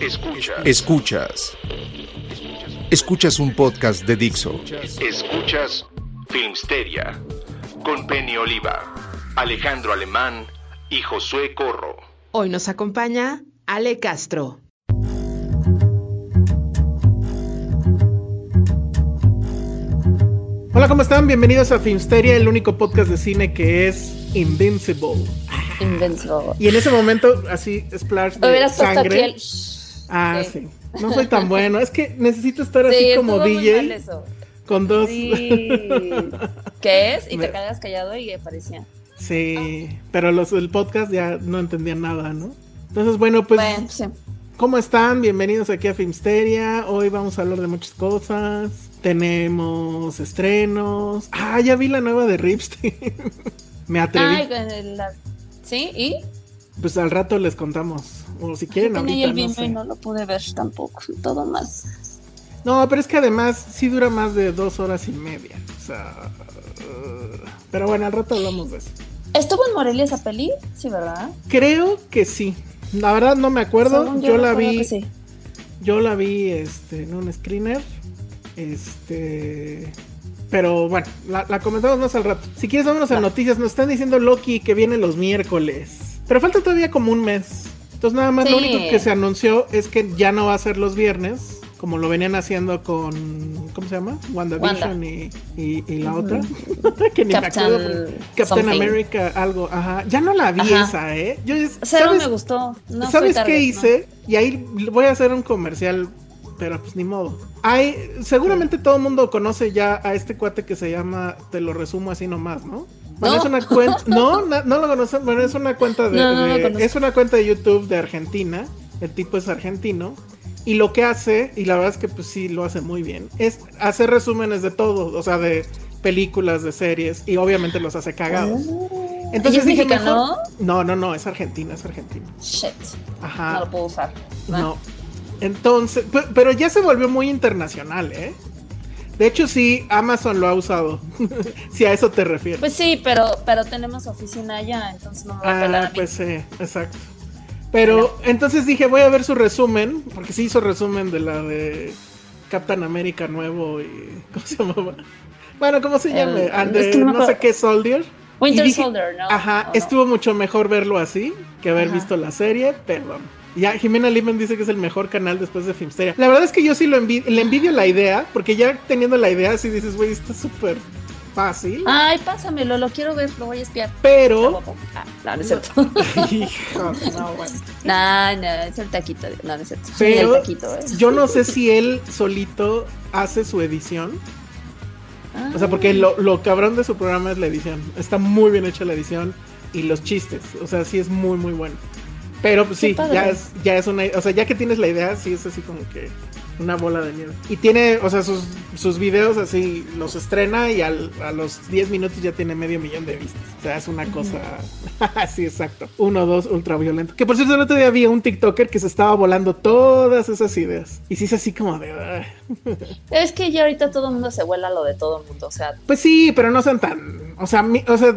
Escuchas. Escuchas. Escuchas un podcast de Dixo. Escuchas Filmsteria con Penny Oliva, Alejandro Alemán y Josué Corro. Hoy nos acompaña Ale Castro. Hola, ¿cómo están? Bienvenidos a Filmsteria, el único podcast de cine que es Invincible. Invincible. Y en ese momento, así, splash de sangre. aquí el... Ah, Sí. sí. No soy tan bueno. Es que necesito estar así Sí, como DJ eso. con dos. Sí. ¿Qué es? Y Me- te quedas callado y aparecía. Sí, pero los del podcast ya no entendían nada, ¿no? Entonces, bueno, pues, bueno, sí. ¿cómo están? Bienvenidos aquí a Filmsteria. Hoy vamos a hablar de muchas cosas. Tenemos estrenos. Ah, ya vi la nueva de Ripstein. Me atreví. Ay, el- la- ¿Sí? ¿Y? Pues al rato les contamos. O si quieren, Tenía el no sé. y no lo pude ver tampoco. Todo mal. No, pero es que además sí dura más de dos horas y media. O sea. uh, Pero bueno, al rato hablamos de eso. ¿Estuvo en Morelia esa peli? Sí, ¿verdad? Creo que sí. La verdad no me acuerdo. Según Yo, la vi. sí. Yo la vi este, en un screener. Este. Pero bueno, la, la comentamos más al rato. Si quieres, vámonos a noticias. Nos están diciendo Loki que viene los miércoles. Pero falta todavía como un mes. Entonces, nada más lo único que se anunció es que ya no va a ser los viernes. Como lo venían haciendo con. ¿Cómo se llama? WandaVision Wanda. y, y, y la otra. que ni Captain me acuerdo. Captain. America, algo. Ajá. Ya no la vi Ajá. esa, ¿eh? Yo, Cero ¿sabes? me gustó. No ¿Sabes target, qué no. hice? Y ahí voy a hacer un comercial, pero pues ni modo. Hay, seguramente todo el mundo conoce ya a este cuate que se llama, te lo resumo así nomás, ¿no? Bueno, No. es una cuenta, no, no lo conocen, bueno, es una cuenta de, No, es una cuenta de YouTube de Argentina, el tipo es argentino, y lo que hace, y la verdad es que pues sí lo hace muy bien, es hacer resúmenes de todo, o sea, de películas, de series, y obviamente los hace cagados. Entonces ¿Y es dije, mejor- no, no, no, es argentino, es argentino. Shit. Ajá. No lo puedo usar. No. Entonces, pe- pero ya se volvió muy internacional, ¿eh? De hecho, sí, Amazon lo ha usado. si a eso te refieres. Pues sí, pero, pero tenemos oficina allá, entonces no me va a pelar ah, pues sí, exacto. Pero entonces dije, voy a ver su resumen, porque sí hizo resumen de la de Captain America nuevo y. ¿Cómo se llamaba? Bueno, ¿cómo se llama? Es que no sé qué Soldier. Winter dije- Soldier, ¿no? Ajá, estuvo mucho mejor verlo así que haber Ajá. visto la serie, perdón. Ya Jimena Liman dice que es el mejor canal después de Filmsteria. La verdad es que yo sí lo envi- le envidio la idea, porque ya teniendo la idea, sí dices, güey, está súper fácil. Ay, pásamelo, lo quiero ver, lo voy a espiar. Pero. Ah, no, no es cierto. Hijo, no, bueno. no, no, es el taquito. No, no es cierto. Sí, el Pero taquito, ¿eh? yo no sé si él solito hace su edición. O sea, porque lo, lo cabrón de su programa es la edición. Está muy bien hecha la edición y los chistes. O sea, sí es muy, muy bueno. Pero pues sí, ya es, ya es una. O sea, ya que tienes la idea, sí es así como que una bola de nieve. Y tiene, o sea, sus, sus videos así los estrena y al- a los 10 minutos ya tiene medio millón de vistas. O sea, es una cosa. sí, exacto. Uno, dos, ultra violento. Que por cierto, el otro día vi un TikToker que se estaba volando todas esas ideas. Y sí es así como de. Es que ya ahorita todo el mundo se vuela lo de todo el mundo. O sea, Pues sí, pero no sean tan. O sea, mi- o sea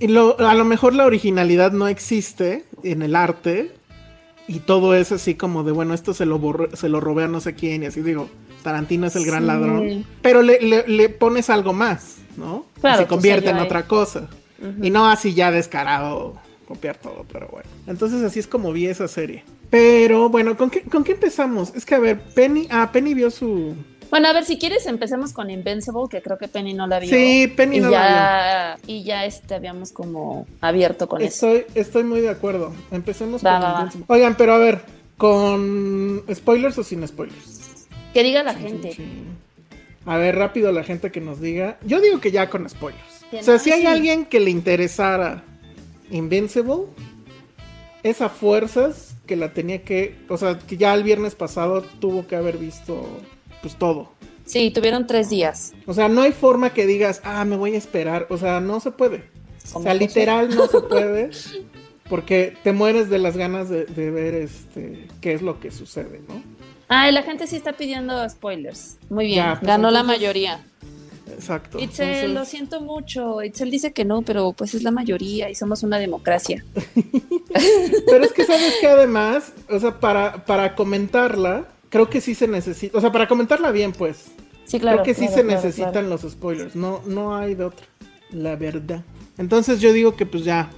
lo- a lo mejor la originalidad no existe en el arte. Y todo es así como de, bueno, esto se lo, borró- se lo robé a no sé quién. Y así digo, Tarantino es el gran Sí. ladrón. Pero le, le- le pones algo más, ¿no? Claro, y se tu convierte en otra cosa. Y no así ya descarado copiar todo, pero bueno. Entonces así es como vi esa serie. Pero bueno, ¿con qué, ¿con qué empezamos? Es que a ver, Penny, ah, Penny vio su, Bueno, a ver, si quieres empecemos con Invincible, que creo que Penny no la vio. Sí, Penny y no la ya, Y ya este, habíamos como abierto con eso. Estoy, estoy muy de acuerdo. Empecemos Va, con va, va. Invincible. Oigan, pero a ver, ¿con spoilers o sin spoilers? Que diga la gente. Sí. A ver, rápido la gente que nos diga. Yo digo que ya con spoilers. O sea, no, si hay alguien que le interesara Invincible, es a fuerzas que la tenía que. O sea, que ya el viernes pasado tuvo que haber visto pues todo. Sí, tuvieron tres días. O sea, no hay forma que digas, ah, me voy a esperar. O sea, no se puede. O sea, literal no se puede. Porque te mueres de las ganas de, de ver este qué es lo que sucede, ¿no? Ah, y la gente sí está pidiendo spoilers. Muy bien, Ya, pues, ganó la mayoría. Exacto. Itzel, Entonces- lo siento mucho. Itzel dice que no, pero pues es la mayoría y somos una democracia. Pero es que sabes que además, o sea, para, para comentarla, creo que sí se necesita, o sea, para comentarla bien, pues, Sí, claro. creo que sí claro, se claro, necesitan claro. los spoilers, no, no hay de otra, la verdad. Entonces yo digo que pues ya,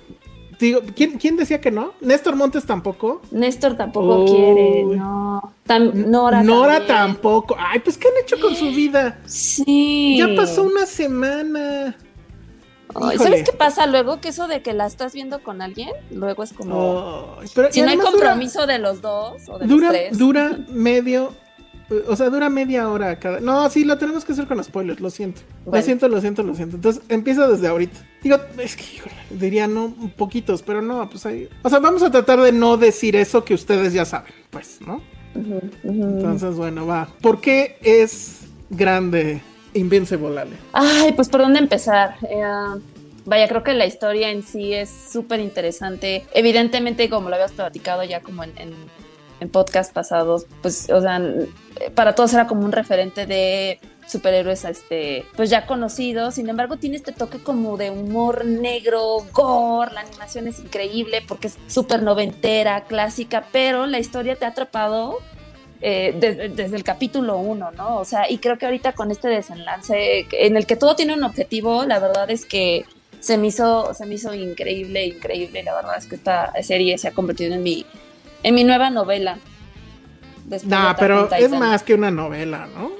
digo, ¿quién, quién decía que no? Néstor Montes tampoco. Néstor tampoco quiere, no. Tam- Nora, Nora también. tampoco. Ay, pues ¿qué han hecho con su vida? Sí. Ya pasó una semana. Ay. ¿Sabes qué pasa luego? Que eso de que la estás viendo con alguien, luego es como... Pero- si no hay dura- compromiso de los dos o de Dura, los tres. dura medio. O sea, dura media hora cada. No, sí, lo tenemos que hacer con spoilers, lo siento. Lo siento, lo siento, lo siento. Entonces, empieza desde ahorita. Digo, es que, diría no, poquitos, pero no, pues ahí. O sea, vamos a tratar de no decir eso que ustedes ya saben, pues, ¿no? Entonces, bueno, va. ¿Por qué es grande Invincible, Ale? Ay, pues por dónde empezar. Eh, vaya, creo que la historia en sí es súper interesante. Evidentemente, como lo habías platicado ya como en, en, podcast pasados, pues, o sea, para todos era como un referente de superhéroes este pues ya conocidos sin embargo tiene este toque como de humor negro gore la animación es increíble porque es súper noventera clásica pero la historia te ha atrapado eh, desde, desde el capítulo uno, ¿no? O sea, y creo que ahorita con este desenlace en el que todo tiene un objetivo, la verdad es que se me hizo, se me hizo increíble, increíble. La verdad es que esta serie se ha convertido en mi, en mi nueva novela. De Nah, pero es más que una novela, ¿no?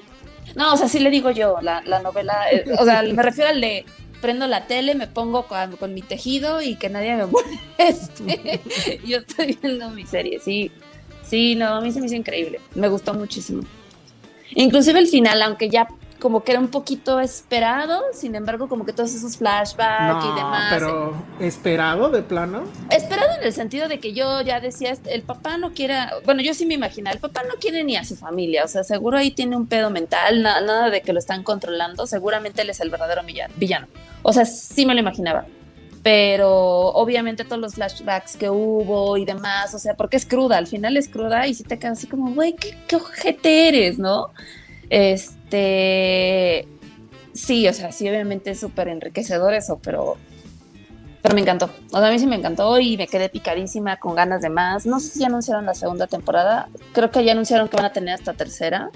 No, o sea, sí le digo yo, la, la novela, eh, o sea, me refiero al de prendo la tele, me pongo con, con mi tejido y que nadie me moleste. yo estoy viendo mi serie, sí. Sí, no, a mí se me hizo increíble. Me gustó muchísimo. Inclusive el final, aunque ya como que era un poquito esperado, sin embargo, como que todos esos flashbacks y No, demás. pero esperado de plano. Esperado en el sentido de que yo ya decía, el papá no quiere, bueno, yo sí me imaginaba, el papá no quiere ni a su familia, o sea, seguro ahí tiene un pedo mental, na- nada de que lo están controlando, seguramente él es el verdadero villa- villano. O sea, sí me lo imaginaba. Pero obviamente todos los flashbacks que hubo y demás, o sea, porque es cruda, al final es cruda y si te quedas así como, güey, ¿qué, qué ojete eres, ¿no? Este, sí, o sea, sí, obviamente es súper enriquecedor eso, pero pero me encantó. O sea, a mí sí me encantó y me quedé picadísima con ganas de más. No sé si ya anunciaron la segunda temporada. Creo que ya anunciaron que van a tener hasta tercera.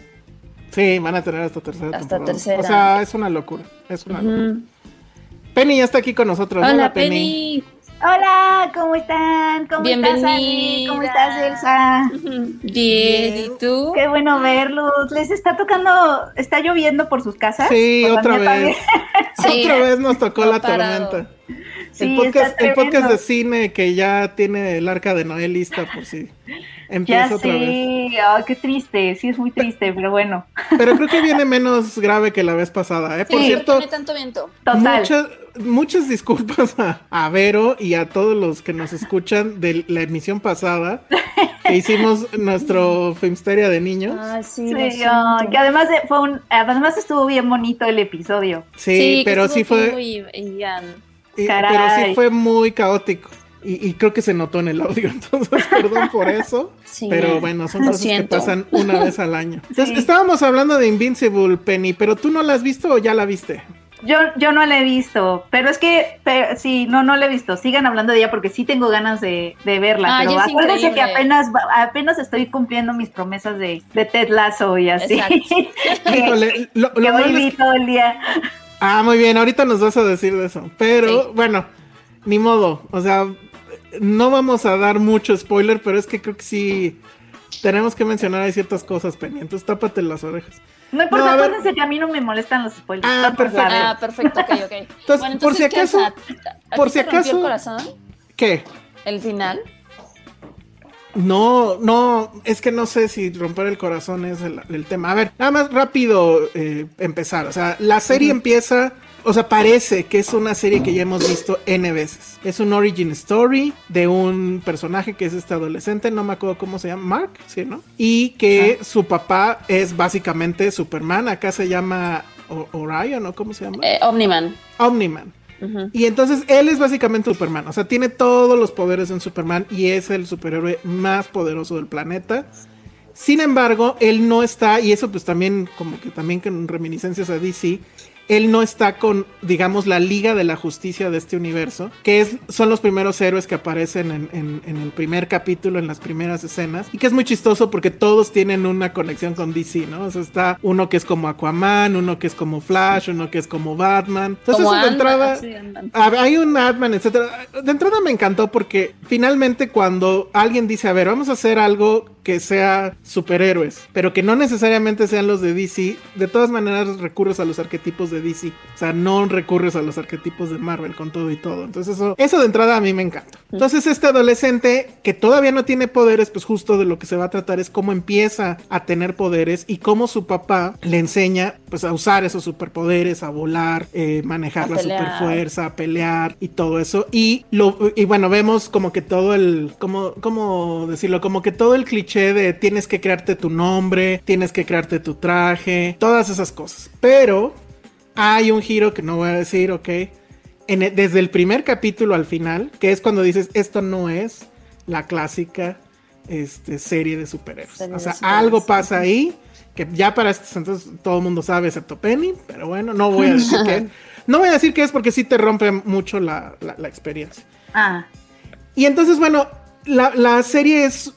Sí, van a tener hasta tercera Hasta temporada. tercera. O sea, es una locura. Es una locura. Penny ya está aquí con nosotros. Hola, Penny. Hola, ¿cómo están? ¿Cómo estás, Ali? Bienvenida. ¿Cómo estás, Elsa? Bien, ¿y tú? Qué bueno verlos. ¿Les está tocando, está lloviendo por sus casas? Sí, Por otra vez. Sí. Otra vez nos tocó No la parado. tormenta. Sí, el, podcast, el podcast de cine que ya tiene el arca de Noé lista por si empieza Ya otra vez. sí, Ay, qué triste, sí es muy triste, pero bueno. Pero creo que viene menos grave que la vez pasada, ¿eh? Por Sí, cierto, tiene tanto viento. Total. muchas, muchas disculpas a, a Vero y a todos los que nos escuchan de la emisión pasada que hicimos nuestro Filmsteria de niños. Sí, Sí, que además de- fue un, además estuvo bien bonito el episodio. Sí, pero sí fue, Y, pero sí fue muy caótico. Y, y creo que se notó en el audio, entonces perdón por eso. Sí. Pero bueno, son cosas siento. que pasan una vez al año. Entonces, Sí. estábamos hablando de Invincible, Penny, pero tú no la has visto o ya la viste? Yo, yo no la he visto, pero es que pero, sí, no, no la he visto. Sigan hablando de ella porque sí tengo ganas de, de verla. Ay, pero acuérdense que apenas, va- apenas estoy cumpliendo mis promesas de, de Ted Lasso y así. Que, Híjole, lo, lo que es vi que- todo el día. Ah, muy bien, ahorita nos vas a decir de eso. Pero Sí. bueno, ni modo. O sea, no vamos a dar mucho spoiler, pero es que creo que sí tenemos que mencionar hay ciertas cosas pendientes. Tápate las orejas. No importa, acuérdense que a mí no me molestan los spoilers. Ah, perfecto. Ah, perfecto, ok, ok. Entonces, Bueno, por si acaso, O sea, ¿a por si acaso- el corazón? ¿Qué? ¿El final? No, no, es que no sé si romper el corazón es el, el tema. A ver, nada más rápido eh, empezar. O sea, la serie empieza, o sea, parece que es una serie que ya hemos visto N veces. Es un origin story de un personaje que es este adolescente, no me acuerdo cómo se llama, Mark, ¿sí, no? Y que su papá es básicamente Superman, acá se llama O- Orion, ¿o cómo se llama? Eh, Omniman. Omniman. Y entonces él es básicamente Superman, o sea, tiene todos los poderes en Superman y es el superhéroe más poderoso del planeta. Sin embargo, él no está, y eso pues también como que también con reminiscencias a DC, él no está con, digamos, la Liga de la Justicia de este universo, que es, son los primeros héroes que aparecen en, en- en el primer capítulo, en las primeras escenas, y que es muy chistoso porque todos tienen una conexión con DC, ¿no? O sea, está uno que es como Aquaman, uno que es como Flash, uno que es como Batman. Entonces, Como de entrada... sí, Hay un Adman, etcétera. De entrada me encantó porque finalmente cuando alguien dice, a ver, vamos a hacer algo que sea superhéroes, pero que no necesariamente sean los de DC, de todas maneras recurres a los arquetipos de DC. O sea, no recurres a los arquetipos de Marvel con todo y todo. Entonces eso, eso de entrada a mí me encanta. Entonces este adolescente que todavía no tiene poderes, pues justo de lo que se va a tratar es cómo empieza a tener poderes y cómo su papá le enseña pues a usar esos superpoderes, a volar, eh, manejar A la pelear. superfuerza, a pelear y todo eso. Y lo y bueno, vemos como que todo el como cómo decirlo, como que todo el cliché de tienes que crearte tu nombre, tienes que crearte tu traje, todas esas cosas. Pero hay un giro que no voy a decir, ok. En e- desde el primer capítulo al final, que es cuando dices, esto no es la clásica este, serie de superhéroes. Serie o sea, superhéroes, algo pasa ahí, que ya para estos entonces todo el mundo sabe, excepto Penny, pero bueno, no voy a decir qué. No voy a decir qué es porque sí te rompe mucho la, la- la experiencia. Ah, Y entonces, bueno, la, la serie es,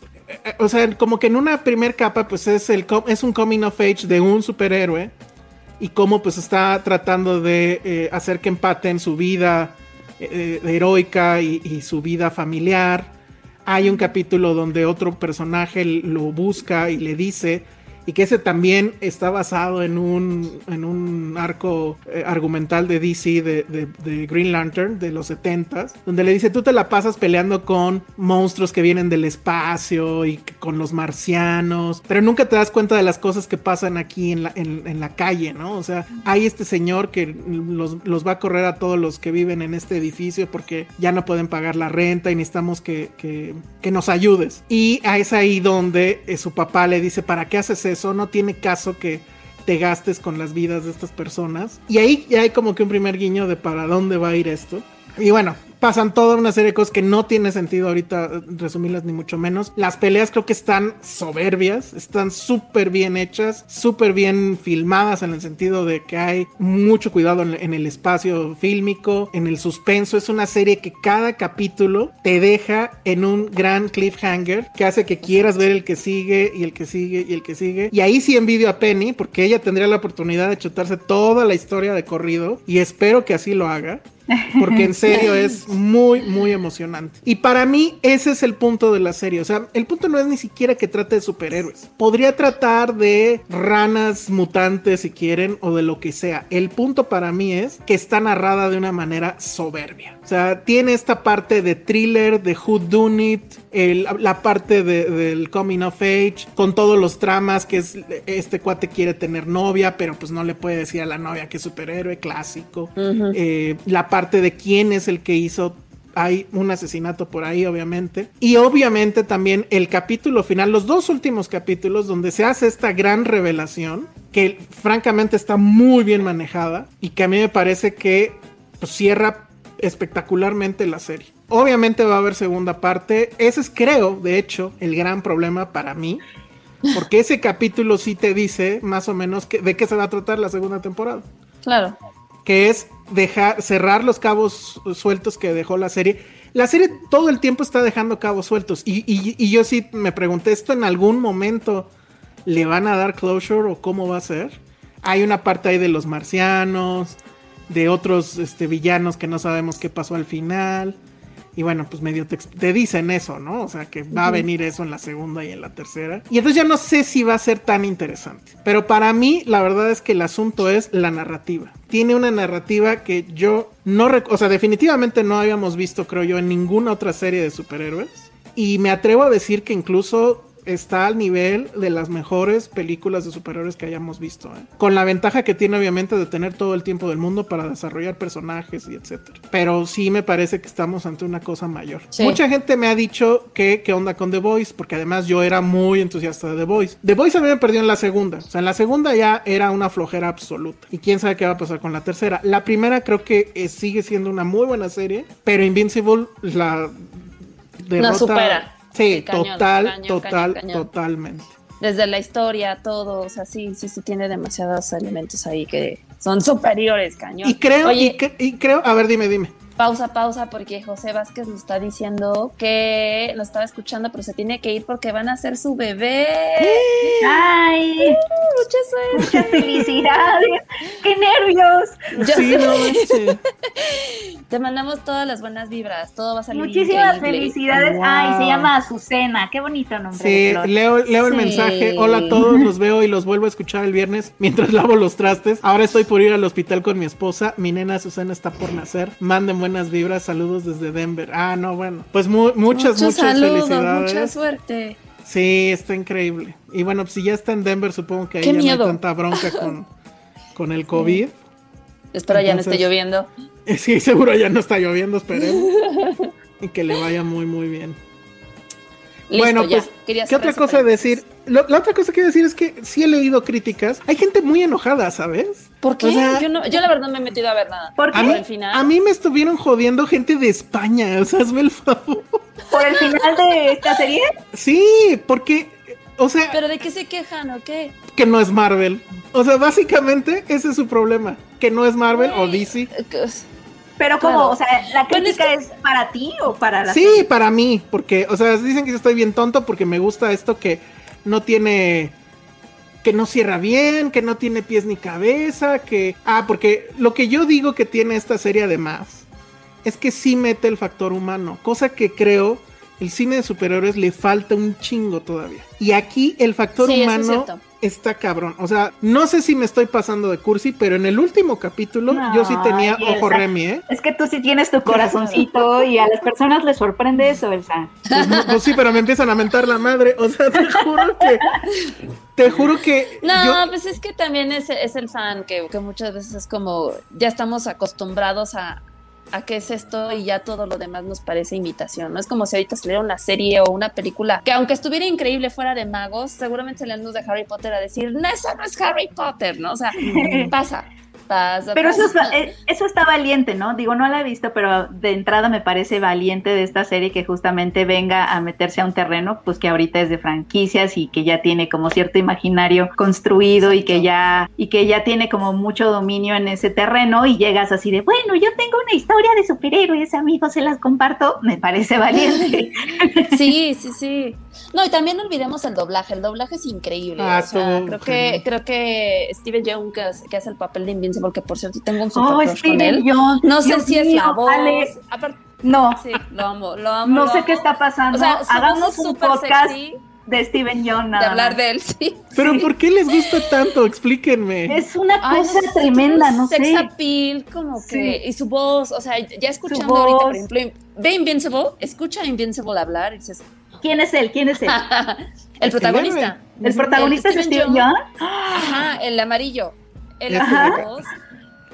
o sea, como que en una primer capa, pues es, el, es un coming of age de un superhéroe y cómo pues está tratando de eh, hacer que empaten su vida eh, eh, heroica y su vida familiar. Hay un capítulo donde otro personaje lo busca y le dice, y que ese también está basado en un, en un arco eh, argumental de DC de, de- de Green Lantern de los 70s, donde le dice, tú te la pasas peleando con monstruos que vienen del espacio y con los marcianos, pero nunca te das cuenta de las cosas que pasan aquí en la, en, en la calle, ¿no? O sea, hay este señor que los, los va a correr a todos los que viven en este edificio porque ya no pueden pagar la renta y necesitamos que, que- que nos ayudes. Y es ahí donde eh, su papá le dice, ¿para qué haces eso? No tiene caso que te gastes con las vidas de estas personas. Y ahí ya hay como que un primer guiño de para dónde va a ir esto. Y bueno, pasan toda una serie de cosas que no tiene sentido ahorita eh, resumirlas ni mucho menos. Las peleas creo que están soberbias, están súper bien hechas, súper bien filmadas en el sentido de que hay mucho cuidado en, el espacio fílmico, en el suspenso. Es una serie que cada capítulo te deja en un gran cliffhanger que hace que quieras ver el que sigue y el que sigue y el que sigue. Y ahí sí envidio a Penny porque ella tendría la oportunidad de chutarse toda la historia de corrido y espero que así lo haga. Porque en serio es muy, muy emocionante. Y para mí ese es el punto de la serie. O sea, el punto no es ni siquiera que trate de superhéroes. Podría tratar de ranas mutantes si quieren o de lo que sea. El punto para mí es que está narrada de una manera soberbia. O sea, tiene esta parte de thriller, de who done it, el- la parte de- del coming of age, con todos los tramas que es este cuate quiere tener novia, pero pues no le puede decir a la novia que es superhéroe clásico. Eh, la parte de quién es el que hizo hay un asesinato por ahí, obviamente. Y obviamente también el capítulo final, los dos últimos capítulos donde se hace esta gran revelación, que francamente está muy bien manejada y que a mí me parece que pues, cierra espectacularmente la serie. Obviamente va a haber segunda parte. Ese es, creo, de hecho, el gran problema para mí. Porque ese capítulo sí te dice más o menos que- de qué se va a tratar la segunda temporada Claro. que es dejar cerrar los cabos sueltos que dejó la serie. La serie todo el tiempo está dejando cabos sueltos y, y- y yo sí me pregunté esto en algún momento le van a dar closure o cómo va a ser. Hay una parte ahí de los marcianos, de otros este, villanos que no sabemos qué pasó al final. Y bueno, pues medio te, te, dicen eso, ¿no? O sea, que va a venir eso en la segunda y en la tercera. Y entonces ya no sé si va a ser tan interesante. Pero para mí, la verdad es que el asunto es la narrativa. Tiene una narrativa que yo no... O sea, definitivamente no habíamos visto, creo yo, en ninguna otra serie de superhéroes. Y me atrevo a decir que incluso está al nivel de las mejores películas de superhéroes que hayamos visto. ¿eh? Con la ventaja que tiene obviamente de tener todo el tiempo del mundo para desarrollar personajes y etcétera. Pero sí me parece que estamos ante una cosa mayor. Sí. Mucha gente me ha dicho que qué onda con The Voice, porque además yo era muy entusiasta de The Voice. The Voice a mí me perdió en la segunda. O sea, en la segunda ya era una flojera absoluta. Y quién sabe qué va a pasar con la tercera. La primera creo que eh, sigue siendo una muy buena serie, pero Invincible la derrota... No supera. Sí, cañón, total, cañón, total, cañón, totalmente. Desde la historia, todo, o sea, sí, sí, sí tiene demasiados elementos ahí que son superiores, cañón. Y creo, Oye, y, y creo, a ver, dime, dime. Pausa, pausa, porque José Vázquez nos está diciendo que lo estaba escuchando, pero se tiene que ir porque van a hacer su bebé. ¡Ay! Uh, mucha suerte. Muchas felicidades. ¡Qué nervios! Ya Sí, no. Te mandamos todas las buenas vibras, todo va a salir Muchísimas increíble. felicidades. Wow. Ay, se llama Azucena. Qué bonito nombre. Sí, leo, leo el Sí. mensaje. Hola a todos, los veo y los vuelvo a escuchar el viernes mientras lavo los trastes. Ahora estoy por ir al hospital con mi esposa. Mi nena Susana está por nacer. Manden buenas vibras, saludos desde Denver. Ah, no, bueno. Pues mu- muchas, muchas saludos, felicidades. mucha suerte. Sí, está increíble. Y bueno, pues si ya está en Denver, supongo que ahí ya no miedo. hay tanta bronca con, con el COVID. Espero ya no esté lloviendo. Sí, seguro ya no está lloviendo, esperemos. y que le vaya muy, muy bien. Listo, bueno, ya. pues, Quería ¿qué otra cosa paréntesis. decir? Lo- la otra cosa que decir es que sí he leído críticas. Hay gente muy enojada, ¿sabes? ¿Por qué? O sea, yo, no, yo la verdad no me he metido a ver nada. ¿Por A qué? mí, al final. a mí me estuvieron jodiendo gente de España, o sea, hazme el favor. ¿Por el final de esta serie? Sí, porque, o sea, ¿Pero de qué se quejan o qué? que no es Marvel. O sea, básicamente ese es su problema, que no es Marvel o DC. Eh, que- Pero como, Claro. o sea, ¿la Bueno, es crítica es, para ti o para la Sí, serie? para mí, porque, o sea, dicen que yo estoy bien tonto porque me gusta esto que no tiene, que no cierra bien, que no tiene pies ni cabeza, que, ah, porque lo que yo digo que tiene esta serie además es que sí mete el factor humano, cosa que creo el cine de superhéroes le falta un chingo todavía. Y aquí el factor Sí, eso es humano cierto. Está cabrón. O sea, no sé si me estoy pasando de cursi, pero en el último capítulo yo sí tenía ojo. Remy, ¿eh? Es que tú sí tienes tu corazoncito y a las personas les sorprende eso, Elsa. Pues, no, pues sí, pero me empiezan a mentar la madre. O sea, te juro que. Te juro que. No, yo- pues es que también es, es el fan que, que muchas veces es como, ya estamos acostumbrados a, a qué es esto y ya todo lo demás nos parece imitación, ¿no? Es como si ahorita saliera una serie o una película que aunque estuviera increíble fuera de magos, seguramente salíamos de Harry Potter a decir, no, eso no es Harry Potter, ¿no? O sea, pasa, pasa. Pero eso, es- eh, eso está valiente, ¿no? Digo, no la he visto, pero de entrada me parece valiente de esta serie que justamente venga a meterse a un terreno, pues que ahorita es de franquicias y que ya tiene como cierto imaginario construido y que ya y que ya tiene como mucho dominio en ese terreno y llegas así de, bueno, yo tengo una historia de superhéroes, amigos, se las comparto, me parece valiente. Sí, sí, sí. No, y también no olvidemos el doblaje. El doblaje es increíble. Ah, o sea, estuvo creo que, creo que Steven Young, que, hace- que hace el papel de Invincible, que por cierto tengo un super Oh, crush con Steven él. Young, No sé Dios si es la voz. Ale. Aparte, No, sí, lo amo, lo amo. no lo sé amo. qué está pasando. O sea, Hagamos un podcast sexy de Steven Young de hablar de él, sí. Pero sí. ¿por qué les gusta tanto? Explíquenme. Es una Ay, cosa sé, tremenda, no sex sé. appeal, como que. Sí. Y su voz, o sea, ya escuchando ahorita, por ejemplo, ve Invincible, escucha a Invincible hablar y dices, ¿Quién es él? ¿Quién es él? el protagonista. ¿El protagonista es Steven Young? Ajá, el amarillo. El voz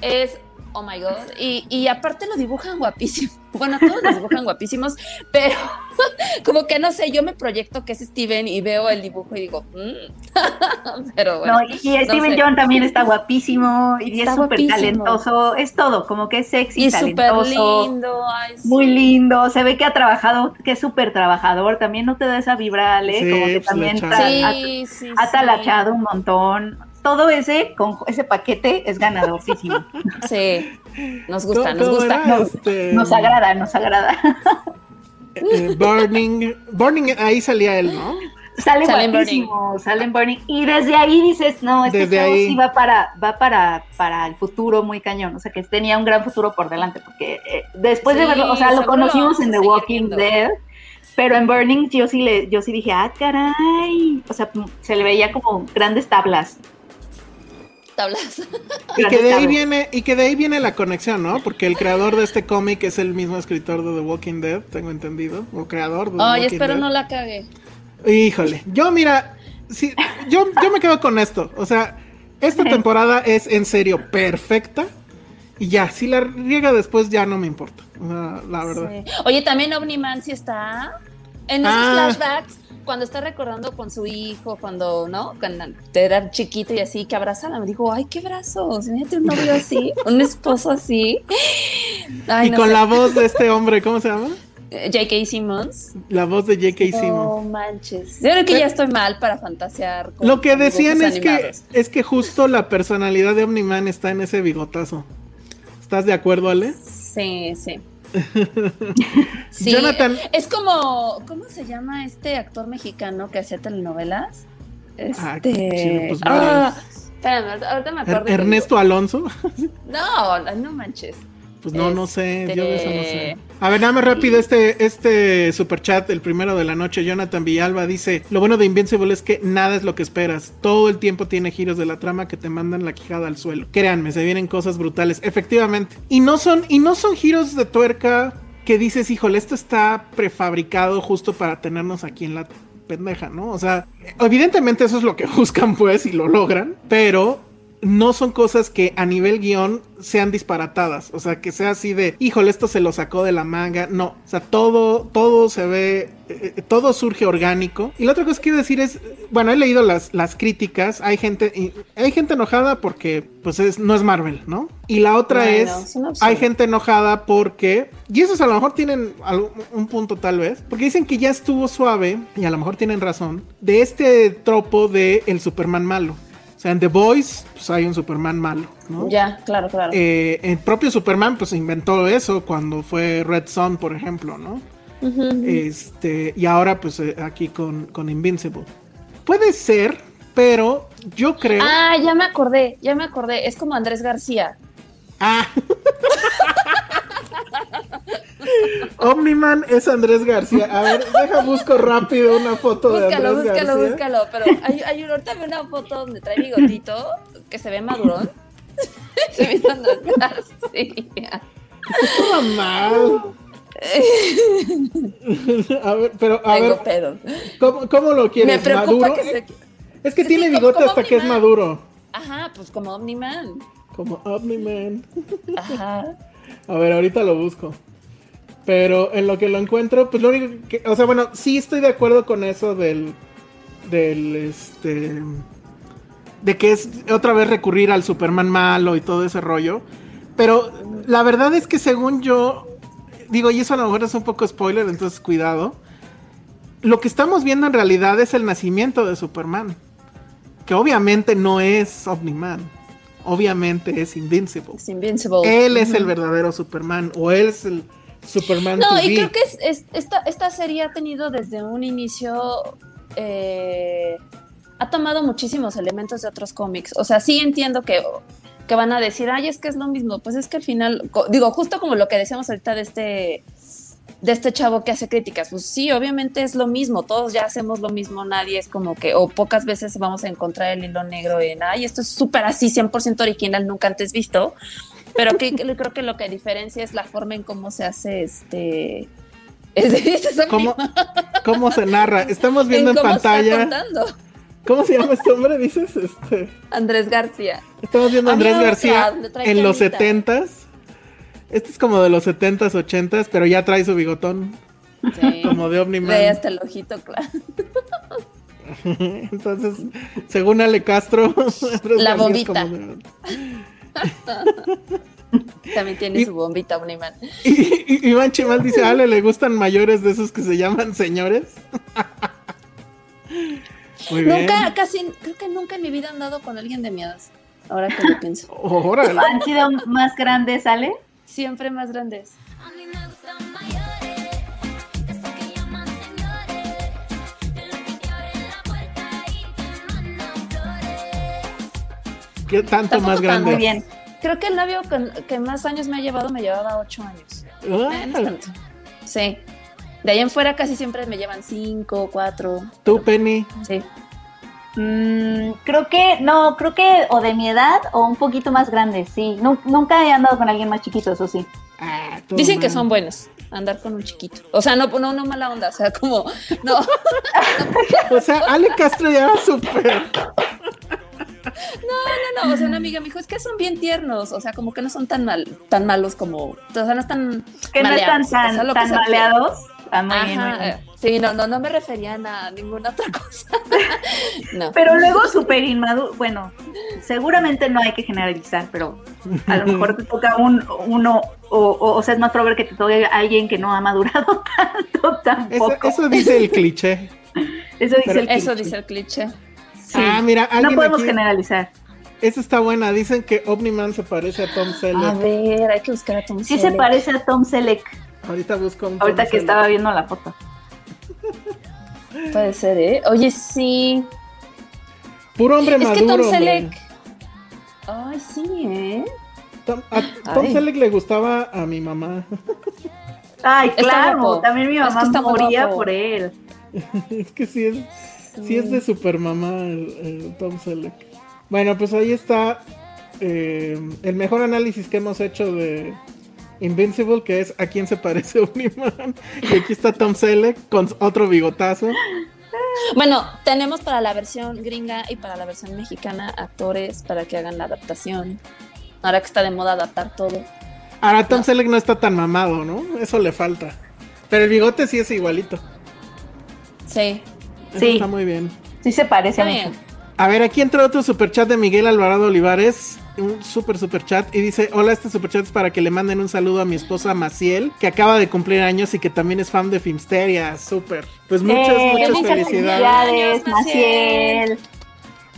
es, oh my god. Y, y aparte lo dibujan guapísimo. Bueno, todos los dibujan guapísimos, pero como que no sé, yo me proyecto que es Steven y veo el dibujo y digo, mm. pero bueno. No, y, Steven sé. Young también está guapísimo y Está es súper talentoso, es todo, como que es sexy, y súper talentoso, lindo. ay, sí. muy lindo, se ve que ha trabajado, que es súper trabajador, también no te da esa vibra, Sí, como que pues, también ha, Sí, sí, ha sí. talachado un montón. Todo ese, con ese paquete es ganadorísimo. Sí, nos gusta, ¿Cómo- nos gusta. Este, Nos agrada, nos agrada. eh, Burning. Burning, ahí salía él, ¿no? Sale Sale guapísimo, sale en Burning. Y desde ahí dices, no, este Desde ahí. sí va para, va para, para el futuro muy cañón. O sea, que tenía un gran futuro por delante. Porque eh, después de verlo, o sea, lo conocimos en The Walking viendo. Dead. Pero en Burning yo sí le, yo sí dije, ah, caray. O sea, se le veía como grandes tablas. Tablas. Y que de ahí viene, y que de ahí viene la conexión, ¿no? Porque el creador de este cómic es el mismo escritor de The Walking Dead, tengo entendido. O creador de The Ay, Walking espero Dead. no la cague. Híjole, yo mira, sí, yo, yo me quedo con esto. O sea, esta temporada es en serio perfecta. Y ya, si la riega después ya no me importa. O sea, la verdad. Sí. Oye, también Omniman sí está en esos Ah. flashbacks cuando está recordando con su hijo, cuando, ¿no? Cuando era chiquito y así, que abrazaba, me dijo, ay, qué brazos, imagínate un novio así, un esposo así. Ay, y no con sé. la voz de este hombre, ¿cómo se llama? Eh, J.K. Simmons. La voz de J.K. No Simmons. manches. Yo creo que ya estoy mal para fantasear. con- Lo que decían es que, es que justo la personalidad de Omniman está en ese bigotazo. ¿Estás de acuerdo, Ale? Sí, sí. Sí, Jonathan- Es como, ¿cómo se llama este actor mexicano que hacía telenovelas? Ah, Este. pues ah, espérame, ahorita me Er- acuerdo. Ernesto Alonso. No, no manches. Pues no, no sé, yo de eso no Este- sé. A ver, nada más rápido, este, este super chat, el primero de la noche, Jonathan Villalba dice, lo bueno de Invincible es que nada es lo que esperas. Todo el tiempo tiene giros de la trama que te mandan la quijada al suelo. Créanme, se vienen cosas brutales, efectivamente. Y no son, y no son giros de tuerca que dices, híjole, esto está prefabricado justo para tenernos aquí en la pendeja, ¿no? O sea, evidentemente eso es lo que buscan, pues, y lo logran, pero no son cosas que a nivel guion sean disparatadas. O sea, que sea así de, híjole, esto se lo sacó de la manga. No, o sea, todo, todo se ve, eh, eh, todo surge orgánico. Y la otra cosa que quiero decir es, bueno, he leído las, las críticas. Hay gente, hay gente enojada porque, pues, es, no es Marvel, ¿no? Y la otra es, hay gente enojada porque, y esos a lo mejor tienen un punto tal vez, porque dicen que ya estuvo suave, y a lo mejor tienen razón, de este tropo de el Superman malo. En The Boys, pues hay un Superman malo, ¿no? Ya, claro, claro. Eh, el propio Superman, pues inventó eso cuando fue Red Son, por ejemplo, ¿no? Este, y ahora, pues eh, aquí con, con Invincible. Puede ser, pero yo creo. Ah, ya me acordé, ya me acordé. Es como Andrés García. Ah. Omniman es Andrés García. A ver, deja busco rápido una foto de Búscalo, Andrés búscalo, García. búscalo. Pero hay, hay ahorita veo una foto donde trae bigotito, que se ve madurón. se ve Andrés García. Estaba mal. a ver, pero a Tengo ver, pedos. ¿cómo, cómo lo Me quieres? preocupa ¿Maduro? que se. Es que Sí, tiene bigote hasta que es maduro. Ajá, pues como Omniman. Como Omniman. Ajá. A ver, ahorita lo busco. Pero en lo que lo encuentro, pues lo único que. O sea, bueno, sí estoy de acuerdo con eso del. Del. Este. De que es otra vez recurrir al Superman malo y todo ese rollo. Pero la verdad es que según yo. Digo, y eso a lo mejor es un poco spoiler, entonces cuidado. Lo que estamos viendo en realidad es el nacimiento de Superman. Que obviamente no es Omniman. Obviamente es Invincible. Es Invincible. Él es el verdadero Superman o él es el Superman No, y creo que es, es- esta, esta serie ha tenido desde un inicio. eh, ha tomado muchísimos elementos de otros cómics. O sea, sí entiendo que, que van a decir, ay, es que es lo mismo. Pues es que al final, digo, justo como lo que decíamos ahorita de este de este chavo que hace críticas, pues sí, obviamente es lo mismo, todos ya hacemos lo mismo, nadie es como que, o pocas veces vamos a encontrar el hilo negro en, ay, esto es súper así, 100% original, nunca antes visto, pero que, que creo que lo que diferencia es la forma en cómo se hace este... Es, es ¿Cómo, ¿Cómo se narra? Estamos viendo en, pantalla. ¿Cómo se llama este hombre? Dices, este. Andrés García. Estamos viendo a Andrés García en los setentas. Este es como de los setentas, ochentas, pero ya trae su bigotón. Sí. Como de Omniman. Ve hasta el ojito, claro. Entonces, según Ale Castro, La bombita. como de- También tiene Y- su bombita Omniman. Y, y- Iván Chimal dice, ¿a Ale le gustan mayores de esos que se llaman señores? Muy bien. Nunca, casi, creo que nunca en mi vida he andado con alguien de mi edad. Ahora que lo pienso. ¿Han sido más grandes, Ale? siempre más grandes. ¿Qué tanto más grande? Muy bien. Creo que el novio que más años me ha llevado me llevaba ocho años. Ah. Sí. De ahí en fuera casi siempre me llevan cinco, cuatro. ¿Tú, Penny? Sí. Mm, creo que, no, creo que o de mi edad o un poquito más grande, sí. Nu- nunca he andado con alguien más chiquito, eso sí. Ah, Dicen que son buenos andar con un chiquito. O sea, no, no, no mala onda, o sea, como, no, O sea, Ale Castro ya era súper. no, no, o sea, una amiga me dijo, es que son bien tiernos, o sea, como que no son tan mal, tan malos como, o sea, no están Que no están maleados, o tan, sea, maleados. Ah, muy bien, muy Ajá, bien. sí, no, no, no me referían a ninguna otra cosa. no. Pero luego súper inmaduro, bueno, seguramente no hay que generalizar, pero a lo mejor te toca un, uno, o, o, o sea, es más probable que te toque alguien que no ha madurado tanto Eso, tampoco. eso dice el cliché. Eso dice pero- el Eso cliché. dice el cliché. Sí. Ah, mira, no podemos aquí- generalizar. Esa está buena. Dicen que Omniman se parece a Tom A Selleck. ver, hay que buscar a Tom Sí se Selleck. parece a Tom Selleck, Ahorita busco un ahorita Tom que estaba viendo la foto. Puede ser, ¿eh? Oye, sí. Puro hombre Es que maduro. Tom hombre. Selleck. Ay, sí, ¿eh? Tom, a Tom Ay. Selleck le gustaba a mi mamá. Ay, claro, también mi Es que mamá está muy moría guapo. por él. es que sí es, sí es de super mamá el, el Tom Selleck. Bueno, pues ahí está eh, el mejor análisis que hemos hecho de Invincible, que es a quién se parece Omniman. Y aquí está Tom Selleck con otro bigotazo. Bueno, tenemos para la versión gringa y para la versión mexicana actores para que hagan la adaptación. Ahora que está de moda adaptar todo. Ahora Tom Selleck no está tan mamado, ¿no? Eso le falta. Pero el bigote sí es igualito. Sí. Eso Sí. está muy bien. Sí se parece Está mucho. bien. A ver, aquí entra otro superchat de Miguel Alvarado Olivares. Un super superchat. Y dice: Hola, este superchat es para que le manden un saludo a mi esposa Maciel, que acaba de cumplir años y que también es fan de Filmsteria. Súper. Pues muchas, Eh, muchas muchas felicidades. felicidades, Maciel.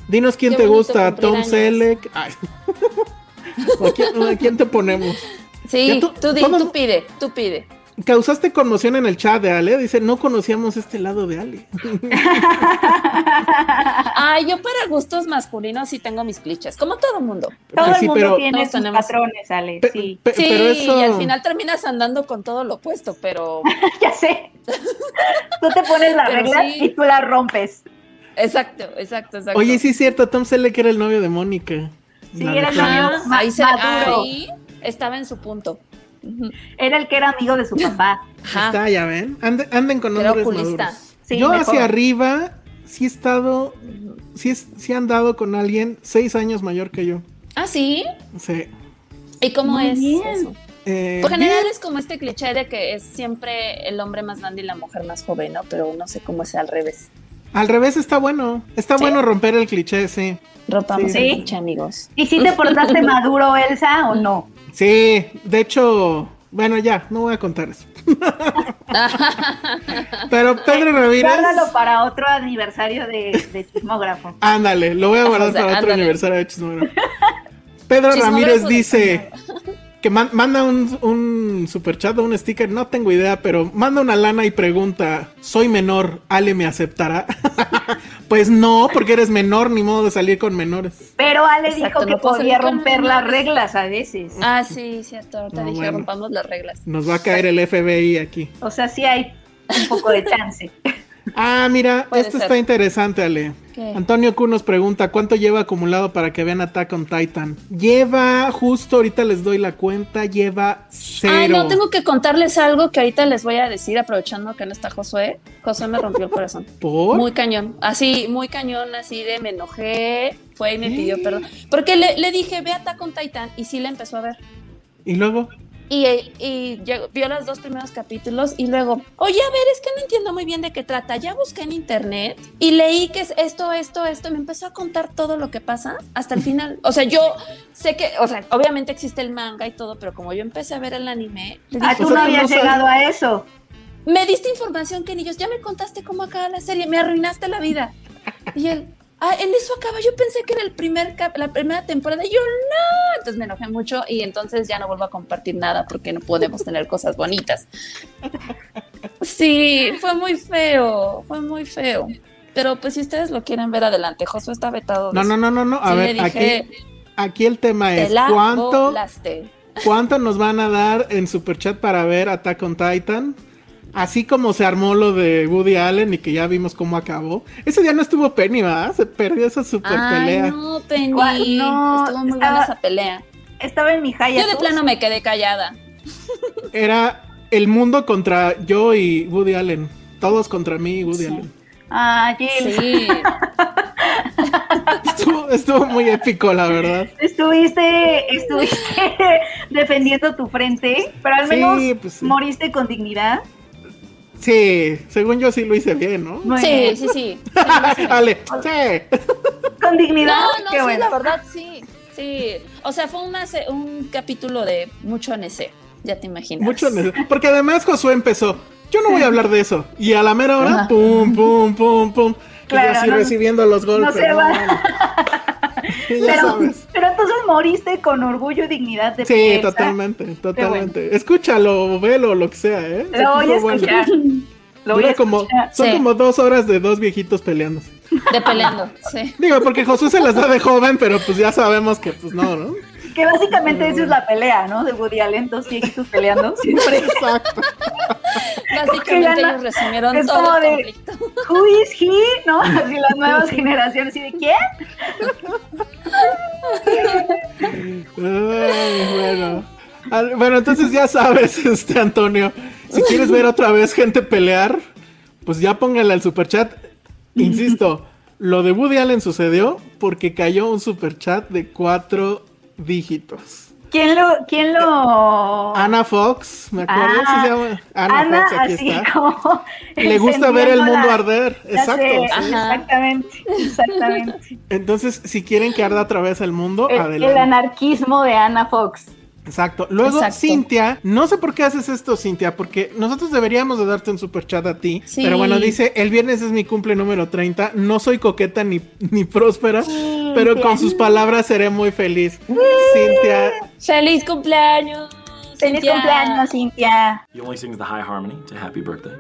Dinos quién Qué te gusta, Tom. Selleck. Ay. ¿O a, quién, a quién te ponemos? Sí, tú- tú, di- tú pide, tú pide. Causaste conmoción en el chat de Ale. Dice: No conocíamos este lado de Ale. Ay, yo para gustos masculinos sí tengo mis clichés, como todo mundo. Todo Pues el sí, mundo pero- tiene sus tenemos- patrones, Ale. Pe- Sí, pe- Sí, pero eso. y al final terminas andando con todo lo opuesto, pero ya sé. tú te pones la regla sí. y tú la rompes. exacto, exacto, exacto. Oye, sí es cierto, Tom Selleck era el novio de Mónica. Sí, era el novio. Ma- ahí, se- ahí estaba en su punto. Era el que era amigo de su papá. Ajá. Está, ya ven. Ande- anden con Era hombres oculista. maduros. Sí, Yo mejor. hacia arriba sí he estado, sí, sí he andado con alguien seis años mayor que yo. Ah, sí. Sí. ¿Y cómo Muy es bien. eso? Eh, Por general bien. es como este cliché de que es siempre el hombre más grande y la mujer más joven, ¿no? Pero no sé cómo es al revés. Al revés está bueno. Está ¿Sí? bueno romper el cliché, sí. Rompamos Sí. el Sí. cliché, amigos. ¿Y si te portaste maduro, Elsa, o no? Sí, de hecho, bueno, ya, no voy a contar eso. Pero Pedro Ramírez. Guárdalo para otro aniversario de, de chismógrafo. Ándale, lo voy a guardar O sea, para otro aniversario de Chismógrafo. Pedro Chismógrafo Ramírez dice que man- manda un, un superchat o un sticker, no tengo idea, pero manda una lana y pregunta, soy menor, ¿Ale me aceptará? pues no, porque eres menor, ni modo de salir con menores. Pero Ale Exacto, dijo que no podía romper las reglas a veces. Ah, sí, cierto. Ahorita No, dije, bueno. rompamos las reglas. Nos va a caer el FBI aquí. O sea, sí hay un poco de chance. Ah, mira, esto ser. está interesante, Ale. ¿Qué? Antonio Q nos pregunta, ¿cuánto lleva acumulado para que vean Attack on Titan? Lleva, justo ahorita les doy la cuenta, lleva cero. Ay, no, tengo que contarles algo que ahorita les voy a decir, aprovechando que no está Josué. Josué me rompió el corazón. ¿Por? Muy cañón, así, muy cañón, así de me enojé, fue y me pidió perdón. Porque le, le dije, ve a Attack on Titan, y sí la empezó a ver. Y luego, Y, y vio los dos primeros capítulos y luego, oye, a ver, es que no entiendo muy bien de qué trata. Ya busqué en internet y leí que es esto, esto, esto. y Me empezó a contar todo lo que pasa hasta el final. O sea, yo sé que, o sea, obviamente existe el manga y todo, pero como yo empecé a ver el anime, Ah, tú no habías llegado a eso. me diste información que ni yo, ya me contaste cómo acaba la serie, me arruinaste la vida. Y él, ah, en eso acaba, yo pensé que era el primer cap- la primera temporada, y yo no, entonces me enojé mucho y entonces ya no vuelvo a compartir nada porque no podemos tener cosas bonitas. Sí, fue muy feo, fue muy feo. Pero pues si ustedes lo quieren ver adelante, Josué está vetado. no, no, no, no, no, a Sí, ver, dije, aquí, aquí el tema es Te cuánto, cuánto nos van a dar en Superchat para ver Attack on Titan. Así como se armó lo de Woody Allen y que ya vimos cómo acabó. Ese día no estuvo Penny, ¿verdad? Se perdió esa super Ay, pelea. no, Penny. ¿Cuál? No, Estuvo muy estaba- buena esa pelea. Estaba en mi haya. Yo de plano me quedé callada. Era el mundo contra yo y Woody Allen. Todos contra mí y Woody Sí. Allen. Ah, Jill. Sí. Estuvo, estuvo muy épico, la verdad. Estuviste, estuviste defendiendo tu frente, pero al Sí, menos pues sí. moriste con dignidad. Sí, según yo sí lo hice bien, ¿no? Sí, sí, sí. Ale, sí. Con dignidad. No, no, Qué sí, bueno. la verdad, sí. Sí. O sea, fue una un capítulo de mucho NC. Ya te imaginas. Mucho ne- Porque además Josué empezó. Yo no voy a hablar de eso. Y a la mera hora, Ajá. pum, pum, pum, pum. Y Claro, yo así no- recibiendo los golpes. se va. bueno. Y Pero, entonces moriste con orgullo y dignidad de Sí, pieza. totalmente, totalmente. Escúchalo, velo, lo que sea, ¿eh? Lo voy a bueno. escuchar. Lo voy a como, escuchar. son Sí. como dos horas de dos viejitos peleando. De peleando, sí. Digo, porque Josué se las da de joven, pero pues ya sabemos que pues no, ¿no? Que básicamente esa es la pelea, ¿no? De Woody Allen, dos viejitos peleando siempre. Exacto. Básicamente ellos resumieron es todo como el de- conflicto. Who is he? ¿No? Así las nuevas generaciones, ¿y de quién? Ay, bueno. Al- Bueno, entonces ya sabes, este Antonio, si quieres ver otra vez gente pelear, pues ya póngale al superchat. Insisto, lo de Woody Allen sucedió porque cayó un superchat de cuatro dígitos. ¿Quién lo, quién lo... Ana Fox, me acuerdo, Ah, ¿sí se llama? Ana, Ana, Fox, aquí así está. como... Le gusta ver el mundo la- arder. Exacto. sé, sí. Exactamente, exactamente. Entonces, si quieren que arda otra vez el mundo, El, adelante. el anarquismo de Ana Fox. Exacto. Luego, Exacto. Cintia, no sé por qué haces esto, Cintia, porque nosotros deberíamos de darte un super chat a ti. Sí. Pero bueno, dice, el viernes es mi cumple número 30, no soy coqueta ni, ni próspera, pero con sus palabras seré muy feliz. Cintia, ¡Feliz cumpleaños! Feliz Cintia! cumpleaños, Cintia. He only sings the high harmony to happy birthday.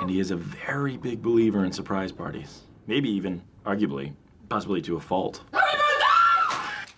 And he is a very big believer in surprise parties. Maybe even, arguably, possibly to a fault.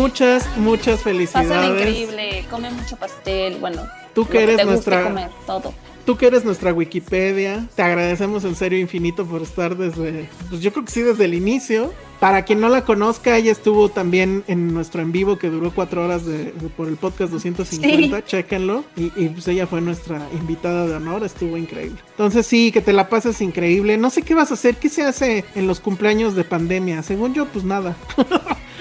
muchas, muchas felicidades. increíble, come mucho pastel, bueno. Tú que eres te guste nuestra- comer, todo. Tú que eres nuestra Wikipedia, te agradecemos en serio infinito por estar desde, pues yo creo que sí, desde el inicio. Para quien no la conozca, ella estuvo también en nuestro en vivo que duró cuatro horas de, de- por el podcast 250, chéquenlo. Y, y, pues ella fue nuestra invitada de honor, estuvo increíble. Entonces sí, que te la pases increíble. No sé qué vas a hacer, qué se hace en los cumpleaños de pandemia. Según yo, pues nada.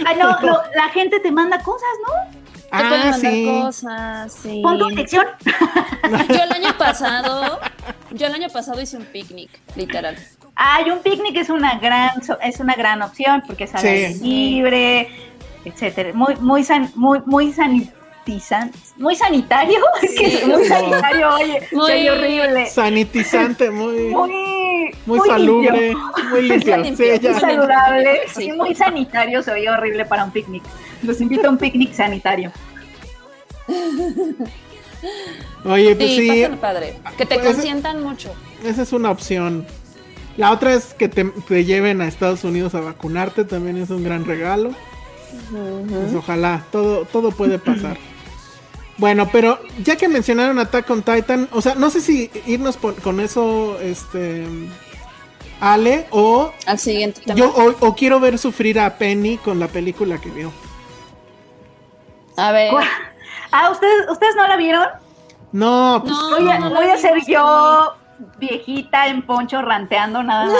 Ah, no, no, la gente te manda cosas, ¿no? Te pueden Ah, mandar sí. cosas, sí. Pon tu dirección. Yo el año pasado, yo el año pasado hice un picnic, literal. Ay, un picnic es una gran, es una gran opción porque es aire Sí. libre, etcétera. Muy, muy, san- muy, muy sanitizan, muy sanitario. Es muy sanitario, oye, Muy- horrible. Sanitizante, muy, Muy, muy salubre, limpio, muy limpio. limpio, Sí, muy saludable, Sí. sí, muy sanitario, se oye horrible para un picnic. Los invito a un picnic sanitario. Oye, pues Sí, padre. Que te Pues, consientan mucho. esa es una opción. La otra es que te, te lleven a Estados Unidos a vacunarte, también es un gran regalo. Pues ojalá, todo, todo puede pasar. Bueno, pero ya que mencionaron Attack on Titan, o sea, no sé si irnos por- con eso, este, Ale, o Al siguiente tema. yo o, o quiero ver sufrir a Penny con la película que vio. A ver. Ah, ¿ustedes, ¿ustedes no la vieron? No, pues No, Voy a, no voy a ser yo viejita en poncho ranteando nada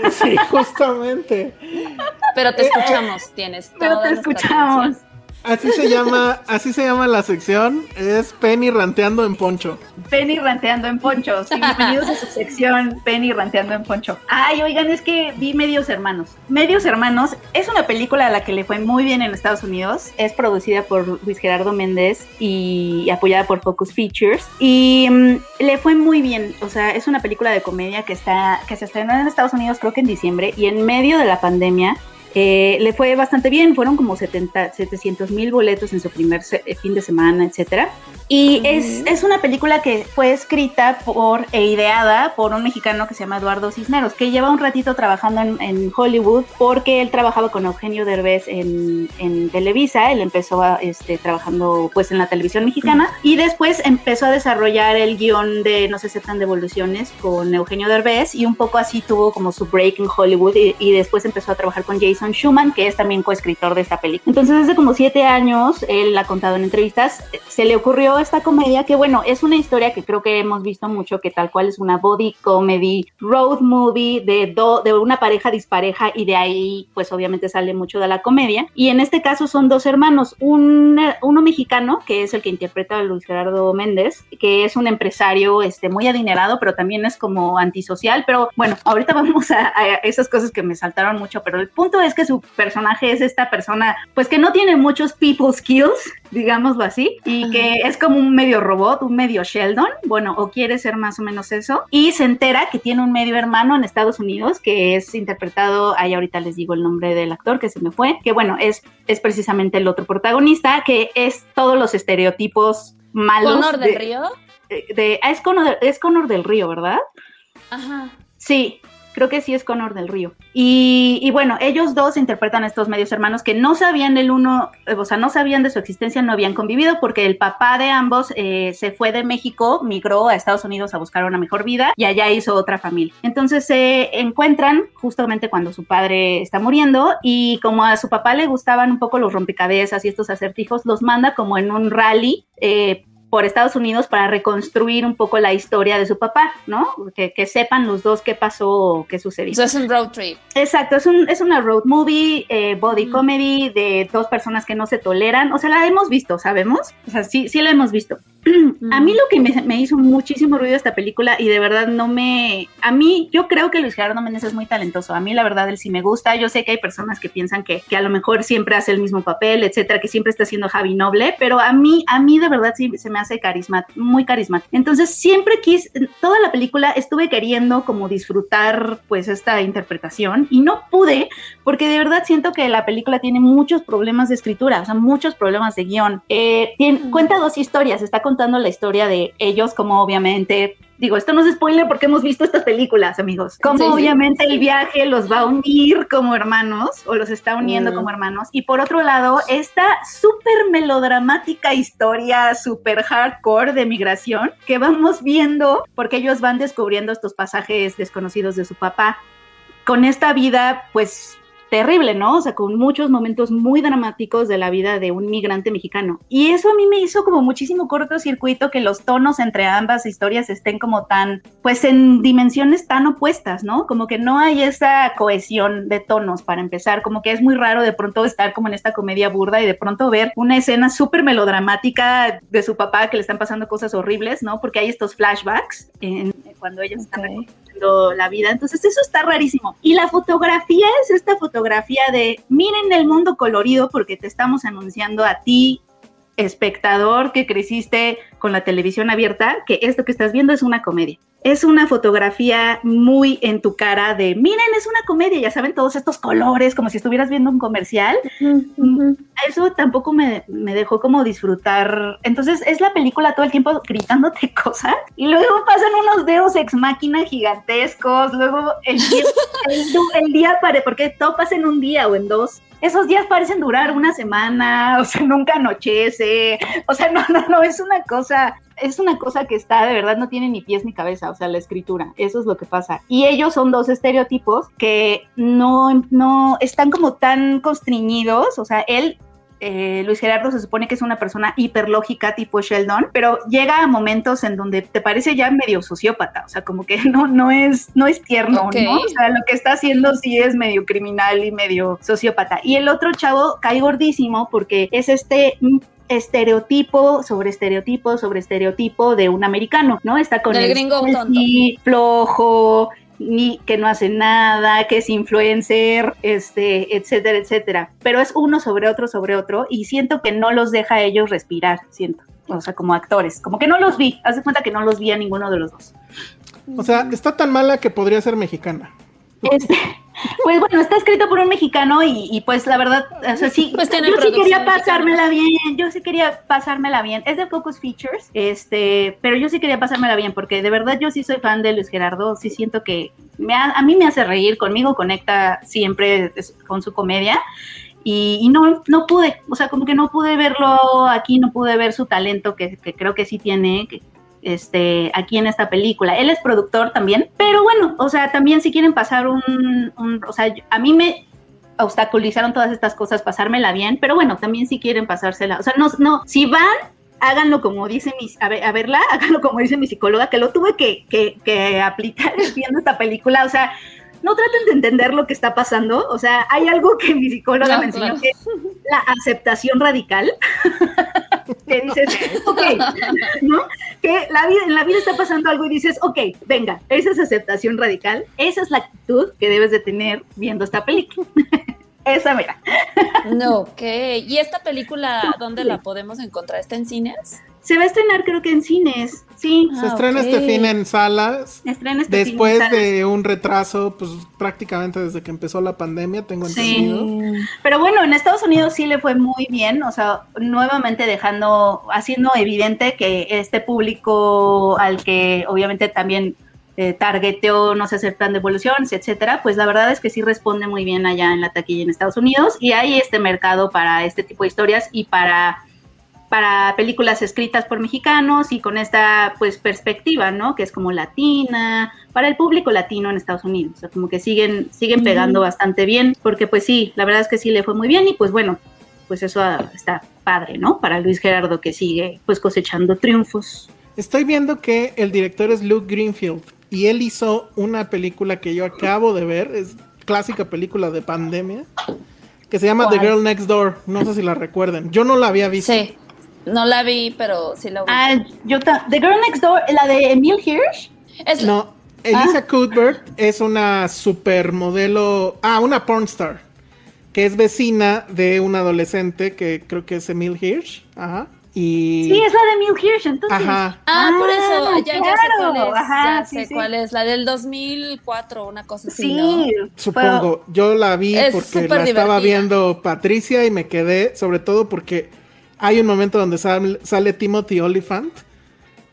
más. sí, justamente. Pero te escuchamos, tienes Pero toda te escuchamos. atención. Así se llama, así se llama la sección, es Penny ranteando en poncho. Penny ranteando en poncho. Sí, bienvenidos a su sección Penny ranteando en poncho. Ay, oigan, es que vi Medios Hermanos. Medios Hermanos es una película a la que le fue muy bien en Estados Unidos. Es producida por Luis Gerardo Méndez y apoyada por Focus Features. Y mm, le fue muy bien. O sea, es una película de comedia que, está, que se estrenó en Estados Unidos creo que en diciembre. Y en medio de la pandemia eh, le fue bastante bien, fueron como 70, 700 mil boletos en su primer se- eh, fin de semana, etcétera. Y es, es una película que fue escrita por e ideada por un mexicano que se llama Eduardo Cisneros, que lleva un ratito trabajando en, en Hollywood porque él trabajaba con Eugenio Derbez en, en Televisa, él empezó a, este, trabajando pues en la televisión mexicana y después empezó a desarrollar el guion de No se aceptan devoluciones con Eugenio Derbez y un poco así tuvo como su break en Hollywood y, y después empezó a trabajar con Jason Schumann, que es también coescritor de esta película. Entonces hace como siete años, él ha contado en entrevistas, se le ocurrió esta comedia que bueno, es una historia que creo que hemos visto mucho, que tal cual es una body comedy, road movie de, do- de una pareja dispareja y de ahí pues obviamente sale mucho de la comedia. Y en este caso son dos hermanos, un, uno mexicano, que es el que interpreta a Luis Gerardo Méndez, que es un empresario este, muy adinerado, pero también es como antisocial, pero bueno, ahorita vamos a, a esas cosas que me saltaron mucho, pero el punto es que su personaje es esta persona, pues que no tiene muchos people skills, digámoslo así, y que es como un medio robot, un medio Sheldon, bueno, o quiere ser más o menos eso, y se entera que tiene un medio hermano en Estados Unidos, que es interpretado, ahí ahorita les digo el nombre del actor que se me fue, que bueno, es, es precisamente el otro protagonista, que es todos los estereotipos malos. ¿Conor del de- Río? de- de- ah, es, Conor, es Conor del Río, ¿verdad? Ajá. Sí, creo que sí es Conor del Río. Y, bueno, ellos dos interpretan a estos medios hermanos que no sabían el uno, eh, o sea, no sabían de su existencia, no habían convivido porque el papá de ambos eh, se fue de México, migró a Estados Unidos a buscar una mejor vida y allá hizo otra familia. Entonces se encuentran justamente cuando su padre está muriendo y como a su papá le gustaban un poco los rompecabezas y estos acertijos, los manda como en un rally. eh, por Estados Unidos para reconstruir un poco la historia de su papá, ¿no? Que, que sepan los dos qué pasó o qué sucedió. Eso es un road trip. Exacto, es, un, es una road movie, eh, body comedy de dos personas que no se toleran. O sea, la hemos visto, ¿sabemos? O sea, sí, sí la hemos visto. A mí lo que me, me hizo muchísimo ruido esta película y de verdad no me... A mí, yo creo que Luis Gerardo Méndez es muy talentoso. A mí la verdad él sí me gusta. Yo sé que hay personas que piensan que, que a lo mejor siempre hace el mismo papel, etcétera, que siempre está haciendo Javi Noble, pero a mí, a mí de verdad sí se me hace carismático, muy carismático. Entonces siempre quise, toda la película estuve queriendo como disfrutar pues esta interpretación y no pude porque de verdad siento que la película tiene muchos problemas de escritura, o sea, muchos problemas de guion. Eh, tiene- cuenta dos historias, está contando la historia de ellos como obviamente... Digo, esto no es spoiler porque hemos visto estas películas, amigos. Como Sí, sí. obviamente el viaje los va a unir como hermanos o los está uniendo Mm. como hermanos. Y por otro lado, esta súper melodramática historia, súper hardcore de migración que vamos viendo porque ellos van descubriendo estos pasajes desconocidos de su papá con esta vida, pues terrible, ¿no? O sea, con muchos momentos muy dramáticos de la vida de un migrante mexicano. Y eso a mí me hizo como muchísimo cortocircuito que los tonos entre ambas historias estén como tan, pues en dimensiones tan opuestas, ¿no? Como que no hay esa cohesión de tonos para empezar, como que es muy raro de pronto estar como en esta comedia burda y de pronto ver una escena súper melodramática de su papá que le están pasando cosas horribles, ¿no? Porque hay estos flashbacks en- cuando ellos están reconstruyendo la vida. Entonces eso está rarísimo. Y la fotografía es esta fotografía de miren el mundo colorido porque te estamos anunciando a ti, espectador que creciste con la televisión abierta, que esto que estás viendo es una comedia. Es una fotografía muy en tu cara de, miren, es una comedia, ya saben, todos estos colores, como si estuvieras viendo un comercial. Eso tampoco me, me dejó como disfrutar. Entonces es la película todo el tiempo gritándote cosas y luego pasan unos dedos ex máquina gigantescos, luego el día, el, el día pare, porque todo pasa en un día o en dos. Esos días parecen durar una semana, o sea, nunca anochece, o sea, no, no, no, es una cosa, es una cosa que está, de verdad, no tiene ni pies ni cabeza, o sea, la escritura, eso es lo que pasa. Y ellos son dos estereotipos que no, no están como tan constriñidos, o sea, él eh, Luis Gerardo se supone que es una persona hiperlógica tipo Sheldon, pero llega a momentos en donde te parece ya medio sociópata, o sea, como que no, no, es, no es tierno. ¿no? O sea, lo que está haciendo sí es medio criminal y medio sociópata. Y el otro chavo cae gordísimo porque es este estereotipo sobre estereotipo sobre estereotipo de un americano, ¿no? Está con Del el gringo flojo, ni que no hace nada, que es influencer, este, etcétera, etcétera. Pero es uno sobre otro sobre otro y siento que no los deja a ellos respirar, siento. O sea, como actores, como que no los vi. Haz de cuenta que no los vi a ninguno de los dos. O sea, está tan mala que podría ser mexicana. Este, pues bueno, está escrito por un mexicano y, y, pues la verdad, o sea, sí, Pues yo sí quería mexicana. pasármela bien, yo sí quería pasármela bien. Es de Focus Features, este, pero yo sí quería pasármela bien porque de verdad yo sí soy fan de Luis Gerardo, sí siento que me ha- a mí me hace reír, conmigo conecta siempre con su comedia. Y, y no, no pude, o sea, como que no pude verlo aquí, no pude ver su talento que, que creo que sí tiene, que, este, aquí en esta película. Él es productor también, pero bueno, o sea, también si quieren pasar un, o sea, a mí me obstaculizaron todas estas cosas, pasármela bien, pero bueno, también si quieren pasársela, o sea, no, no, si van, háganlo como dice mi, a, ver, a verla, háganlo como dice mi psicóloga, que lo tuve que, que, que aplicar viendo esta película, o sea, no traten de entender lo que está pasando, o sea, hay algo que mi psicóloga No, me enseñó claro. que es la aceptación radical, que dices, ok, ¿no? Que la vida, en la vida está pasando algo y dices, ok, venga, esa es aceptación radical, esa es la actitud que debes de tener viendo esta película. esa, mira. No, ok. ¿Y esta película dónde la podemos encontrar? ¿Está en cines? Se va a estrenar creo que en cines, sí. Se estrena este fin en salas. Estrena este fin en Después salas. de un retraso, pues prácticamente desde que empezó la pandemia, tengo entendido. Sí. Pero bueno, en Estados Unidos sí le fue muy bien, o sea, nuevamente dejando, haciendo evidente que este público al que obviamente también eh, targeteó, no sé, hacer plan de evoluciones, etcétera, pues la verdad es que sí responde muy bien allá en la taquilla en Estados Unidos y hay este mercado para este tipo de historias y para para películas escritas por mexicanos y con esta pues perspectiva, ¿no? Que es como latina, para el público latino en Estados Unidos. O sea, como que siguen, siguen pegando bastante bien, porque pues sí, la verdad es que sí le fue muy bien y pues bueno, pues eso ah, está padre, ¿no? Para Luis Gerardo que sigue pues cosechando triunfos. Estoy viendo que el director es Luke Greenfield y él hizo una película que yo acabo de ver, es clásica película de pandemia, que se llama The. Girl Next Door. No sé si la recuerden. Yo no la había visto. Sí. No la vi, pero sí la ubico. Ah, yo ta- The Girl Next Door, la de Emil Hirsch. Es No, Elisa Cuthbert es una supermodelo, ah, una pornstar, que es vecina de un adolescente que creo que es Emil Hirsch, ajá, y... Sí, es la de Emil Hirsch, entonces. Ajá. Ah, por eso, ya, ya sé cuál es. ajá, ya sí, sé sí. cuál es. La del 2004, una cosa así, Sí, ¿no? Supongo, yo la vi Es porque la estaba viendo Patricia y me quedé, sobre todo porque hay un momento donde sale, sale Timothy Oliphant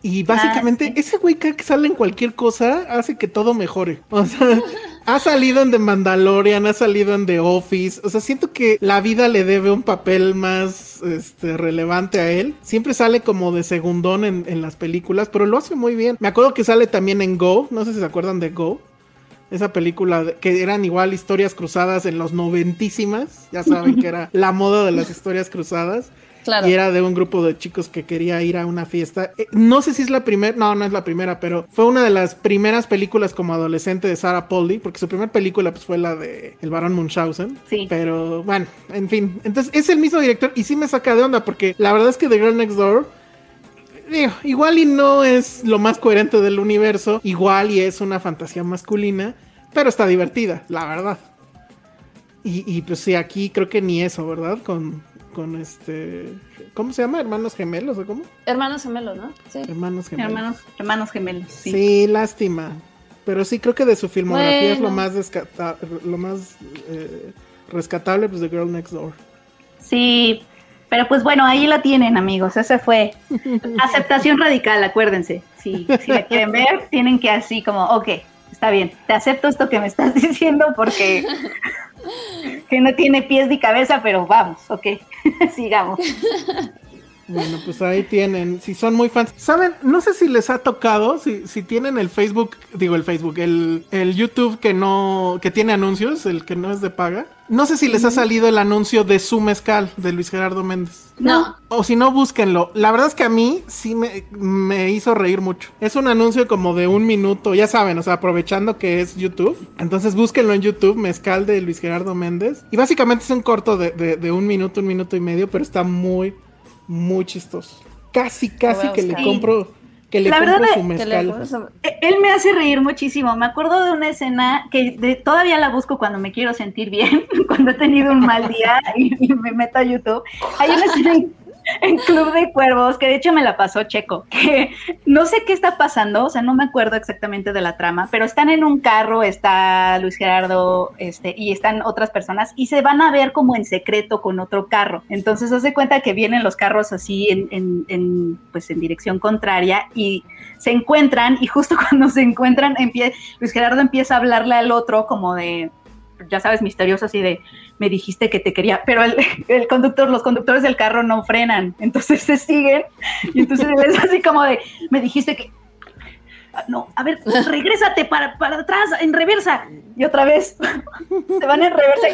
y básicamente ese güey que sale en cualquier cosa hace que todo mejore. O sea, ha salido en The Mandalorian, ha salido en The Office, o sea, siento que la vida le debe un papel más este, relevante a él. Siempre sale como de segundón en, en las películas, pero lo hace muy bien. Me acuerdo que sale también en Go, no sé si se acuerdan de Go. Esa película que eran igual historias cruzadas en los noventísimas. Ya saben que era la moda de las historias cruzadas. Claro. Y era de un grupo de chicos que quería ir a una fiesta. Eh, no sé si es la primera, no, no es la primera, pero fue una de las primeras películas como adolescente de Sarah Polly, porque su primera película pues fue la de El Barón Munchausen. Sí. Pero bueno, en fin. Entonces es el mismo director y sí me saca de onda porque la verdad es que The Girl Next Door digo, igual y no es lo más coherente del universo, igual y es una fantasía masculina, pero está divertida, la verdad. Y, y, pues sí, aquí creo que ni eso, ¿verdad? Con, con este... ¿Cómo se llama? ¿Hermanos gemelos o cómo? Hermanos gemelos, ¿no? Sí. Hermanos gemelos. Hermanos, hermanos gemelos. Sí. Sí. lástima. Pero sí, creo que de su filmografía es lo más, descata- lo más eh, rescatable, pues The Girl Next Door. Sí, pero pues bueno, ahí la tienen, amigos. Ese fue aceptación radical, acuérdense. Si, si la quieren ver, tienen que así como, ok, está bien, te acepto esto que me estás diciendo porque que no tiene pies ni cabeza, pero vamos, ok, sigamos. Bueno, pues ahí tienen. Si son muy fans. ¿Saben? No sé si les ha tocado, si, si tienen el Facebook, digo el Facebook, el, el YouTube que no, que tiene anuncios, el que no es de paga. No sé si les ha salido el anuncio de su mezcal de Luis Gerardo Méndez. No. O si no, búsquenlo. La verdad es que a mí sí me, me hizo reír mucho. Es un anuncio como de un minuto, ya saben, o sea, aprovechando que es YouTube. Entonces búsquenlo en YouTube, Mezcal de Luis Gerardo Méndez. Y básicamente es un corto de, de- de un minuto, un minuto y medio, pero está muy, muy chistoso. Casi, casi que le compro, que le La compro verdad su me- Que le mezcal. Eh, Él me hace reír muchísimo. Me acuerdo de una escena que de- todavía la busco cuando me quiero sentir bien, cuando he tenido un mal día y, y me meto a YouTube. Hay una escena en, en Club de Cuervos que de hecho me la pasó Checo, que no sé qué está pasando, o sea, no me acuerdo exactamente de la trama, pero están en un carro, está Luis Gerardo este, y están otras personas y se van a ver como en secreto con otro carro. Entonces hace cuenta que vienen los carros así en, en- en, pues en dirección contraria y se encuentran y justo cuando se encuentran Luis Gerardo empieza a hablarle al otro como de ya sabes misterioso así de me dijiste que te quería pero el, el conductor los conductores del carro no frenan entonces se siguen y entonces es así como de me dijiste que "Ah, no, a ver, regrésate para, para atrás, en reversa. Y otra vez, se van en reversa.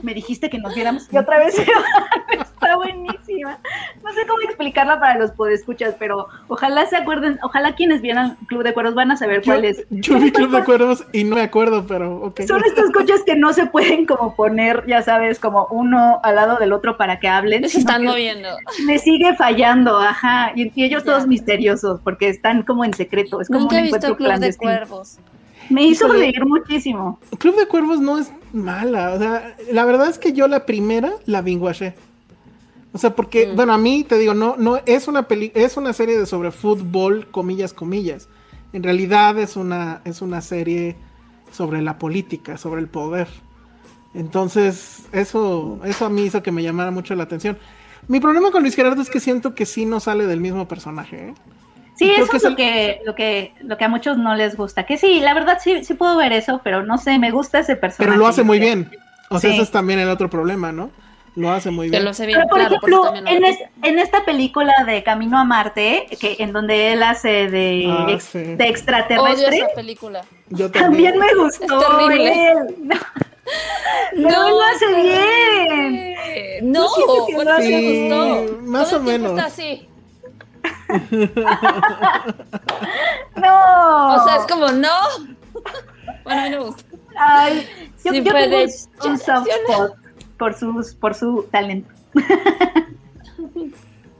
Me dijiste que nos viéramos. Y otra vez, se van. Está buenísima. No sé cómo explicarla para los podescuchas, pero ojalá se acuerden, ojalá quienes vieran Club de Cuervos van a saber Yo, cuál es. yo vi Club de Cuervos y no me acuerdo, pero ok. Son estos coches que no se pueden como poner, ya sabes, como uno al lado del otro para que hablen. Se están moviendo. Me sigue fallando, ajá. Y, y ellos todos misteriosos, porque están como en secreto. Es como Nunca un he visto encuentro Club de clandestino. Cuervos. Me hizo Híjole. reír muchísimo. Club de Cuervos no es mala. O sea, la verdad es que yo la primera la binguaché. O sea, porque, Mm. bueno, a mí te digo, no, no, es una peli, es una serie de sobre fútbol, comillas, comillas. En realidad es una, es una serie sobre la política, sobre el poder. Entonces, eso, eso a mí hizo que me llamara mucho la atención. Mi problema con Luis Gerardo es que siento que sí no sale del mismo personaje. ¿eh? Sí, eso que es es lo el- que, lo que, lo que a muchos no les gusta. Que sí, la verdad sí, sí puedo ver eso, pero no sé, me gusta ese personaje. Pero lo hace muy bien. O sea, Sí. ese es también el otro problema, ¿no? Lo hace muy Que bien. lo sé bien, Pero por claro, ejemplo, en, es- en esta película de Camino a Marte, que en donde él hace de, Ah, ex- sí. de Odio extraterrestre, esa película. Yo también me gustó. Es terrible. él. No, pero él lo hace bien. No, hace me gustó. bien, más Todo o menos. Está así. No. O sea, es como, no. Bueno, a mí no me gusta. Ay, yo, Sí, yo tengo un soft spot por, sus, por su talento.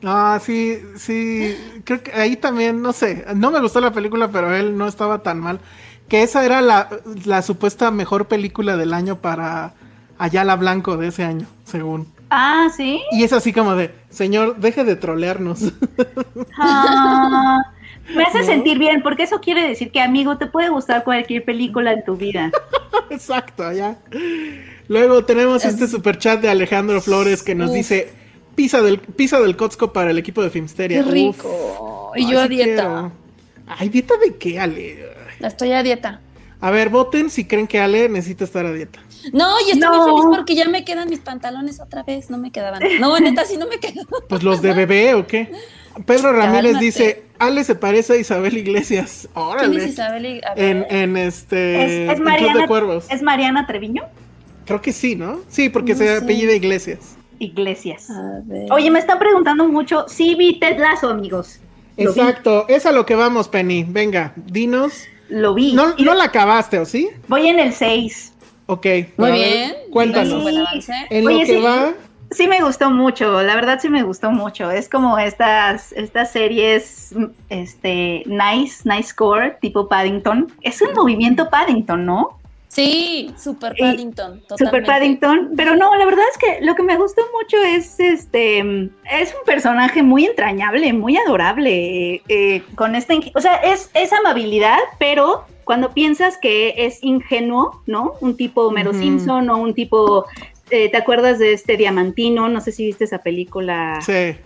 Ah, sí, sí. Creo que ahí también, no sé. No me gustó la película, pero él no estaba tan mal. Que esa era la, la supuesta mejor película del año para Ayala Blanco de ese año, según. Ah, sí. Y es así como de, señor, deje de trolearnos. Ah, me hace ¿No? sentir bien, porque eso quiere decir que, amigo, te puede gustar cualquier película en tu vida. Exacto, ya. Luego tenemos este super chat de Alejandro Flores que nos Uf. dice pizza del, pizza del Cotzco para el equipo de Filmsteria. Qué Uf. rico. Y Ay, yo a dieta. quiero. Ay, ¿dieta de qué, Ale? Estoy a dieta. A ver, voten si creen que Ale necesita estar a dieta. No, y estoy No. muy feliz porque ya me quedan mis pantalones otra vez. No me quedaban. No, neta, sí no me quedaban. Pues los de bebé o qué. Pedro Ramírez Cálmate. dice, Ale se parece a Isabel Iglesias. ¿Quién Órale. es Isabel? En, en este ¿Es, es de Mariana, Cuervos. ¿Es Mariana Treviño? Creo que sí, ¿no? Sí, porque No se apellida Iglesias. Iglesias. A ver. Oye, me están preguntando mucho. Sí, vi Ted Lasso, amigos. Lo vi. Exacto, es a lo que vamos, Penny. Venga, dinos. Lo vi. No, no la acabaste, ¿o sí? Voy en el 6. Ok. Muy ver, bien. Cuéntanos. Avance. En Oye, lo que sí. va, Sí me gustó mucho, la verdad sí me gustó mucho. Es como estas, estas series, este, nice, nice score, tipo Paddington. Es un movimiento Paddington, ¿no? Sí, Super Y- Paddington. Super totalmente. Paddington, pero no, la verdad es que lo que me gustó mucho es este, mm, es un personaje muy entrañable, muy adorable, eh, con esta, o sea, es, es amabilidad, pero cuando piensas que es ingenuo, ¿no? Un tipo Homero Ujú. Simpson o un tipo, eh, ¿te acuerdas de este Diamantino? No sé si viste esa película sí.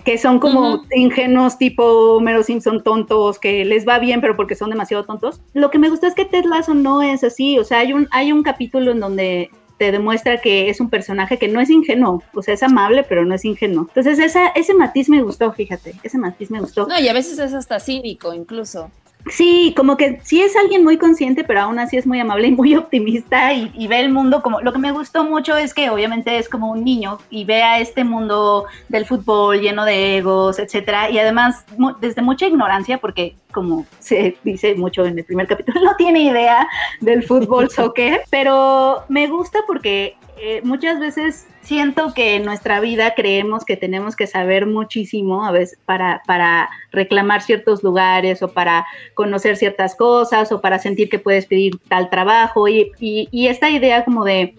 Que son como ingenuos tipo Homero Simpson tontos, que les va bien pero porque son demasiado tontos. Lo que me gusta es que Ted Lasso no es así, o sea, hay un, hay un capítulo en donde te demuestra que es un personaje que no es ingenuo, o sea, es amable, pero no es ingenuo. Entonces, esa, ese matiz me gustó, fíjate, ese matiz me gustó. No, y a veces es hasta cínico incluso. Sí, como que sí es alguien muy consciente, pero aún así es muy amable y muy optimista y, y ve el mundo como... Lo que me gustó mucho es que obviamente es como un niño y ve a este mundo del fútbol lleno de egos, etcétera, y además mu- desde mucha ignorancia, porque como se dice mucho en el primer capítulo, no tiene idea del fútbol, soccer, pero me gusta porque eh, muchas veces siento que en nuestra vida creemos que tenemos que saber muchísimo a veces para, para reclamar ciertos lugares o para conocer ciertas cosas o para sentir que puedes pedir tal trabajo y, y- y esta idea como de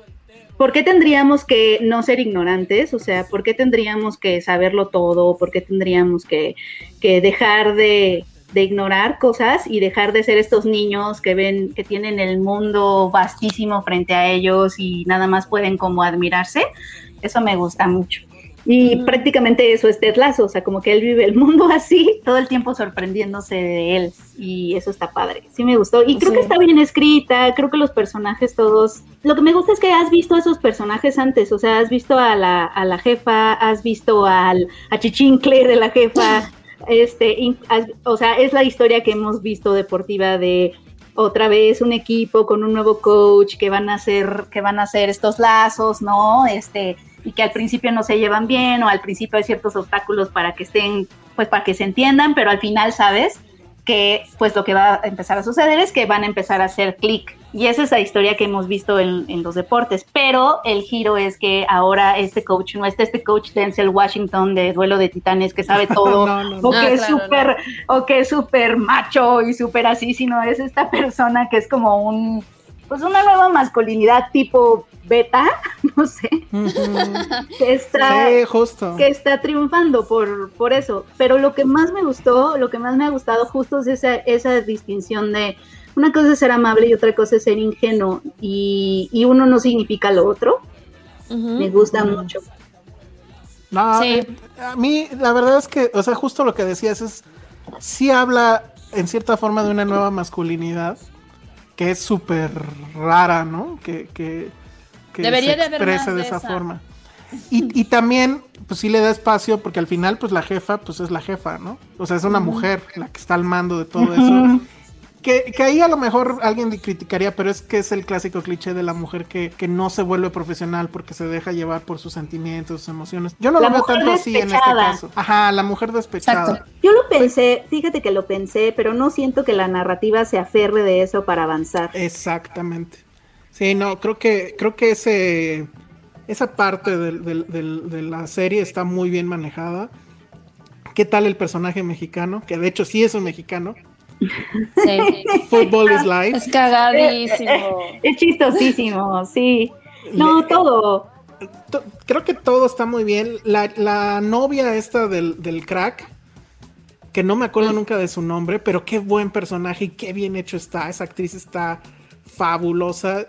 ¿por qué tendríamos que no ser ignorantes? O sea, ¿por qué tendríamos que saberlo todo? ¿Por qué tendríamos que, que dejar de, de ignorar cosas y dejar de ser estos niños que ven, que tienen el mundo vastísimo frente a ellos y nada más pueden como admirarse? Eso me gusta mucho. Y prácticamente eso es Ted Lasso, o sea, como que él vive el mundo así, todo el tiempo sorprendiéndose de él. Y eso está padre. Sí me gustó. Y creo Sí. que está bien escrita, creo que los personajes todos... Lo que me gusta es que has visto a esos personajes antes, o sea, has visto a la, a la jefa, has visto al, a Chichincle de la jefa, este, o sea, es la historia que hemos visto deportiva de otra vez un equipo con un nuevo coach que van a hacer que van a hacer estos lazos, ¿no? Este y que al principio no se llevan bien o al principio hay ciertos obstáculos para que estén pues para que se entiendan, pero al final sabes que pues lo que va a empezar a suceder es que van a empezar a hacer clic. Y esa es la historia que hemos visto en, en los deportes. Pero el giro es que ahora este coach no es este coach Denzel Washington de duelo de titanes que sabe todo, No, no, o que es claro, súper, o que es súper macho y súper así, sino es esta persona que es como un, pues una nueva masculinidad tipo beta, no sé, que está, Sí, justo. que está triunfando por, por eso. Pero lo que más me gustó, lo que más me ha gustado justo es esa, esa distinción de una cosa es ser amable y otra cosa es ser ingenuo y, y uno no significa lo otro. Me gusta mucho. No, Sí. eh, a mí la verdad es que, o sea, justo lo que decías es, sí habla en cierta forma de una nueva masculinidad que es súper rara, ¿no? Que, que, que Debería se de haber exprese de de esa esa. forma. Y, y también, pues sí le da espacio, porque al final, pues la jefa, pues es la jefa, ¿no? O sea, es una mujer la que está al mando de todo eso. Que, que ahí a lo mejor alguien le criticaría, pero es que es el clásico cliché de la mujer que, que no se vuelve profesional porque se deja llevar por sus sentimientos, sus emociones. Yo no La lo veo mujer tanto así en este despechada. caso. Ajá, la mujer despechada. Exacto. Yo lo pensé, fíjate que lo pensé, pero no siento que la narrativa se aferre de eso para avanzar. Exactamente. Sí, no, creo que, creo que ese, esa parte del- de la serie está muy bien manejada. ¿Qué tal el personaje mexicano? Que de hecho sí es un mexicano. Sí. Football is life. Es cagadísimo. Es chistosísimo, sí. No, Le- todo. To- Creo que todo está muy bien. La, la novia esta del, del crack, que no me acuerdo nunca de su nombre, pero qué buen personaje y qué bien hecho está. Esa actriz está fabulosa.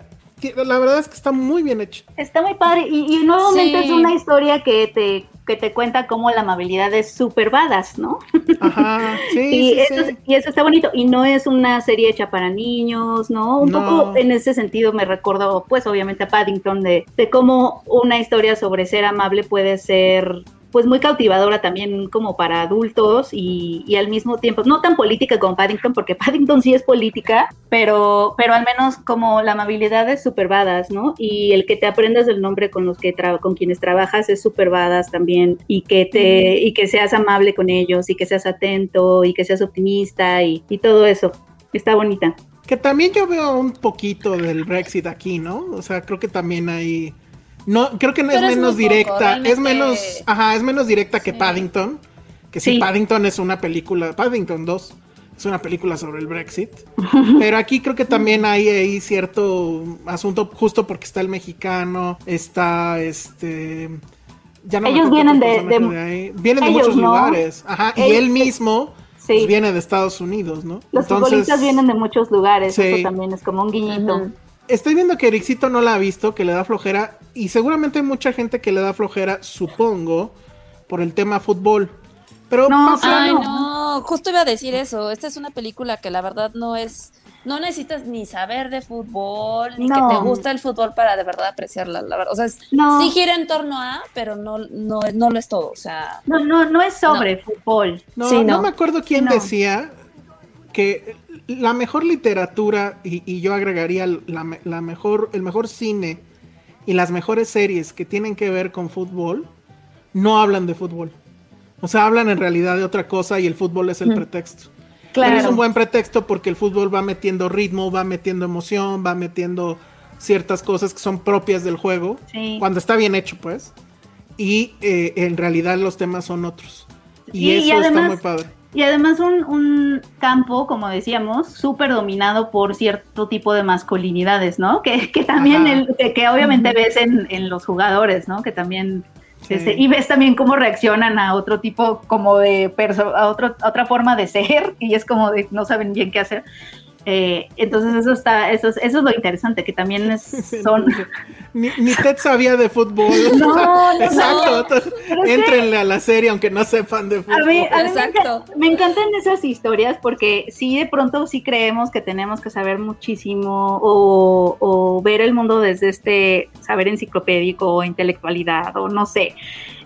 La verdad es que está muy bien hecho. Está muy padre. Y, y nuevamente Sí. es una historia que te, que te cuenta cómo la amabilidad es súper badass, ¿no? Ajá, sí, y, sí, eso, sí. y eso está bonito. Y no es una serie hecha para niños, ¿no? Un No. poco en ese sentido me recordó, pues obviamente a Paddington, de, de cómo una historia sobre ser amable puede ser pues muy cautivadora también como para adultos y, y al mismo tiempo, no tan política como Paddington, porque Paddington sí es política, pero, pero al menos como la amabilidad es súper badass, ¿no? Y el que te aprendas el nombre con los que tra- con quienes trabajas es súper badass también, y que te, y que seas amable con ellos, y que seas atento, y que seas optimista, y, y todo eso. Está bonita. Que también yo veo un poquito del Brexit aquí, ¿no? O sea, creo que también hay. No, creo que no es menos poco, directa. Es menos. Ajá, es menos directa que Sí. Paddington. Que sí, Sí. Paddington es una película. Paddington 2 es una película sobre el Brexit. Pero aquí creo que también hay ahí cierto asunto, justo porque está el mexicano, está este. Ya no Ellos vienen de- ahí. Vienen de ellos, muchos ¿no? lugares. Ajá. Y él mismo Sí. pues, viene de Estados Unidos, ¿no? Los futbolistas vienen de muchos lugares, Sí. eso también es como un guiñito. Estoy viendo que Ericito no la ha visto, que le da flojera, y seguramente hay mucha gente que le da flojera, supongo, por el tema fútbol. Pero No, pasa- Ay, no. no, justo iba a decir eso. Esta es una película que la verdad no es no necesitas ni saber de fútbol, ni No. que te gusta el fútbol para de verdad apreciarla, la verdad. O sea, es- No. sí gira en torno a, pero no, no, no lo es todo. O sea, No, no, no es sobre fútbol. No, Sí, no no. me acuerdo quién No. decía que la mejor literatura, y, y yo agregaría la, me- la mejor, el mejor cine y las mejores series que tienen que ver con fútbol, no hablan de fútbol. O sea, hablan en realidad de otra cosa y el fútbol es el pretexto. Pero es un Claro. buen pretexto porque el fútbol va metiendo ritmo, va metiendo emoción, va metiendo ciertas cosas que son propias del juego. Sí. Cuando está bien hecho, pues. Y eh, en realidad los temas son otros. Y, y eso está además- muy padre. Y además un, un campo, como decíamos, súper dominado por cierto tipo de masculinidades, ¿no? Que, que también, el, que, que obviamente ves en, en los jugadores, ¿no? Que también... Sí. este, y ves también cómo reaccionan a otro tipo como de perso a, otro, a otra forma de ser y es como de no saben bien qué hacer. Eh, entonces eso está, eso es, eso es lo interesante, que también es, son... Ni, ni Ted sabía de fútbol. No, no, Exacto. no. Entrenle a la serie aunque no sepan de fútbol. A mí, a mí me, Exacto. me encantan esas historias porque sí, de pronto sí creemos que tenemos que saber muchísimo o, o ver el mundo desde este saber enciclopédico o intelectualidad o no sé.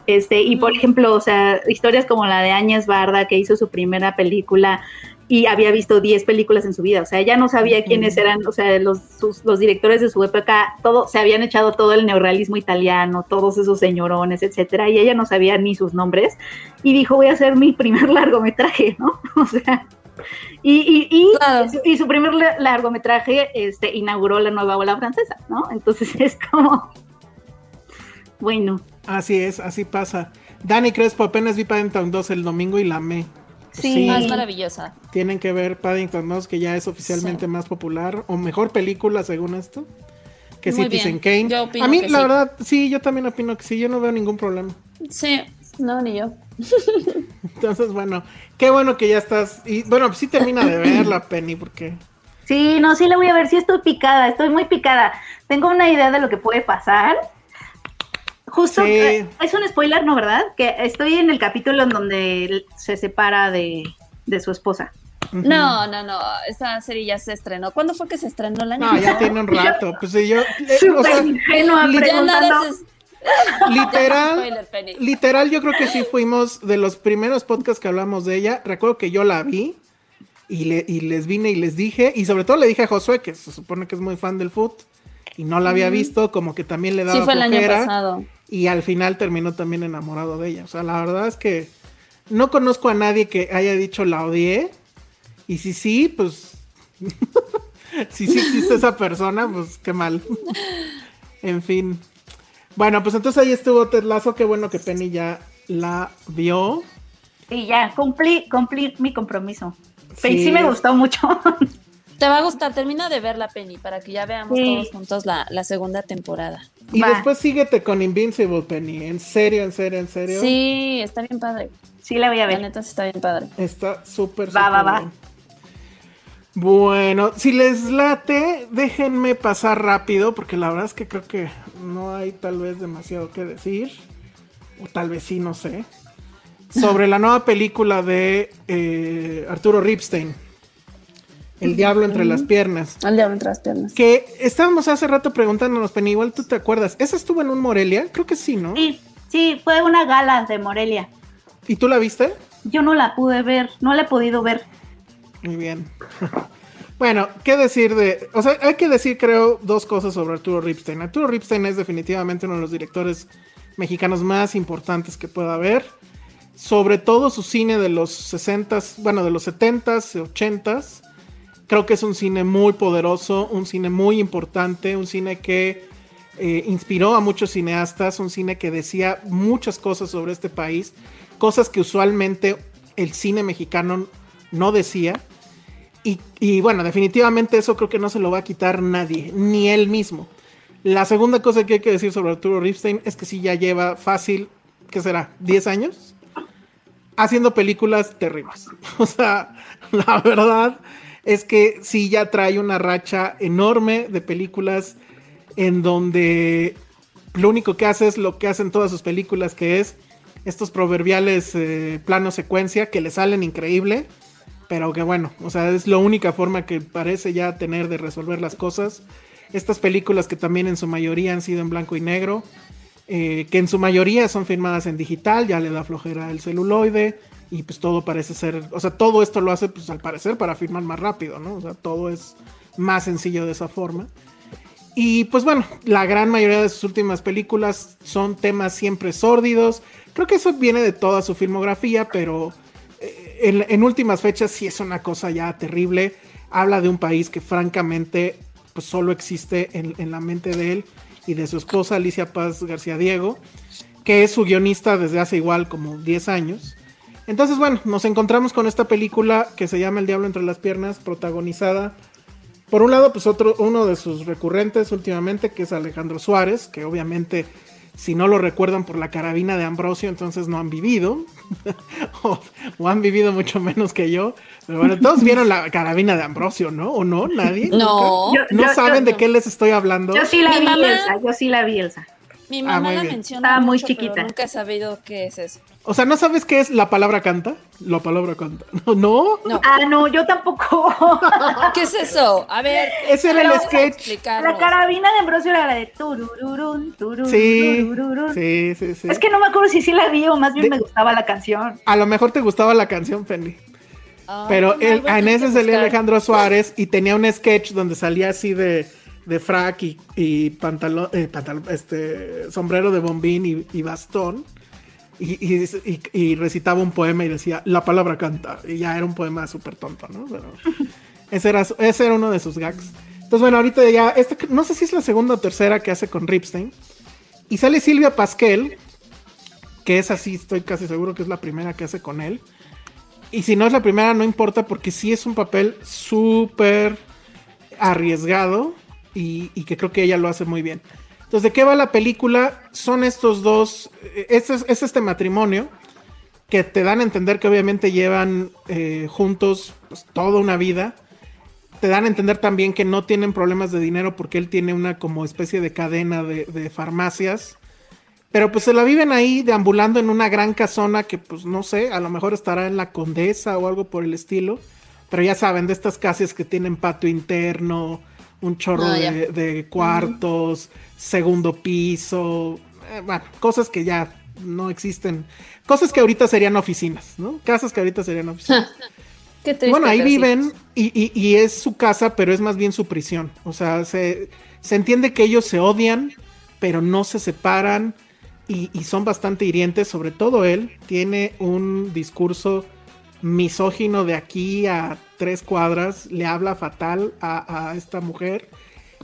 Este, y por ejemplo, o sea, historias como la de Áñez Barda que hizo su primera película y había visto 10 películas en su vida, o sea, ella no sabía quiénes eran, o sea, los, sus- los directores de su época, todo, se habían echado todo el neorrealismo italiano, todos esos señorones, etcétera, y ella no sabía ni sus nombres, y dijo, voy a hacer mi primer largometraje, ¿no? O sea, y, y, y, Claro. su- y su primer la- largometraje este, inauguró la nueva ola francesa, ¿no? Entonces es como, bueno, Así es, así pasa. Dani Crespo, apenas vi Paddington 2 el domingo y la amé. Sí. Ah, es maravillosa. Tienen que ver Paddington 2, que ya es oficialmente más popular, o mejor película según esto, que Muy Citizen bien. Kane. Yo opino A mí, que la sí. verdad, sí, yo también opino que sí, yo no veo ningún problema. Sí, no, ni yo. Entonces, bueno, qué bueno que ya estás. Y bueno, pues sí termina de verla, Penny, porque. Sí, no, sí la voy a ver, sí estoy picada, estoy muy picada. Tengo una idea de lo que puede pasar. Justo, Sí. eh, es un spoiler, ¿no, verdad? Que estoy en el capítulo en donde él se separa de, de su esposa. No, no, no. Esa serie ya se estrenó. ¿Cuándo fue que se estrenó el año No, ya tiene un rato. Pues sí, yo. eh, o sea, ingenua li- Ya preguntando. nada es- literal. Literal, yo creo que sí fuimos de los primeros podcasts que hablamos de ella. Recuerdo que yo la vi y, le, y les vine y les dije, y sobre todo le dije a Josué, que se supone que es muy fan del foot, y no la había visto, como que también le daba Sí, fue el año pasado. Y al final terminó también enamorado de ella. O sea, la verdad es que no conozco a nadie que haya dicho la odié, y si sí, pues... si sí existe esa persona, pues qué mal. en fin. Bueno, pues entonces ahí estuvo Ted Lasso, qué bueno que Penny ya la vio. Y ya, cumplí, cumplí mi compromiso. Sí, Sí. sí me gustó mucho. Te va a gustar. Termina de ver la Penny para que ya veamos Sí. todos juntos la, la segunda temporada. Y Va. después síguete con Invincible, Penny. En serio, en serio, en serio. Sí, está bien padre. Sí la voy a La ver. neta sí está bien padre. Está súper, Va, súper va, va. bien. Bueno, si les late, déjenme pasar rápido, porque la verdad es que creo que no hay tal vez demasiado que decir. O tal vez sí, no sé. Sobre la nueva película de eh, Arturo Ripstein. El diablo entre las piernas. Al diablo entre las piernas. Que estábamos hace rato preguntándonos, Penny, igual tú te acuerdas. ¿Esa estuvo en un Morelia? Creo que sí, ¿no? Sí, sí, fue una gala de Morelia. ¿Y tú la viste? Yo no la pude ver, no la he podido ver. Muy bien. bueno, ¿qué decir de...? O sea, hay que decir, creo, dos cosas sobre Arturo Ripstein. Arturo Ripstein es definitivamente uno de los directores mexicanos más importantes que pueda haber. Sobre todo su cine de los 60s, bueno, de los 70s, 80s. Creo que es un cine muy poderoso, un cine muy importante, un cine que eh, inspiró a muchos cineastas, un cine que decía muchas cosas sobre este país, cosas que usualmente el cine mexicano no decía. Y, y bueno, definitivamente eso creo que no se lo va a quitar nadie, ni él mismo. La segunda cosa que hay que decir sobre Arturo Ripstein es que sí ya lleva fácil, ¿qué será? ¿10 años? Haciendo películas terribles. O sea, la verdad es que sí ya trae una racha enorme de películas en donde lo único que hace es lo que hacen todas sus películas, que es estos proverbiales eh, planos secuencia que le salen increíble. pero que bueno, o sea, es la única forma que parece ya tener de resolver las cosas. Estas películas que también en su mayoría han sido en blanco y negro, eh, que en su mayoría son filmadas en digital, ya le da flojera el celuloide y pues todo parece ser, o sea, todo esto lo hace pues al parecer para filmar más rápido, ¿no? O sea, todo es más sencillo de esa forma. Y pues bueno, la gran mayoría de sus últimas películas son temas siempre sórdidos. Creo que eso viene de toda su filmografía, pero eh, en, últimas fechas sí es una cosa ya terrible. Habla de un país que francamente pues solo existe en, en la mente de él y de su esposa Alicia Paz García Diego, que es su guionista desde hace igual como 10 años. Entonces, bueno, nos encontramos con esta película que se llama El Diablo entre las Piernas, protagonizada por un lado, pues otro, uno de sus recurrentes últimamente, que es Alejandro Suárez, que obviamente, si no lo recuerdan por la carabina de Ambrosio, entonces no han vivido, o, o han vivido mucho menos que yo. Pero bueno, todos vieron la carabina de Ambrosio, ¿no? ¿O no? ¿Nadie? No. ¿No yo- saben yo- de qué les estoy hablando? Yo sí la Mi vi, mamá- Elsa. Yo sí la vi, Elsa. Mi Ah, mamá la bien. menciona Estaba muy pero chiquita. nunca he sabido qué es eso. O sea, ¿no sabes qué es la palabra canta? La palabra canta. ¿No? No. Ah, no, yo tampoco. ¿Qué es eso? A ver. Ese era el sketch. La carabina de Ambrosio era la de turururun, turururun, Sí, turururun. sí, sí, sí. Es que no me acuerdo si sí la vi o más bien De- me gustaba la canción. A lo mejor te gustaba la canción, Penny. Ah, Pero no, él, a en ese salía. Alejandro Suárez y tenía un sketch donde salía así de, de frac y, y pantalón, eh, pantalón, este, sombrero de bombín y, y bastón. Y, y- y- y recitaba un poema y decía, la palabra canta. Y ya era un poema súper tonto, ¿no? Pero ese, era, ese era uno de sus gags. Entonces, bueno, ahorita ya, este, no sé si es la segunda o tercera que hace con Ripstein. Y sale Silvia Pasquel, que es así, estoy casi seguro que es la primera que hace con él. Y si no es la primera, no importa, porque sí es un papel súper arriesgado y, y que creo que ella lo hace muy bien. Entonces, ¿de qué va la película? Son estos dos, eh, es, es- es este matrimonio que te dan a entender que obviamente llevan eh, juntos pues, toda una vida. Te dan a entender también que no tienen problemas de dinero porque él tiene una como especie de cadena de, de farmacias. Pero pues se la viven ahí deambulando en una gran casona que pues no sé, a lo mejor estará en la Condesa o algo por el estilo. Pero ya saben, de estas casas que tienen patio interno, un chorro de, de cuartos, segundo piso, eh, bueno, cosas que ya no existen. Cosas que ahorita serían oficinas, ¿no? Casas que ahorita serían oficinas. Qué Y triste, bueno, ahí viven y, y- y es su casa, pero es más bien su prisión. O sea, se, se entiende que ellos se odian, pero no se separan y, y son bastante hirientes. Sobre todo él tiene un discurso misógino de aquí a tres cuadras, le habla fatal a, esta mujer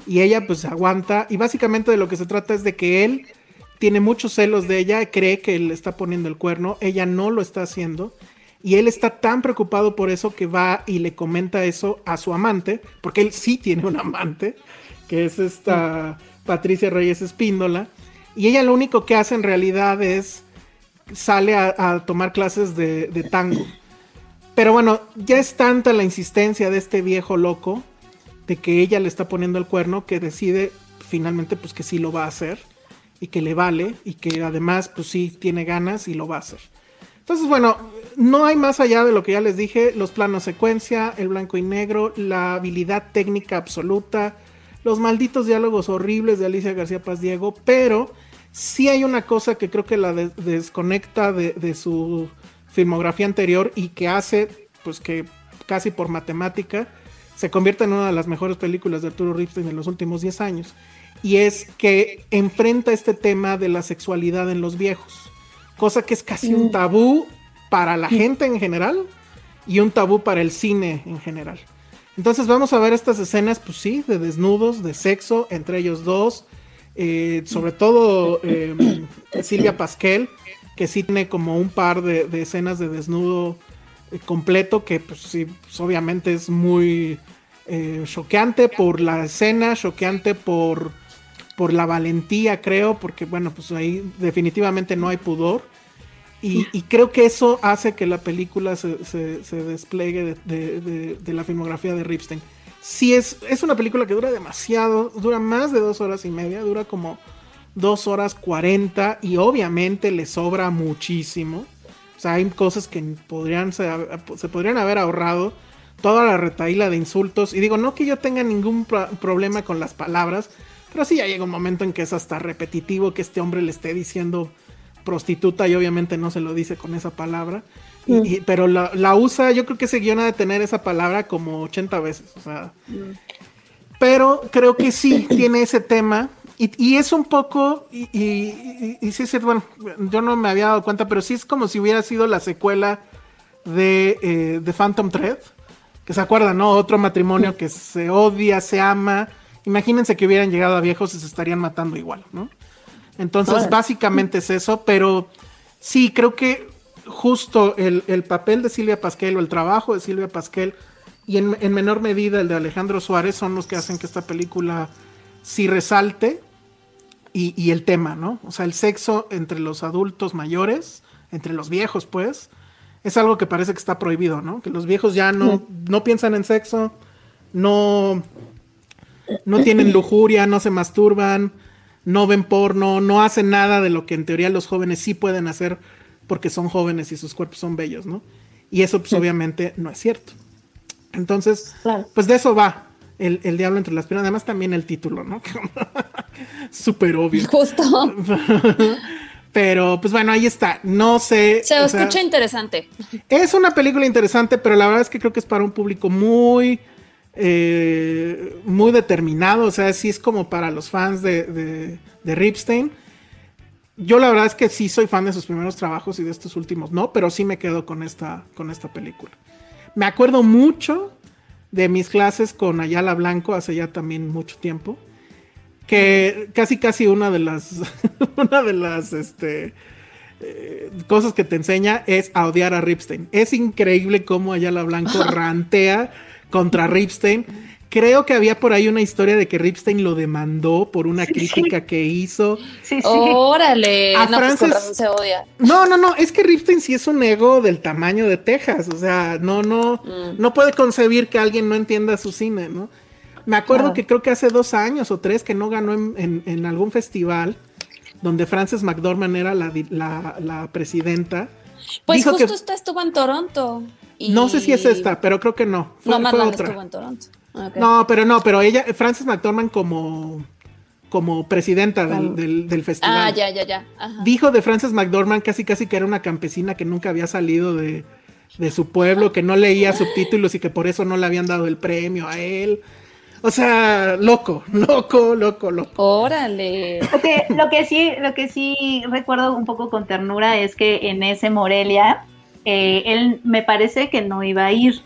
y ella pues aguanta. Y básicamente de lo que se trata es de que él tiene muchos celos de ella, cree que le está poniendo el cuerno, ella no lo está haciendo. Y él está tan preocupado por eso que va y le comenta eso a su amante, porque él sí tiene un amante, que es esta Patricia Reyes Espíndola. Y ella lo único que hace en realidad es sale a, tomar clases de tango. Pero bueno, ya es tanta la insistencia de este viejo loco de que ella le está poniendo el cuerno que decide finalmente pues que sí lo va a hacer y que le vale y que además pues sí tiene ganas y lo va a hacer. Entonces bueno, no hay más allá de lo que ya les dije, los planos secuencia, el blanco y negro, la habilidad técnica absoluta, los malditos diálogos horribles de Alicia García Paz Diego, pero sí hay una cosa que creo que la de- desconecta de, de su filmografía anterior y que hace pues que casi por matemática se convierta en una de las mejores películas de Arturo Ripstein en los últimos 10 años. Y es que enfrenta este tema de la sexualidad en los viejos. Cosa que es casi un tabú para la gente en general y un tabú para el cine en general. Entonces vamos a ver estas escenas, pues sí, de desnudos, de sexo entre ellos dos. eh, sobre todo eh, Silvia Pasquel, que sí tiene como un par de, escenas de desnudo eh, completo, que pues sí, pues, obviamente es muy eh, choqueante por la escena, choqueante por, por la valentía, creo, porque bueno, pues ahí definitivamente no hay pudor. Y, creo que eso hace que la película se, se- despliegue de, de- de- de la filmografía de Ripstein. Sí, es, es una película que dura demasiado, dura más de dos horas y media, dura como dos horas cuarenta y obviamente le sobra muchísimo. O sea, hay cosas que podrían se, se podrían haber ahorrado toda la retaíla de insultos. Y digo, no que yo tenga ningún pro- problema con las palabras, pero sí ya llega un momento en que es hasta repetitivo que este hombre le esté diciendo prostituta y obviamente no se lo dice con esa palabra. Y- y- pero la, la usa, yo creo que ese guion ha de tener esa palabra como 80 veces. O sea, pero creo que sí tiene ese tema. Y, y es un poco, y, y, y- y sí, sí, bueno, yo no me había dado cuenta, pero sí es como si hubiera sido la secuela de, eh, de Phantom Thread, que se acuerdan, ¿no? Otro matrimonio que se odia, se ama. Imagínense que hubieran llegado a viejos y se estarían matando igual, ¿no? Entonces, básicamente es eso, pero sí, creo que justo el, el papel de Silvia Pasquel o el trabajo de Silvia Pasquel y en, en menor medida el de Alejandro Suárez son los que hacen que esta película sí resalte y, y el tema, ¿no? O sea, el sexo entre los adultos mayores, entre los viejos, pues, es algo que parece que está prohibido, ¿no? Que los viejos ya no, no piensan en sexo, no, no tienen lujuria, no se masturban, no ven porno, no hacen nada de lo que en teoría los jóvenes sí pueden hacer porque son jóvenes y sus cuerpos son bellos, ¿no? Y eso pues obviamente no es cierto. Entonces, pues de eso va el, el diablo entre las piernas, además también el título, ¿no? Súper obvio. Justo. Pero pues bueno, ahí está. No sé. Se o sea, escucha interesante. es una película interesante, pero la verdad es que creo que es para un público muy, eh, muy determinado. O sea, sí es como para los fans de, de, de Ripstein. Yo la verdad es que sí soy fan de sus primeros trabajos y de estos últimos no, pero sí me quedo con esta, con esta película. Me acuerdo mucho de mis clases con Ayala Blanco hace ya también mucho tiempo. Que casi casi una de las una de las este eh, cosas que te enseña es a odiar a Ripstein. Es increíble cómo Ayala Blanco rantea contra Ripstein. Creo que había por ahí una historia de que Ripstein lo demandó por una crítica que hizo. Órale. A no, pues Frances- se odia. No, no, no, es que Ripstein sí es un ego del tamaño de Texas, o sea, no, no, Mm. no puede concebir que alguien no entienda su cine, ¿no? Me acuerdo Claro. que creo que hace dos años o tres que no ganó en, en- en algún festival donde Frances McDormand era la, di- la, la presidenta. Pues Dijo justo que- esta estuvo en Toronto. y- No sé si es esta, pero creo que no. Fue, no, fue Marlon otra. estuvo en Toronto. Ok. No, pero no, pero ella, Frances McDormand como, como presidenta del, del- del festival. Ah, ya, ya, ya. Ajá. Dijo de Frances McDormand casi casi que era una campesina que nunca había salido de, de su pueblo, que no leía subtítulos y que por eso no le habían dado el premio a él. O sea, loco, loco, loco, loco. Órale. Lo que, lo que sí, lo que sí recuerdo un poco con ternura es que en ese Morelia, eh, él me parece que no iba a ir.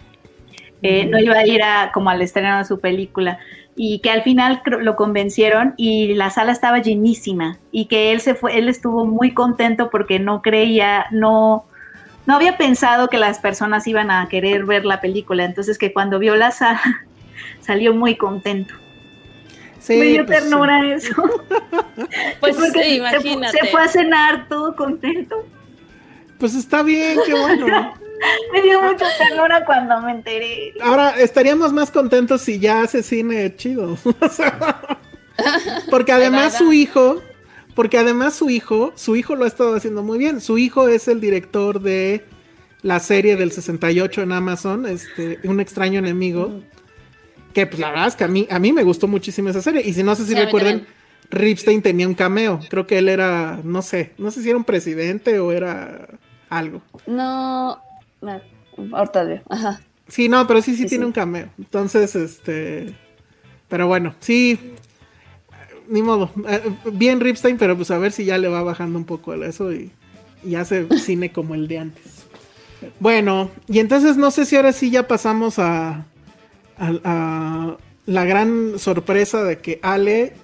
Eh, no iba a ir a, como al estreno de su película y que al final lo convencieron y la sala estaba llenísima y que él se fue, él estuvo muy contento porque no creía, no, no había pensado que las personas iban a querer ver la película, entonces que cuando vio la sala salió muy contento. Sí, Me dio pues, ternura eso. Pues Porque sí, se. Se fue a cenar todo contento. Pues está bien, qué bueno. Me dio mucha ternura cuando me enteré. Ahora estaríamos más contentos si ya hace cine chido. Porque además su hijo, porque además su hijo, su hijo lo ha estado haciendo muy bien. Su hijo es el director de la serie del 68 en Amazon, este, Un extraño enemigo. Que pues la verdad es que a mí, a mí me gustó muchísimo esa serie. Y si no sé si Sí, recuerden, Ripstein tenía un cameo. Creo que él era, no sé, no sé si era un presidente o era algo. No. No, Ahorita veo. Ajá. Sí, no, pero sí, sí, Sí, tiene sí. un cameo. Entonces, este. Pero bueno, sí. Ni modo. Eh, Bien Ripstein, pero pues a ver si ya le va bajando un poco eso y, y hace cine como el de antes. Bueno, y entonces no sé si ahora sí ya pasamos a, a, a la gran sorpresa de que Ale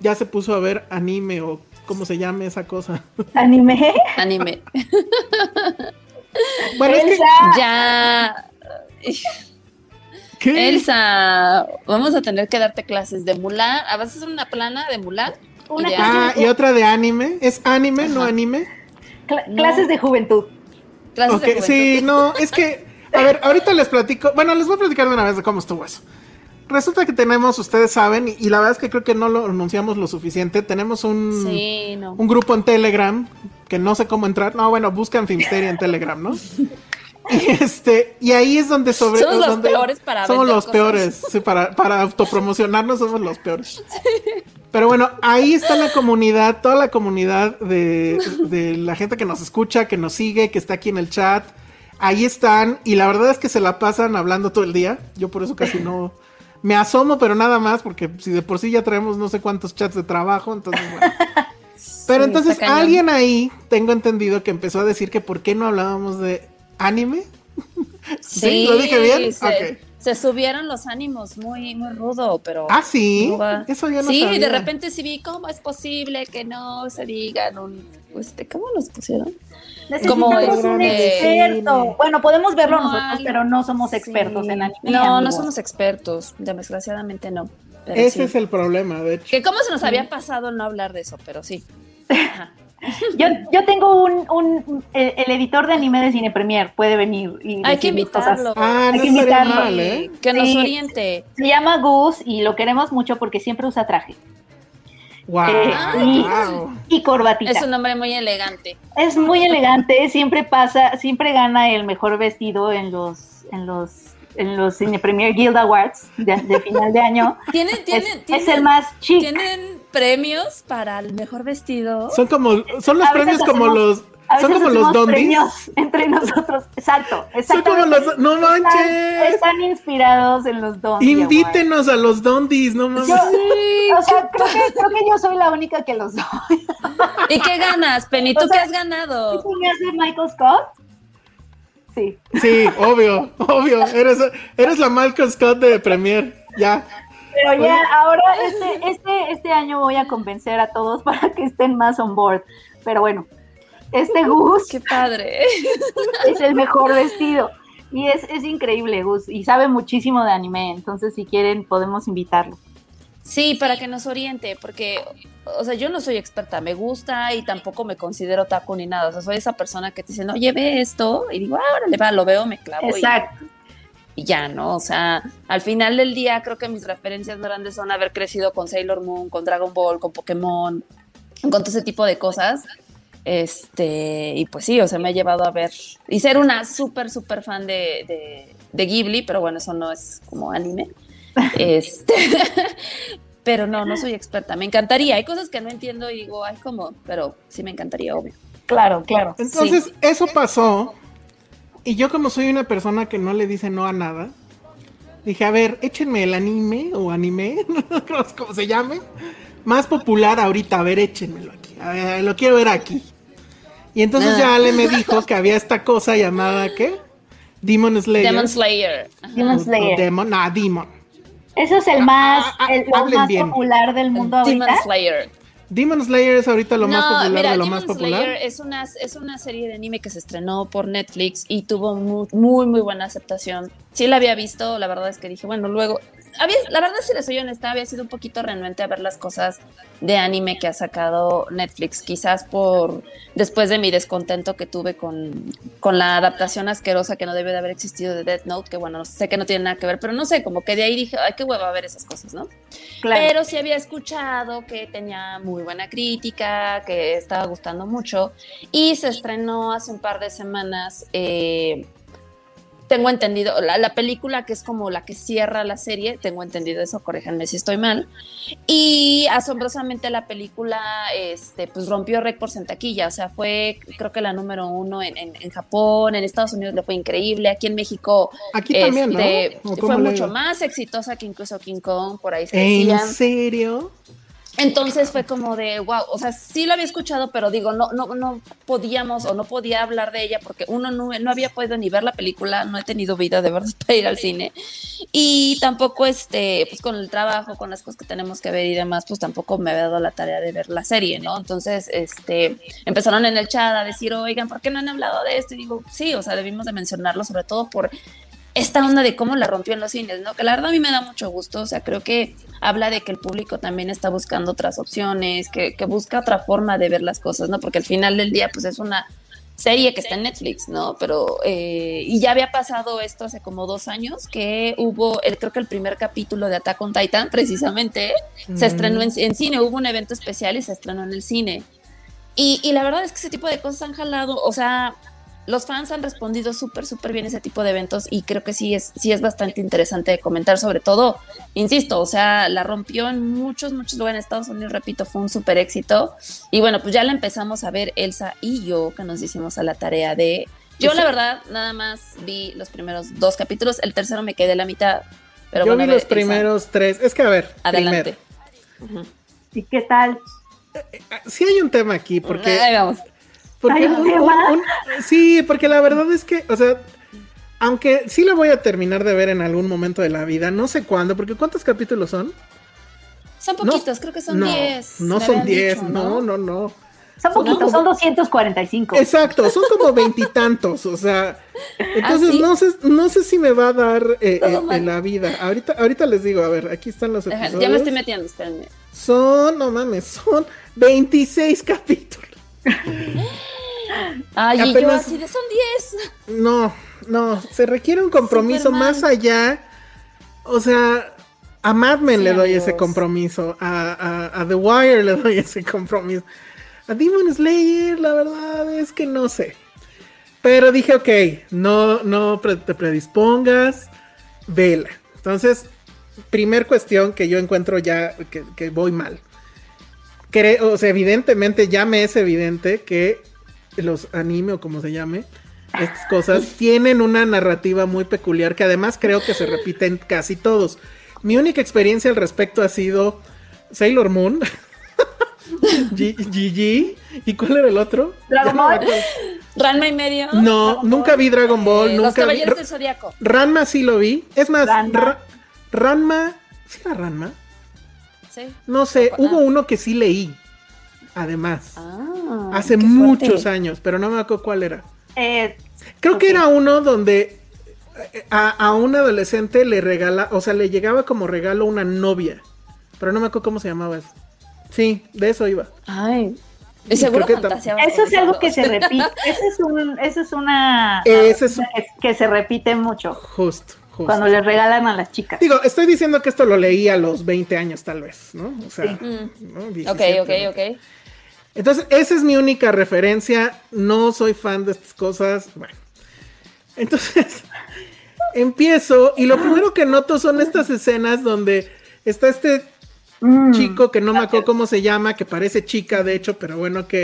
ya se puso a ver anime o cómo se llame esa cosa. ¿Anime? Anime. Bueno, es que. Ya. ¿Qué? Elsa, vamos a tener que darte clases de Mulan. ¿Ah, ¿Vas a hacer una plana de Mulan? Una Y de Ah, anime. y otra de anime. ¿Es anime, no Ajá. anime? Cla- Clases de juventud. Clases de juventud. sí, no, es que, a ver, ahorita les platico, bueno, les voy a platicar de una vez de cómo estuvo eso. Resulta que tenemos, ustedes saben, y, la verdad es que creo que no lo anunciamos lo suficiente, tenemos un, Sí, no. un grupo en Telegram que no sé cómo entrar. No, bueno, buscan Filmsteria en Telegram, ¿no? Y este, y ahí es donde sobre Somos los donde- peores para Somos los cosas. peores, sí, para, para autopromocionarnos somos los peores. Pero bueno, ahí está la comunidad, toda la comunidad de, de la gente que nos escucha, que nos sigue, que está aquí en el chat. Ahí están, y la verdad es que se la pasan hablando todo el día. Yo por eso casi no me asomo, pero nada más, porque si de por sí ya traemos no sé cuántos chats de trabajo, entonces bueno. Pero Sí, entonces alguien ahí, tengo entendido que empezó a decir que por qué no hablábamos de anime. ¿Sí? ¿Lo dije bien? Se, subieron los ánimos muy, muy rudo, pero. Ah, sí. no. Eso yo no Sí, sabía. de repente sí vi cómo es posible que no se digan un. Este, ¿Cómo los pusieron? Necesitamos es, un eh, experto. Bueno, podemos verlo No, nosotros, pero no somos sí. expertos en anime. No, no somos expertos. Desgraciadamente no. pero Ese sí. es el problema, de hecho. Que cómo se nos había pasado no hablar de eso, pero sí. Ajá. Yo, yo tengo un, un el, el editor de anime de Cine Premier puede venir y Hay que invitarlo. Ah, Hay no que invitarlo. mal, ¿eh? Que nos Sí. oriente. Se llama Gus y lo queremos mucho porque siempre usa traje Wow. Eh, y- wow. y corbatita. Es un nombre muy elegante. Es muy elegante, siempre pasa, siempre gana el mejor vestido en los en los en los Cine Premier Guild Awards de, de final de año. Tienen, Es, tienen, es el más chic. tienen premios para el mejor vestido. Son como, son los premios como hacemos- los, A son como los premios entre nosotros. Exacto, Son como los, no Están, manches. están inspirados en los Dondis Invítenos a los dondis, no mames. Yo- O sea, creo que, creo que yo soy la única que los doy. ¿Y qué ganas, Penny? ¿Tú O sea, qué has ganado? ¿Tú me hace Michael Scott? Sí. Sí, obvio, obvio. Eres, eres la Malcolm Scott de Premier. Ya. Pero ya, ahora este, este, este año voy a convencer a todos para que estén más on board. Pero bueno, este Gus Qué padre. es el mejor vestido. Y es, es increíble, Gus. Y sabe muchísimo de anime. Entonces, si quieren, podemos invitarlo. Sí, para que nos oriente, porque, o sea, yo no soy experta, me gusta y tampoco me considero taco ni nada. O sea, soy esa persona que te dice, no, lleve esto, y digo, ah, órale, va, lo veo, me clavo. Exacto. y ya, ¿no? O sea, al final del día creo que mis referencias grandes son haber crecido con Sailor Moon, con Dragon Ball, con Pokémon, con todo ese tipo de cosas. Este, y pues sí, o sea, me ha llevado a ver y ser una súper, súper fan de, de, de Ghibli, pero bueno, eso no es como anime. Este, pero no, no soy experta. Me encantaría. Hay cosas que no entiendo y digo, ay, ¿cómo? Pero sí me encantaría, obvio. Claro, claro. Entonces, eso pasó. Y yo, como soy una persona que no le dice no a nada, dije, a ver, échenme el anime o anime, no sé cómo se llame, más popular ahorita. A ver, échenmelo aquí. A ver, lo quiero ver aquí. Y entonces Ah. ya Ale me dijo que había esta cosa llamada, ¿qué? Demon Slayer. Demon Slayer. Demon Slayer. Demon, nah, Demon. Eso es el más, ah, ah, el, más bien. popular del mundo Demon ahorita. Slayer. Demon Slayer es ahorita lo más popular mira, de lo Demon más popular. Slayer es una, es una serie de anime que se estrenó por Netflix y tuvo muy, muy, muy buena aceptación. Sí la había visto, la verdad es que dije, bueno, luego, había, la verdad si les soy honesta, había sido un poquito renuente a ver las cosas de anime que ha sacado Netflix, quizás por, después de mi descontento que tuve con, con la adaptación asquerosa que no debe de haber existido de Death Note, que bueno, sé que no tiene nada que ver, pero no sé, como que de ahí dije, ay, qué hueva ver esas cosas, ¿no? Claro. Pero sí había escuchado que tenía muy buena crítica, que estaba gustando mucho. Y se estrenó hace un par de semanas. eh, tengo entendido, la, la película que es como la que cierra la serie, tengo entendido eso, corríjanme si estoy mal. Y asombrosamente la película este, pues rompió récords en taquilla, o sea, fue creo que la número uno en, en- en Japón, en Estados Unidos le fue increíble, aquí en México Aquí también, ¿no? este, ¿O fue mucho más exitosa que incluso King Kong, por ahí se ¿En serio? Entonces fue como de, wow, o sea, sí lo había escuchado, pero digo, no, no, no podíamos o no podía hablar de ella porque uno no, no había podido ni ver la película, no he tenido vida de verdad para ir al cine. Y tampoco, este, pues con el trabajo, con las cosas que tenemos que ver y demás, pues tampoco me había dado la tarea de ver la serie, ¿no? Entonces, este, empezaron en el chat a decir, oigan, ¿por qué no han hablado de esto? Y digo, sí, o sea, debimos de mencionarlo, sobre todo por esta onda de cómo la rompió en los cines, ¿no? Que la verdad a mí me da mucho gusto, o sea, creo que habla de que el público también está buscando otras opciones, que, que busca otra forma de ver las cosas, ¿no? Porque al final del día, pues es una serie que está en Netflix, ¿no? Pero, eh, y ya había pasado esto hace como dos años, que hubo, el, creo que el primer capítulo de Attack on Titan, precisamente, se Mm. estrenó en, en cine, hubo un evento especial y se estrenó en el cine. Y, y la verdad es que ese tipo de cosas han jalado, o sea, los fans han respondido súper, súper bien a ese tipo de eventos y creo que sí es, sí es bastante interesante de comentar, sobre todo, insisto, o sea, la rompió en muchos, muchos lugares en Estados Unidos, repito, fue un súper éxito. Y bueno, pues ya la empezamos a ver Elsa y yo, que nos hicimos a la tarea de... Yo la verdad nada más vi los primeros dos capítulos, el tercero me quedé a la mitad. Pero Yo bueno, vi ver, los Elsa, primeros tres. Es que a ver, Adelante. primero, ¿Y qué tal? sí hay un tema aquí, porque Ahí vamos. Porque ¿Hay un un- tema? un- un- sí, porque la verdad es que, o sea, aunque sí la voy a terminar de ver en algún momento de la vida, no sé cuándo, porque ¿cuántos capítulos son? Son No, poquitos, creo que son no, 10. No son habían 10, dicho, no, no, no. Son poquitos, son 245. Exacto, son como veintitantos, o sea, entonces ¿Ah, sí? no sé, no sé si me va a dar eh, eh, en la vida. Ahorita, ahorita les digo, a ver, aquí están los episodios. Ya me estoy metiendo, espérenme. Son, no mames, son 26 capítulos. Ay, y yo Apenas- así de son 10. No, no, se requiere un compromiso más allá. O sea, a Mad Men Sí, le doy amigos. ese compromiso, a, a- a The Wire le doy ese compromiso. A Demon Slayer, la verdad es que no sé. Pero dije, ok, no, no te predispongas, vela. Entonces, primer cuestión que yo encuentro ya que, que voy mal. Creo, o sea, evidentemente ya me es evidente que los anime o como se llame, estas cosas tienen una narrativa muy peculiar que además creo que se repiten casi todos. Mi única experiencia al respecto ha sido Sailor Moon, GG, ¿y cuál era el otro? Dragon Ball. Ranma y medio. No, Dragon nunca vi Dragon Ball, Eh, Los nunca vi. Caballeros del Zodiaco. Ranma sí lo vi. Es más, Ranma. Ra- Ranma, ¿sí era Ranma? Sí. No sé, Ah. hubo uno que sí leí. Además, Ah, hace muchos fuerte. años, pero no me acuerdo cuál era. Eh, Creo que era uno donde eh, a, a un adolescente le regala, o sea, le llegaba como regalo una novia. Pero no me acuerdo cómo se llamaba eso. Sí, de eso iba. Ay. Y seguro que eso es algo que se repite. Eso es, un, eso es una. Ese es- que, que se repite mucho Justo, justo. cuando les regalan a las chicas. Digo, estoy diciendo que esto lo leí a los 20 años tal vez, ¿no? O sea, Mm. ¿no? Ok, 17, ok, ¿no? ok. Entonces, esa es mi única referencia. No soy fan de estas cosas. Bueno. Entonces, empiezo y lo primero que noto son estas escenas donde está este Mm. chico que no me acuerdo cómo se llama, que parece chica, de hecho, pero bueno, ok.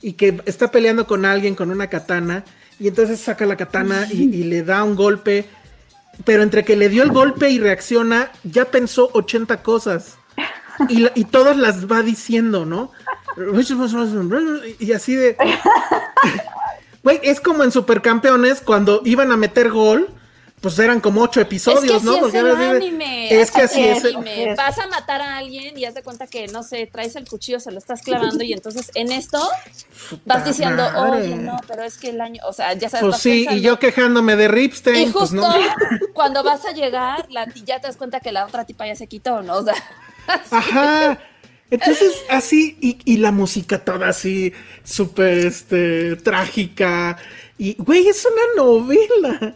Y que está peleando con alguien con una katana. Y entonces saca la katana y, y le da un golpe. Pero entre que le dio el golpe y reacciona, ya pensó 80 cosas. Y, y todas las va diciendo, ¿no? Y así de. Güey, es como en Supercampeones cuando iban a meter gol. Pues eran como ocho episodios, es que ¿no? así Porque es el así anime. Es que así es. el anime. Vas a matar a alguien y haz de cuenta que, no sé, traes el cuchillo, se lo estás clavando y entonces en esto vas diciendo, madre. oye, no, pero es que el año, o sea, ya sabes. Pues sí, y yo quejándome de Y Ripstein, pues justo no. cuando vas a llegar, la, ya te das cuenta que la otra tipa ya se quitó, ¿no? O sea, Ajá. Entonces, así, y, y la música toda así, súper este, trágica. Y, güey, es una novela.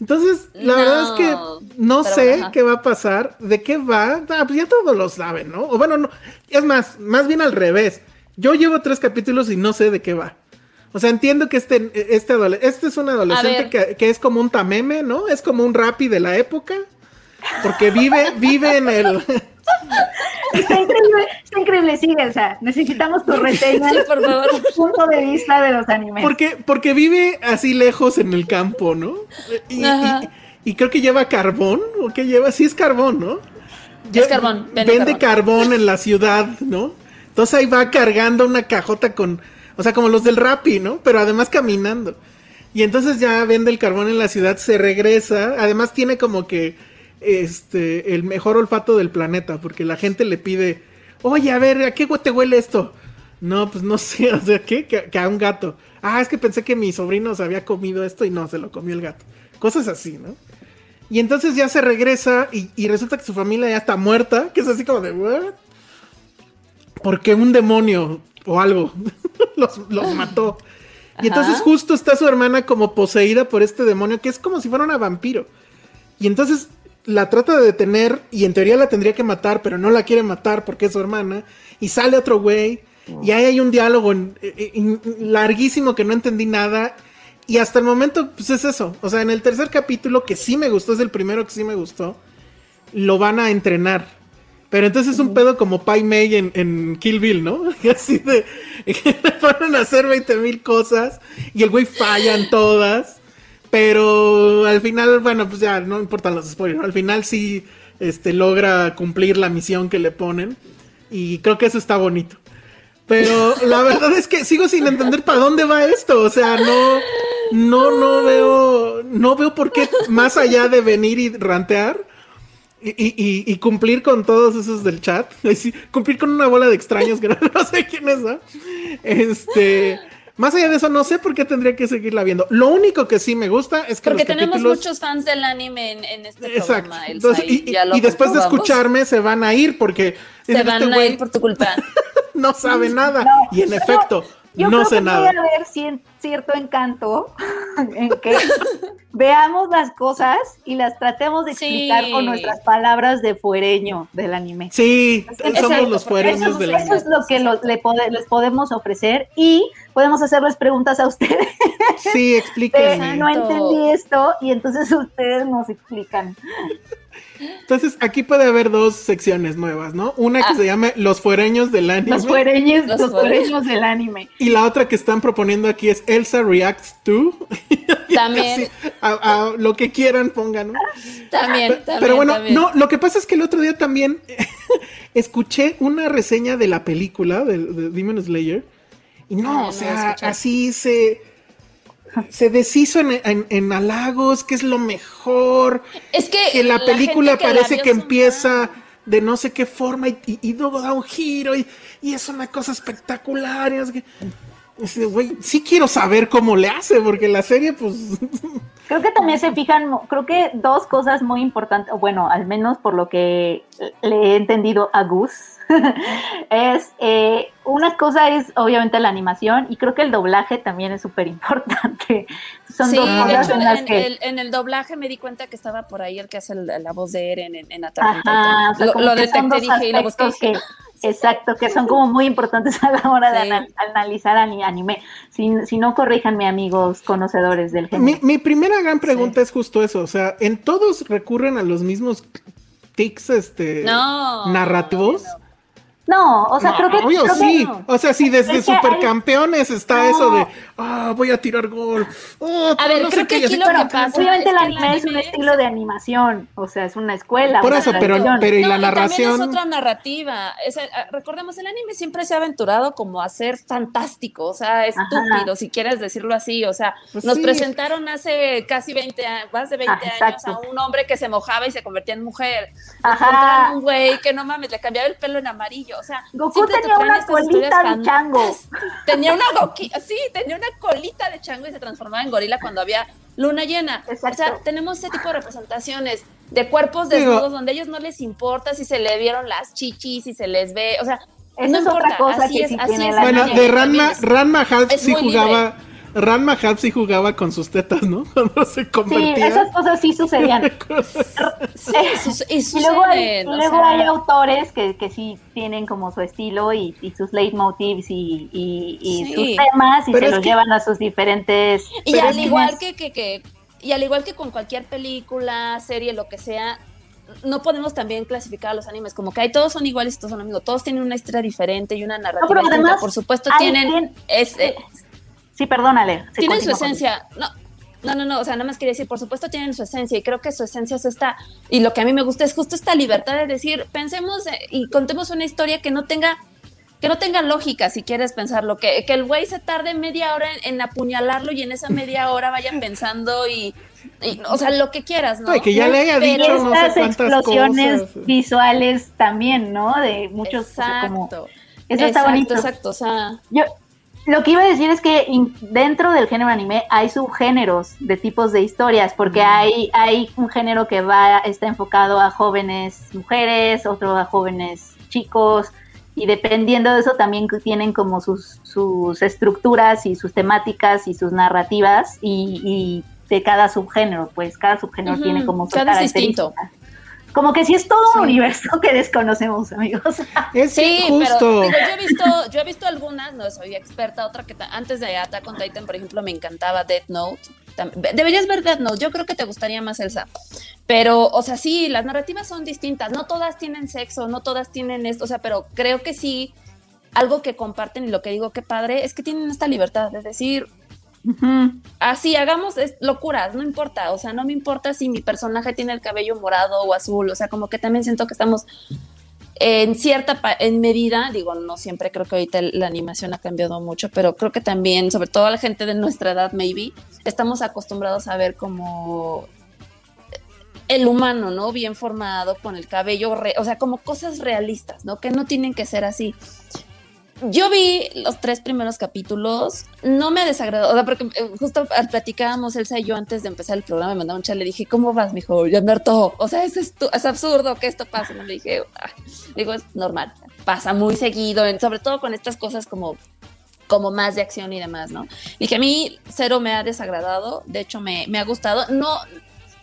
Entonces, la No, verdad es que no sé qué va a pasar, de qué va. Ah, pues ya todos lo saben, ¿no? O bueno, no. Es más, más bien al revés. Yo llevo tres capítulos y no sé de qué va. O sea, entiendo que este, este, este es un adolescente que, que es como un tameme, ¿no? Es como un rapi de la época. Porque vive, vive en el. Está increíble, está increíble, sigue, o sea, necesitamos tu reseña, sí, por favor. tu punto de vista de los animes. Porque, porque vive así lejos en el campo, ¿no? Y, Ajá. y- y creo que lleva carbón, ¿o qué lleva? Sí es carbón, ¿no? Es carbón, vende Vende carbón. en la ciudad, ¿no? Entonces ahí va cargando una cajota con, o sea, como los del Rappi, ¿no? Pero además caminando. Y entonces ya vende el carbón en la ciudad, se regresa, además tiene como que este el mejor olfato del planeta, porque la gente le pide, oye, a ver, ¿a qué te huele esto? No, pues no sé, o sea, ¿qué? Que, que a un gato. Ah, es que pensé que mi sobrino se había comido esto y no, se lo comió el gato. Cosas así, ¿no? Y entonces ya se regresa y, y resulta que su familia ya está muerta, que es así como de, ¿what? Porque un demonio o algo los, los mató. Y entonces Ajá. justo está su hermana como poseída por este demonio, que es como si fuera una vampiro. Y entonces la trata de detener y en teoría la tendría que matar, pero no la quiere matar porque es su hermana. Y sale otro güey Y ahí hay un diálogo en- en- en- larguísimo que no entendí nada. Y hasta el momento, pues es eso. O sea, en el tercer capítulo, que sí me gustó, es el primero que sí me gustó, lo van a entrenar. Pero entonces es un pedo como Pai Mei en, en Kill Bill, ¿no? Así de. que le ponen a hacer 20 mil cosas y el güey falla en todas. Pero al final, bueno, pues ya no importan los spoilers. Al final sí este, logra cumplir la misión que le ponen. Y creo que eso está bonito. Pero la verdad es que sigo sin entender para dónde va esto. O sea, no, no, no veo, no veo por qué, más allá de venir y rantear y, y- cumplir con todos esos del chat, cumplir con una bola de extraños que no, no sé quiénes son. Este, más allá de eso, no sé por qué tendría que seguirla viendo. Lo único que sí me gusta es que Porque los tenemos capítulos- muchos fans del anime en, en este Exacto. programa, Elsa, Entonces, y, después de escucharme se van a ir porque Se este van a ir por tu culpa. no sabe nada. No, y en efecto, Yo no creo sé que nada. puede haber cien- cierto encanto en que veamos las cosas y las tratemos de explicar Sí. con nuestras palabras de fuereño del anime. Sí, somos Exacto, los fuereños eso- del Eso anime. es lo que lo- le pode- les podemos ofrecer y podemos hacerles preguntas a ustedes. Sí, explíquenme. no entendí esto y entonces ustedes nos explican. Entonces, aquí puede haber dos secciones nuevas, ¿no? Una que Ah. se llame Los fuereños del anime. Los fuereños, Los los, fuereños. fuereños del anime. Y la otra que están proponiendo aquí es Elsa Reacts to. También, Así, a, a lo que quieran pongan, ¿no? también, también. Pero bueno, también. no, lo que pasa es que el otro día también escuché una reseña de la película de, de Demon Slayer. Y no, Ah, no o sea, así se, se deshizo en, en- en halagos, que es lo mejor. Es que, Que la película que parece que empieza de no sé qué forma y, y- y luego da un giro y, y es una cosa espectacular. y no sé qué. Güey, sí quiero saber cómo le hace, porque la serie, pues. Creo que también se fijan, creo que dos cosas muy importantes, bueno, al menos por lo que le he entendido a Gus, es eh, una cosa es obviamente la animación y creo que el doblaje también es súper importante. Son Sí, dos de cosas hecho, en en, las en que... el, en el doblaje me di cuenta que estaba por ahí el que hace la, la voz de Eren en, en Attack on Ajá, o Titan. sea, Lo, lo detecté, dije y lo busqué. que, exacto, que son como muy importantes a la hora de Sí. analizar ani- anime. Si, si no, corríjanme, amigos conocedores del Mi, género. mi primera gran pregunta es justo eso. O sea, ¿en todos recurren a los mismos tics este, No, narrativos? No, o sea, No, creo que... obvio, creo que sí. no. O sea, sí, desde Es que hay- supercampeones está No. eso de, ah, voy a tirar gol. Oh, A ver, no creo sé que qué", y aquí lo que pero- pasa- Obviamente el anime es un estilo de animación, o sea, es una escuela. Por una eso, pero- pero- y la No, también narración- es otra narrativa. Es el- ah, recordemos, el anime siempre se ha aventurado como a ser fantástico, o sea, estúpido, si quieres decirlo así. O sea, Pues nos sí. presentaron hace casi 20 años, más de 20 Ah, años, exacto. a un hombre que se mojaba y se convertía en mujer. Ajá. un güey que no mames, le cambiaba el pelo en amarillo. O sea, Goku te tenía una colita de chango. Tenía una goqui- sí, tenía una colita de chango y se transformaba en gorila cuando había luna llena. O sea, tenemos ese tipo de representaciones de cuerpos Digo- desnudos donde a ellos no les importa si se le vieron las chichis, si se les ve, o sea, no es importa, otra cosa así que es, sí así tiene es el Bueno, de Ranma, Ranma Half sí jugaba. Ranma Half sí jugaba con sus tetas, ¿no? Cuando se Sí, convertía. esas cosas sí sucedían. Sí, y Y luego hay, suceden, o luego sea, hay autores que, que sí tienen como su estilo y, y sus leitmotivs y, y, y Sí. sus temas y Pero se los que- llevan a sus diferentes... Y Pero al igual que, que, que- y al igual que con cualquier película, serie, lo que sea, no podemos también clasificar a los animes como que hay todos son iguales y todos son mismo, todos tienen una historia diferente y una narrativa pero distinta. además Por supuesto tienen quien- ese- Sí, perdónale. sí, tienen su esencia. No, no, no, no, o sea, nada más quería decir, por supuesto tienen su esencia y creo que su esencia es esta, y lo que a mí me gusta es justo esta libertad de decir, pensemos eh, y contemos una historia que no tenga que no tenga lógica si quieres pensarlo, que, que el güey se tarde media hora en, en apuñalarlo y en esa media hora vaya pensando y, y, o sea, lo que quieras, ¿no? Que ya le haya Pero- dicho no sé Estas cuántas explosiones cosas. visuales también, ¿no? De muchos... o sea, como- Exacto. eso está bonito. exacto, o sea, Yo lo que iba a decir es que in- dentro del género anime hay subgéneros de tipos de historias, porque hay, hay un género que va, está enfocado a jóvenes mujeres, otro a jóvenes chicos, y dependiendo de eso también tienen como sus, sus estructuras y sus temáticas y sus narrativas, y, y de cada subgénero, pues cada subgénero tiene como sus cada es distinto. Como que sí es todo un universo que desconocemos, amigos. Es Sí, justo. pero digo, yo he visto, yo he visto algunas, no soy experta, otra que antes de Attack on Titan, por ejemplo, me encantaba Death Note. Deberías ver Death Note, yo creo que te gustaría más Elsa. Pero, o sea, sí, las narrativas son distintas, no todas tienen sexo, no todas tienen esto, o sea, pero creo que sí, algo que comparten y lo que digo que padre es que tienen esta libertad de decir, así hagamos locuras, no importa, o sea, no me importa si mi personaje tiene el cabello morado o azul, o sea, como que también siento que estamos en cierta en medida, digo, no siempre creo que ahorita la animación ha cambiado mucho, pero creo que también, sobre todo la gente de nuestra edad, maybe, estamos acostumbrados a ver como el humano, ¿no? Bien formado, con el cabello, o sea, como cosas realistas, ¿no? Que no tienen que ser así. Yo vi los tres primeros capítulos, no me desagradó, o sea, porque eh, justo al- platicábamos Elsa y yo antes de empezar el programa, me mandaba un chat, le dije, ¿cómo vas, mijo? Ya me hartó, o sea, es, es absurdo que esto pase, ¿no? le dije, "Ah". digo, es normal, pasa muy seguido, sobre todo con estas cosas como como más de acción y demás, ¿no? Y que a mí cero me ha desagradado, de hecho me, me ha gustado, no,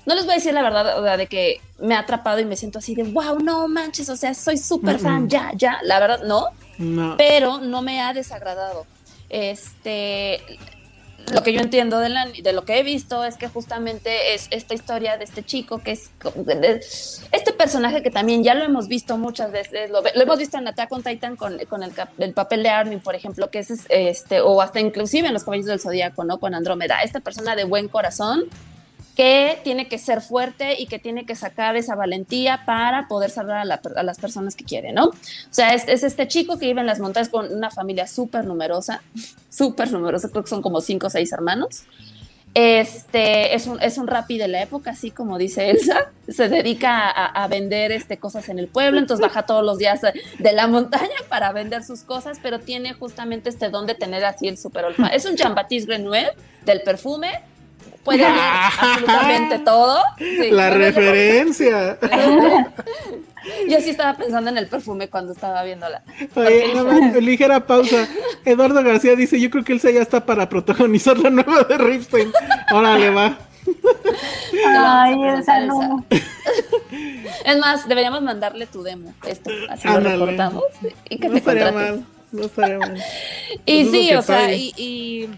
no les voy a decir la verdad, o sea, de que me ha atrapado y me siento así de, wow, no manches, o sea, soy súper fan, ya, ya, la verdad, no, No. pero no me ha desagradado. Este, lo que yo entiendo de, la- de lo que he visto es que justamente es esta historia de este chico que es este personaje que también ya lo hemos visto muchas veces, lo, hemos visto en Attack on Titan con, con el, el papel de Armin, por ejemplo, que es este, o hasta inclusive en Los Caballos del Zodíaco, ¿no? Con Andrómeda, esta persona de buen corazón que tiene que ser fuerte y que tiene que sacar esa valentía para poder salvar a, la- a las personas que quiere, ¿no? O sea, es, es este chico que vive en las montañas con una familia súper numerosa, súper numerosa, creo que son como cinco o seis hermanos. Este es un, es un rapi de la época, así como dice Elsa. Se dedica a, vender este, cosas en el pueblo, entonces baja todos los días de la montaña para vender sus cosas, pero tiene justamente este don de tener así el super olfato. Es un Jean-Baptiste Grenouille del perfume, puede oler absolutamente todo. Sí, La referencia. Yo sí estaba pensando en el perfume cuando estaba viéndola. Oye, ligera pausa. Eduardo García dice, yo creo que Elsa ya está para protagonizar la nueva de Ripstein. Órale, va. Ay, Elsa, no. Es más, deberíamos mandarle tu demo, esto, así Ándale. lo reportamos y que No te estaría mal. No estaría mal. Y Pues sí, o sea, y,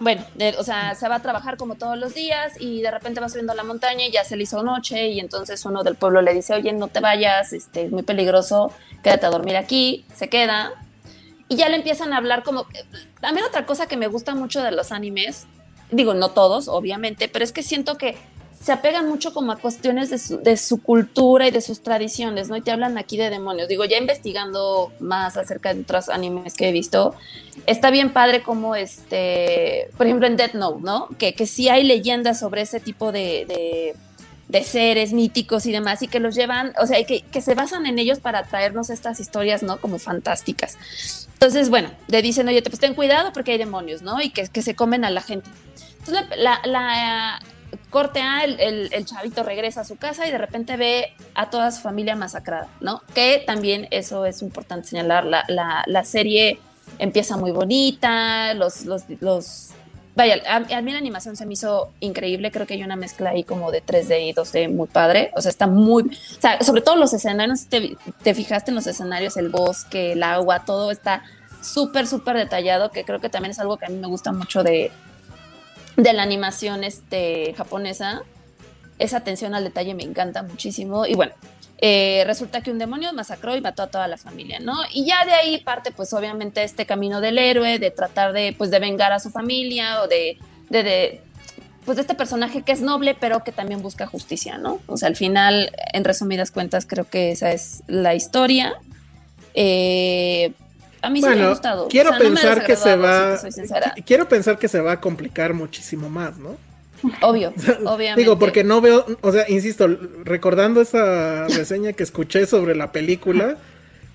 bueno, o sea, se va a trabajar como todos los días y de repente va subiendo a la montaña y ya se le hizo noche y entonces uno del pueblo le dice, oye, no te vayas, este, es muy peligroso, quédate a dormir aquí, se queda. Y ya le empiezan a hablar como... También otra cosa que me gusta mucho de los animes, digo, no todos, obviamente, pero es que siento que se apegan mucho como a cuestiones de su, de su cultura y de sus tradiciones, ¿no? Y te hablan aquí de demonios. Digo, ya investigando más acerca de otros animes que he visto, está bien padre como este, por ejemplo en Death Note, ¿no? Que, que sí hay leyendas sobre ese tipo de, de, seres míticos y demás, y que los llevan, o sea, que, que se basan en ellos para traernos estas historias, ¿no? Como fantásticas. Entonces, bueno, le dicen, oye, pues ten cuidado porque hay demonios, ¿no? Y que, que se comen a la gente. Entonces, la- la- corte A, el, el- el chavito regresa a su casa y de repente ve a toda su familia masacrada, ¿no? Que también eso es importante señalar. La, la- la serie empieza muy bonita, los, los, los Vaya, a, mí la animación se me hizo increíble, creo que hay una mezcla ahí como de 3D y 2D muy padre, o sea, está muy, o sea, sobre todo los escenarios, te, te fijaste en los escenarios, el bosque, el agua, todo está súper, súper detallado, que creo que también es algo que a mí me gusta mucho de, de la animación este, japonesa. Esa atención al detalle me encanta muchísimo. Y bueno, eh, resulta que un demonio masacró y mató a toda la familia, ¿no? Y ya de ahí parte, pues obviamente, este camino del héroe, de tratar de, pues, de vengar a su familia o de, de, de, pues, de este personaje que es noble, pero que también busca justicia, ¿no? O sea, al final, en resumidas cuentas, creo que esa es la historia. Eh, a mí sí me ha Bueno, gustado. quiero O sea, no me ha pensar que se va. si Quiero pensar que se va a complicar muchísimo más, ¿no? Obvio, obviamente. Digo, porque no veo, o sea, insisto, recordando esa reseña que escuché sobre la película,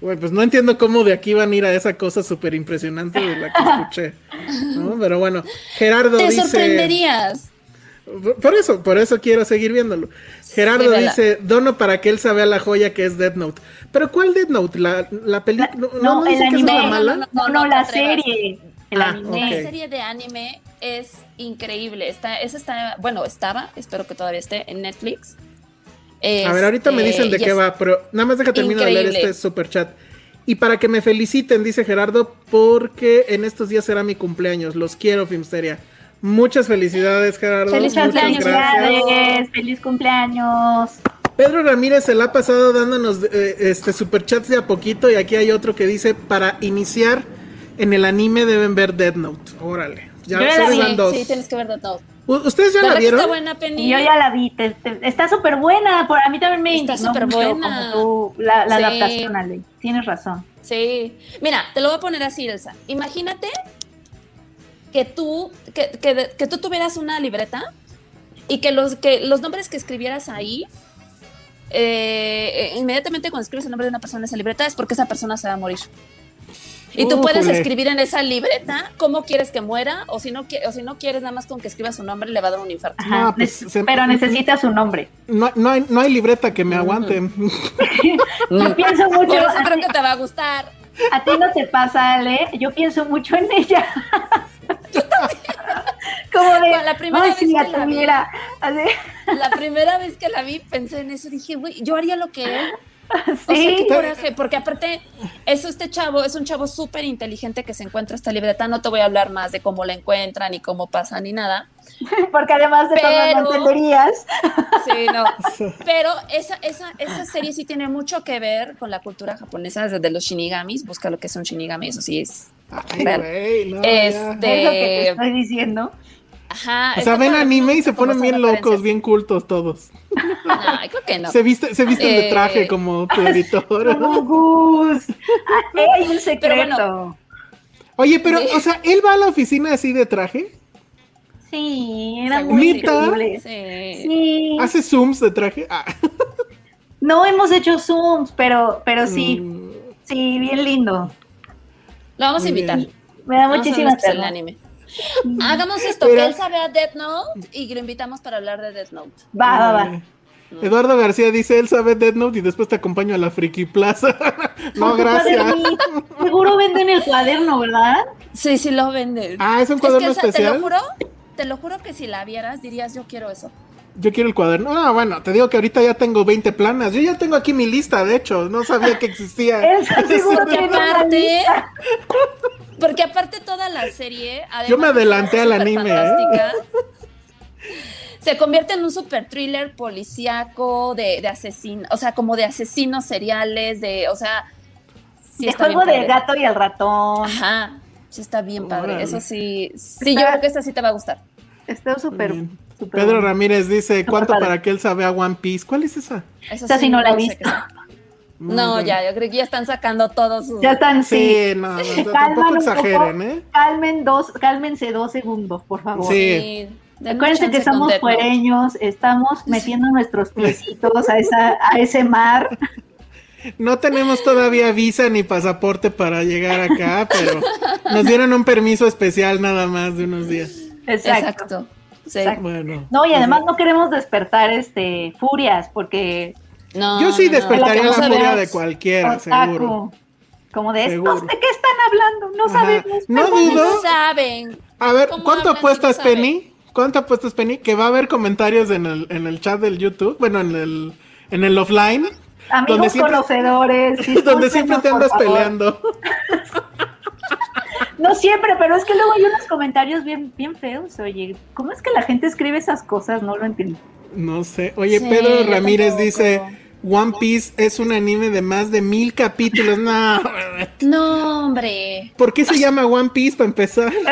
güey, pues no entiendo cómo de aquí van a ir a esa cosa súper impresionante de la que escuché, ¿no? Pero bueno, Gerardo Te dice... sorprenderías. Por eso, por eso quiero seguir viéndolo. Gerardo dice, dono para que él se vea la joya que es Death Note. Pero ¿cuál Death Note? La, la película... No, No, no el es anime. la mala. no, No, no la serie. El Ah, anime. La serie de anime es increíble. Está, esa está, bueno, estaba, espero que todavía esté en Netflix. A ver, ahorita me dicen de Este, qué es- va, pero nada más deja terminar de leer este super chat. Y para que me feliciten, dice Gerardo, porque en estos días será mi cumpleaños. Los quiero, Filmsteria. Muchas felicidades, Gerardo. Feliz cumpleaños, gracias. Feliz cumpleaños. Pedro Ramírez se la ha pasado dándonos eh, este superchats de a poquito y aquí hay otro que dice para iniciar en el anime deben ver Dead Note. Órale. Ya Yo ya solo la vi, van dos. Sí, tienes que ver Death Note. ¿Ustedes ya la ¿Verdad que vieron? está buena, Penny? Y yo ya la vi, te- te- está súper buena, por a mí también me Está súper buena. como tú, la, la Sí. adaptación, Ale. Tienes razón. Sí. Mira, te lo voy a poner así, Elsa. Imagínate que tú, que, que- que tú tuvieras una libreta y que los, que los nombres que escribieras ahí, eh, eh, inmediatamente cuando escribes el nombre de una persona en esa libreta es porque esa persona se va a morir. Y tú puedes escribir en esa libreta cómo quieres que muera, o si no, o si no quieres nada más con que escriba su nombre, le va a dar un infarto. Ajá, No, pues, se- pero necesita su nombre. No, no hay, no hay libreta que me aguante. Yo pienso mucho, Por eso a creo que te va a gustar. a ti no te pasa, Ale, yo pienso mucho en ella. Como de, La primera ay, vez si que la vi. La primera vez que la vi pensé en eso, dije, güey, yo haría lo que él. O sea, sí, qué coraje, porque aparte, eso este chavo, es un chavo súper inteligente que se encuentra esta libreta. No te voy a hablar más de cómo la encuentran ni cómo pasa ni nada. porque además de todo Pero- no entenderías. Sí, no. Pero esa, esa, esa serie sí tiene mucho que ver con la cultura japonesa desde los shinigamis. Busca lo que es un shinigami, eso sí es. Ay, güey, no, ya. Es lo que te Este. estoy diciendo. Ajá. O sea, ven anime y se ponen bien locos, bien cultos todos. No, creo que no. Se, viste, se visten de Eh, traje como tu editor. Como Gus. Ah, hay un secreto. Pero bueno. Oye, pero, Sí. o sea, ¿él va a la oficina así de traje? Sí, era muy increíble. Sí. Sí. ¿Hace zooms de traje? Ah. No hemos hecho zooms, pero, pero sí, Mm, sí, bien lindo. Lo vamos a invitar. bien. Me da muchísima hacer el pena. anime. Hagamos esto, que él sabe a Death Note y lo invitamos para hablar de Death Note. Va, va, va. eh, Eduardo García dice, él sabe Dead Note y después te acompaño a la Friki Plaza. no, gracias. Seguro venden el cuaderno, ¿verdad? Sí, sí lo venden. Ah, ¿es un Es que, cuaderno sea, te especial? lo juro, te lo juro que si la vieras dirías yo quiero eso. Yo quiero el cuaderno. Ah, bueno, te digo que ahorita ya tengo 20 planas. Yo ya tengo aquí mi lista, de hecho. No sabía que existía. Elsa seguro una aparte, lista. porque aparte toda la serie, además Yo me de adelanté al anime, ¿eh? Se convierte en un super thriller policíaco de, de asesinos, o sea, como de asesinos seriales, de, o sea, sí juego del gato y el ratón. Ajá, sí está bien padre. Órale. Eso sí, sí, Está- yo creo que esta sí te va a gustar. Está súper. Pedro bueno. Ramírez dice, ¿cuánto padre. para que él sabe a One Piece? ¿Cuál es esa? Eso Esta sí no la he visto. No, ya, yo creo que ya están sacando todos sus... Ya están, sí. Sí, no, tampoco exageren, poco. ¿eh? Calmen dos, cálmense dos segundos, por favor. Sí. Acuérdense que somos fuereños, estamos metiendo nuestros piecitos a, esa, a ese mar. No tenemos todavía visa ni pasaporte para llegar acá, pero nos dieron un permiso especial nada más de unos días. Exacto. Exacto. Sí. Bueno. No, y además no queremos despertar este furias, porque No, Yo sí no, no. despertaría la furia de cualquiera, otaku, seguro. como de Seguro. estos, ¿de qué están hablando? No Ajá. sabemos. No dudo. No saben. A ver, ¿Cómo ¿cuánto apuestas? Penny? ¿Cuánto apuestas, Penny? Que va a haber comentarios en el, en el chat del YouTube, bueno, en el, en el offline, Amigos donde siempre- conocedores. donde siempre te andas favor. peleando. No siempre, pero es que luego hay unos comentarios bien, bien feos. Oye, ¿cómo es que la gente escribe esas cosas? No lo entiendo. No sé. Oye, Sí, Pedro Ramírez dice, One Piece es un anime de más de mil capítulos. No, No, hombre. ¿por qué se llama One Piece para empezar?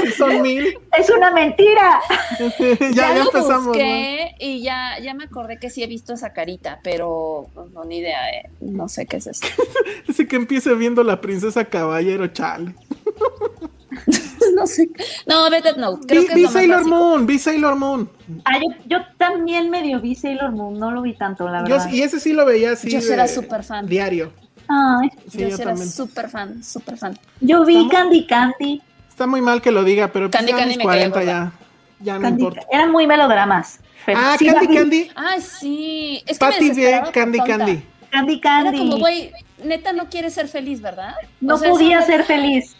si son mil. ¡Es una mentira! ya, ya, lo empezamos. ¿no? busqué y ya, ya me acordé que sí he visto esa carita, pero pues, no, ni idea, eh. no sé qué es esto. Así que empiece viendo la princesa caballero, chale. no sé. No, Death Note, creo Vi, que vi es Sailor básico. Moon, vi Sailor Moon. Ah, yo, yo también medio vi Sailor Moon, no lo vi tanto, la Yo, verdad. y ese sí lo veía así. Yo de- era súper fan. Diario. Ay, Sí, yo yo era súper fan, súper fan. yo vi Estamos- Candy Candy. Está muy mal que lo diga, pero pues Candy ya Candy mis me caía 40 ya, ya no Candy- importa. eran muy melodramas. Ah, sí Candy. Candy. Ah, sí. Es que Patty de Candy tonta. Candy. Candy Era Candy. como, güey, neta no quiere ser feliz, ¿verdad? no O sea, podía ser feliz.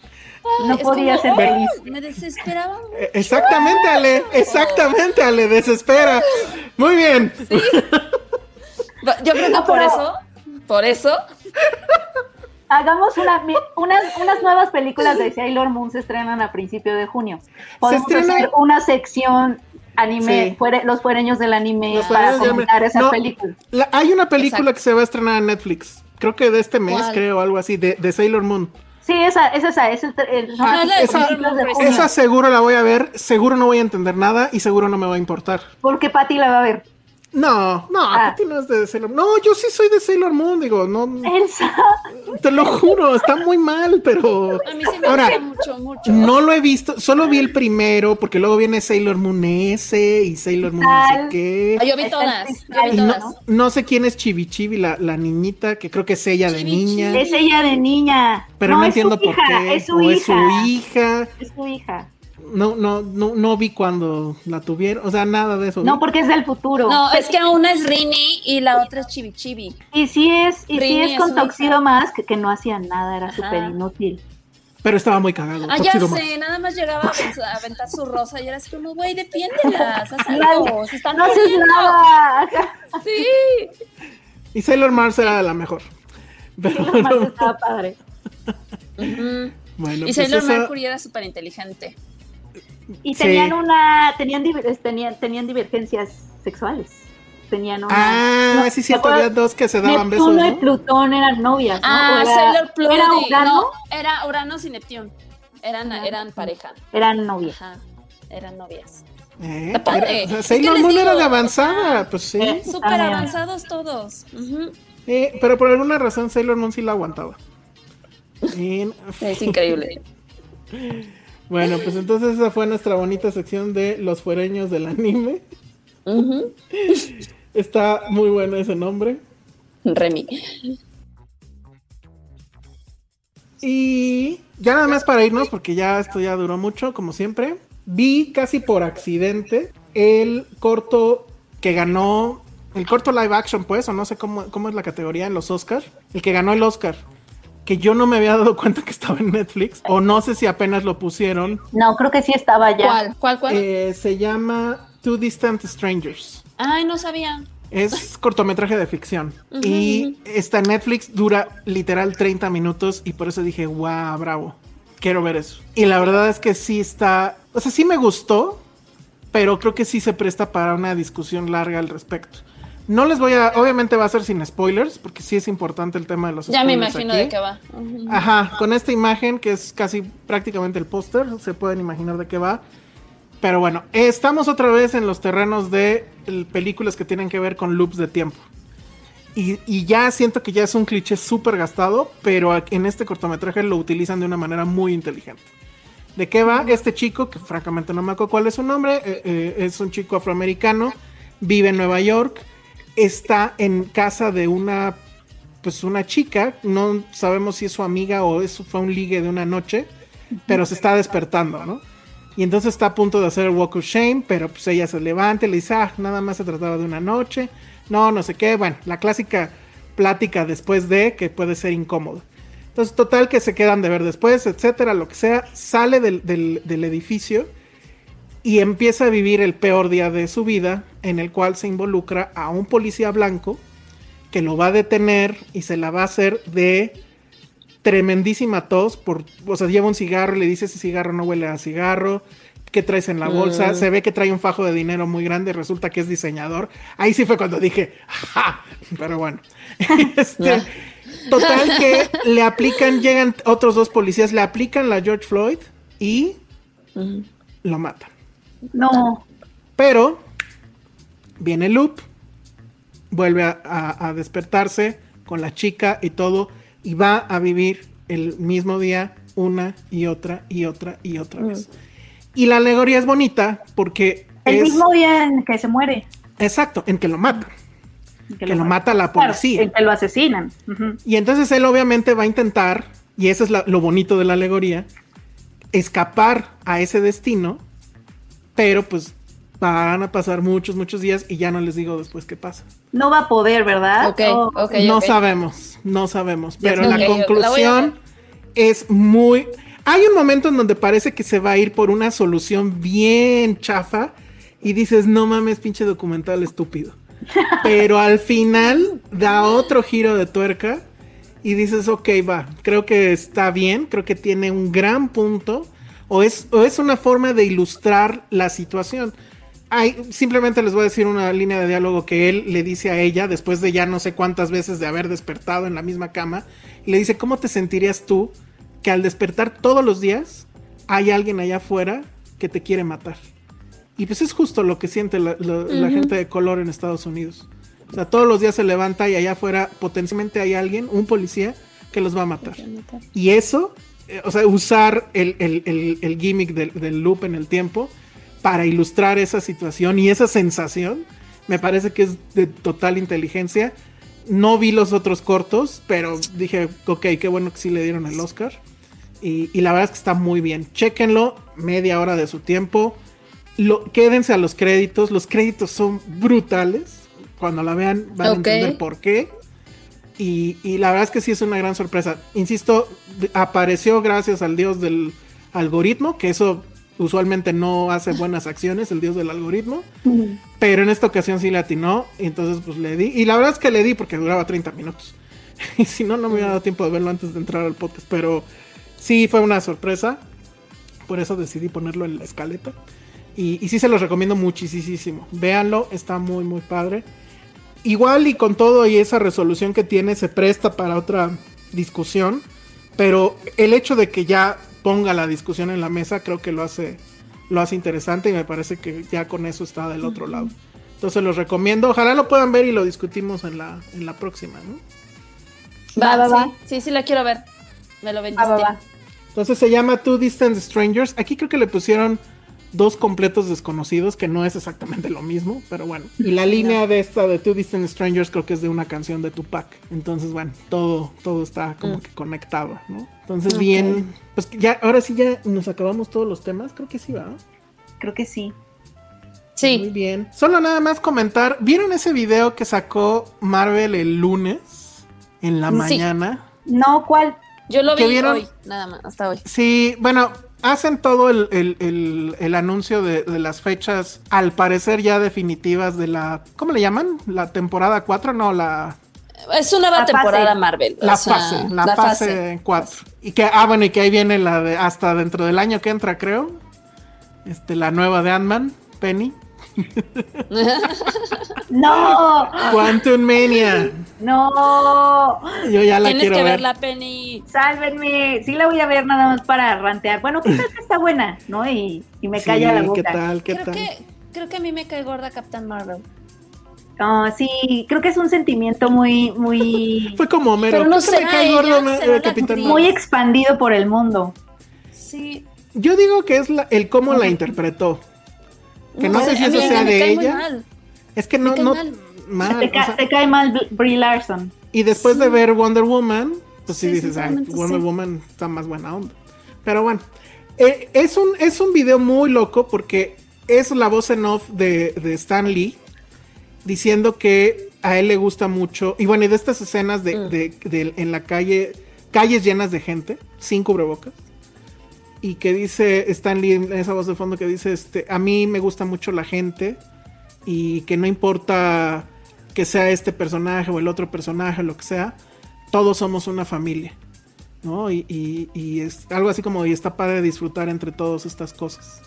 No podía como, ser oh, feliz. Me desesperaba. Eh, Exactamente, Ale. Exactamente, Ale. Desespera. Muy bien. Yo creo que No, por pero- eso, por eso, Hagamos una, unas, unas nuevas películas de Sailor Moon se estrenan a principio de junio. Podemos estrena- hacer una sección anime, Sí. fuere- los fuereños del anime Los para comentar esas No, películas. La- hay una película Exacto. que se va a estrenar en Netflix. Creo que de este mes, ¿Cuál? creo, algo así, de, de Sailor Moon. Sí, esa, es esa, es el, Ah, No, esa-. Esa seguro la voy a ver, seguro no voy a entender nada y seguro no me va a importar. Porque Patty la va a ver. No, no, Ah. Patty no es de Sailor Moon. No, yo sí soy de Sailor Moon, digo, no, Elsa. te lo juro, está muy mal, pero... a mí sí me Ahora, gusta mucho, mucho. No lo he visto, solo vi el primero, porque luego viene Sailor Moon S y Sailor Moon no sé qué. Ah, yo vi todas, yo vi todas. no, no sé quién es Chibi Chibi, la, la niñita, que creo que es ella de Chibi niña. Es ella de niña. Pero no, entiendo por qué. Es su o hija. es su hija. Es su hija. No, no, no, no vi cuando la tuvieron. O sea, nada de eso. No, porque es del futuro. No, es que una es Rini y la otra es Chibi Chibi. Y sí es, y sí es es con. Toxido más que, que no hacía nada, era súper inútil. Pero estaba muy cagado. Ah, ya Mask. sé, nada más llegaba a aventar, su rosa y era así como, güey, defiéndelas, haz algo, se están No haces muriendo. nada. Sí. Y Sailor Mars era la mejor. Pero Lo más bueno, estaba padre. Bueno, Y pues Sailor eso- Mercury era súper inteligente. Y Sí. tenían una, tenían, tenían, tenían divergencias sexuales. Tenían una. Ah, no, sí, ¿te cierto, había dos que se daban besos. Neptuno y ¿no? Plutón eran novias, ¿no? Ah, ¿O era- Sailor Pluto. ¿Era Urano? No, era Uranos y Neptune. Eran, Ah. eran pareja. Eran novias. Ajá, eran novias. Eh, Está padre. era- o sea, Es Sailor Moon era de o avanzada, sea, pues sí. Súper También. avanzados todos. Eh, pero por alguna razón Sailor Moon sí la aguantaba. Y- Es increíble. Bueno, pues entonces esa fue nuestra bonita sección de los fuereños del anime. Está muy bueno ese nombre. Remy. Y ya nada más para irnos, porque ya esto ya duró mucho, como siempre. Vi casi por accidente el corto que ganó, el corto live action, pues, o no sé cómo, cómo es la categoría en los Oscars, el que ganó el Oscar. Que yo no me había dado cuenta que estaba en Netflix, o no sé si apenas lo pusieron. No, creo que sí estaba ya. ¿Cuál? ¿Cuál? ¿Cuál? Eh, se llama Two Distant Strangers. Ay, no sabía. Es cortometraje de ficción. y está en Netflix, dura literal 30 minutos y por eso dije, wow, bravo. Quiero ver eso. Y la verdad es que sí está, o sea, sí me gustó, pero creo que sí se presta para una discusión larga al respecto. No les voy a, obviamente va a ser sin spoilers, porque sí es importante el tema de los Ya me spoilers imagino aquí. de qué va. Ajá, con esta imagen que es casi prácticamente el póster, se pueden imaginar de qué va. Pero bueno, estamos otra vez en los terrenos de el- películas que tienen que ver con loops de tiempo. Y, y ya siento que ya es un cliché súper gastado, pero en este cortometraje lo utilizan de una manera muy inteligente. ¿De qué va? Este chico, que francamente no me acuerdo cuál es su nombre, eh, eh, es un chico afroamericano, vive en Nueva York, está en casa de una, pues una chica, no sabemos si es su amiga o eso fue un ligue de una noche, pero se está despertando, ¿no? Y entonces está a punto de hacer el walk of shame, pero pues ella se levanta y le dice, ah, nada más se trataba de una noche, no, no sé qué, bueno, la clásica plática después de que puede ser incómodo. Entonces, total que se quedan de ver después, etcétera, lo que sea, sale del, del- del edificio y empieza a vivir el peor día de su vida, en el cual se involucra a un policía blanco que lo va a detener y se la va a hacer de tremendísima tos, por, o sea, lleva un cigarro y le dice ese cigarro no huele a cigarro, ¿qué traes en la bolsa? Mm. Se ve que trae un fajo de dinero muy grande, resulta que es diseñador. Ahí sí fue cuando dije, ¡ja! Pero bueno. Este, total que le aplican, llegan otros dos policías, le aplican la George Floyd y lo matan. No. Pero viene Loop, vuelve a, a- a despertarse con la chica y todo, y va a vivir el mismo día una y otra y otra y otra vez. Y la alegoría es bonita porque El es mismo día en que se muere. exacto, en que lo matan, en que, lo mata la Claro, policía. en que lo asesinan. Y entonces él obviamente va a intentar, y eso es la- lo bonito de la alegoría, escapar a ese destino, pero pues van a pasar muchos, muchos días y ya no les digo después qué pasa. No va a poder, ¿verdad? Ok, Oh, ok, no sabemos, no sabemos, pero la conclusión es muy... Hay un momento en donde parece que se va a ir por una solución bien chafa y dices, no mames, pinche documental estúpido. Pero al final da otro giro de tuerca y dices, ok, va, creo que está bien, creo que tiene un gran punto o es, o es una forma de ilustrar la situación. Ay, simplemente les voy a decir una línea de diálogo que él le dice a ella después de ya no sé cuántas veces de haber despertado en la misma cama. Y le dice, ¿cómo te sentirías tú que al despertar todos los días hay alguien allá afuera que te quiere matar? Y pues es justo lo que siente la, la- gente de color en Estados Unidos. O sea, todos los días se levanta y allá afuera potencialmente hay alguien, un policía, que los va a matar. Y eso, o sea, usar el, el- el- el gimmick del, del loop en el tiempo para ilustrar esa situación y esa sensación, me parece que es de total inteligencia. No vi los otros cortos, pero dije, ok, qué bueno que sí le dieron el Oscar. Y, y la verdad es que está muy bien. Chéquenlo, media hora de su tiempo. Lo, quédense a los créditos. Los créditos son brutales. Cuando la vean van a entender por qué. Y, y la verdad es que sí es una gran sorpresa. Insisto, apareció gracias al dios del algoritmo, que eso usualmente no hace buenas acciones, el dios del algoritmo. Pero en esta ocasión sí le atinó. Y entonces pues le di. Y la verdad es que le di porque duraba 30 minutos. y si no, no me hubiera dado tiempo de verlo antes de entrar al podcast. Pero sí fue una sorpresa. Por eso decidí ponerlo en la escaleta. Y, y sí se los recomiendo muchísimo. Véanlo, está muy, muy padre. Igual y con todo y esa resolución que tiene se presta para otra discusión. Pero el hecho de que ya ponga la discusión en la mesa creo que lo hace, lo hace interesante y me parece que ya con eso está del otro lado. Entonces los recomiendo. Ojalá lo puedan ver y lo discutimos en la, en la próxima, ¿no? Va, Va, va, sí, sí, sí la quiero ver. Me lo vendiste. Va, va, va. Entonces se llama Two Distant Strangers. Aquí creo que le pusieron dos completos desconocidos, que no es exactamente lo mismo, pero bueno. Y la línea de esta de Two Distant Strangers creo que es de una canción de Tupac. Entonces, bueno, todo, todo está como que conectado, ¿no? Entonces, bien. Pues ya, ahora sí ya nos acabamos todos los temas. Creo que sí, ¿va? Creo que sí. Sí. Muy bien. Solo nada más comentar. ¿Vieron ese video que sacó Marvel el lunes en la Sí. mañana? No, ¿cuál? Yo lo ¿Qué vi vieron? hoy, nada más, hasta hoy. Sí, bueno, hacen todo el, el- el- el anuncio de, de las fechas, al parecer ya definitivas de la, ¿cómo le llaman? La temporada 4, no, la, Es una nueva La fase. temporada Marvel. o la sea, fase, la, fase 4. Y que, ah, bueno, y que ahí viene la de, hasta dentro del año que entra, creo, este, la nueva de Ant-Man, Penny. No, Quantum Mania. no. Yo ya la Tienes quiero que ver. la Penny. Sálvenme. Sí la voy a ver nada más para rantear. Bueno, ¿qué tal que está buena? ¿No? Y, y me Sí, calla la boca. ¿Qué tal? ¿Qué Creo tal? que, creo que a mí me cae gorda Captain Marvel. Ah, sí, creo que es un sentimiento muy, muy, Fue como Homero. Pero no ¿Por qué me será cae ella, gordo me- será la Capitán actriz. muy expandido por el mundo. Sí. Yo digo que es la- el cómo la interpretó. Que no, sé si eso sea de ella. mal. Es que no, no, mal. mal, te, o ca- sea, te cae mal Br- Brie Larson. y después de ver Wonder Woman, pues sí, Sí, dices, ay, Wonder sí. Woman está más buena onda. Pero bueno, eh, es, un, es un video muy loco porque es la voz en off de, de Stan Lee diciendo que a él le gusta mucho, y bueno, y de estas escenas de, Mm. de- de- en la calle, calles llenas de gente, sin cubrebocas, y que dice Stan Lee en esa voz de fondo que dice, este, a mí me gusta mucho la gente y que no importa que sea este personaje o el otro personaje, lo que sea, todos somos una familia, ¿no? Y, y- y es algo así como, y está padre disfrutar entre todas estas cosas.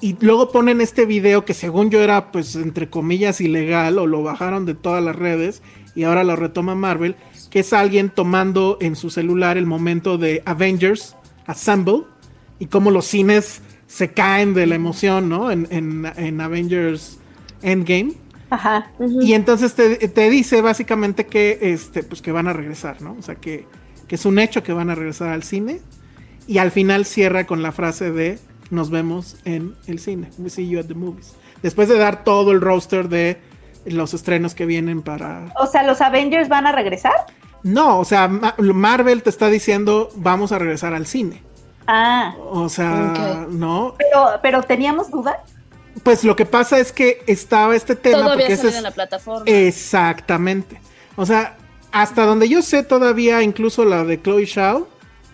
Y luego ponen este video que según yo era, pues, entre comillas, ilegal, o lo bajaron de todas las redes, y ahora lo retoma Marvel, que es alguien tomando en su celular el momento de Avengers Assemble, y cómo los cines se caen de la emoción, ¿no? En, en- en Avengers Endgame. Ajá. Y entonces te, te dice básicamente que, este, pues que van a regresar, ¿no? O sea, que, que es un hecho que van a regresar al cine. Y al final cierra con la frase de nos vemos en el cine. We see you at the movies. Después de dar todo el roster de los estrenos que vienen para... O sea, ¿los Avengers van a regresar? No, o sea, Ma- Marvel te está diciendo vamos a regresar al cine. Ah, O sea, no. pero, pero teníamos dudas. Pues lo que pasa es que estaba este tema Todavía porque es- en la plataforma. Exactamente. O sea, hasta donde yo sé todavía incluso la de Chloe Shaw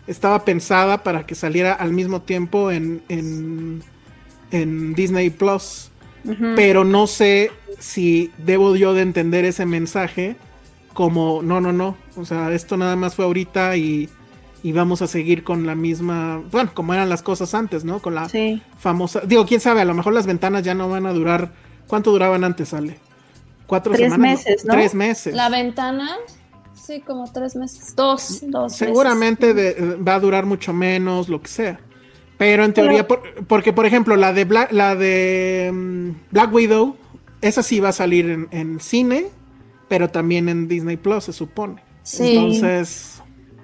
estaba pensada para que saliera al mismo tiempo en, en, en Disney Plus. Pero no sé si debo yo de entender ese mensaje como, no, no, no. O sea, esto nada más fue ahorita y, y vamos a seguir con la misma, bueno, como eran las cosas antes, ¿no? Con la Sí. famosa, digo, quién sabe, a lo mejor las ventanas ya no van a durar, ¿cuánto duraban antes, Ale? Cuatro Tres semanas. meses, ¿no? Tres meses. La ventana, sí, como tres meses. Dos, dos. Seguramente de- va a durar mucho menos, lo que sea. Pero en teoría, por- porque por ejemplo, la de Black, la de mm, Black Widow, esa sí va a salir en, en cine, pero también en Disney Plus, se supone. Sí. Entonces,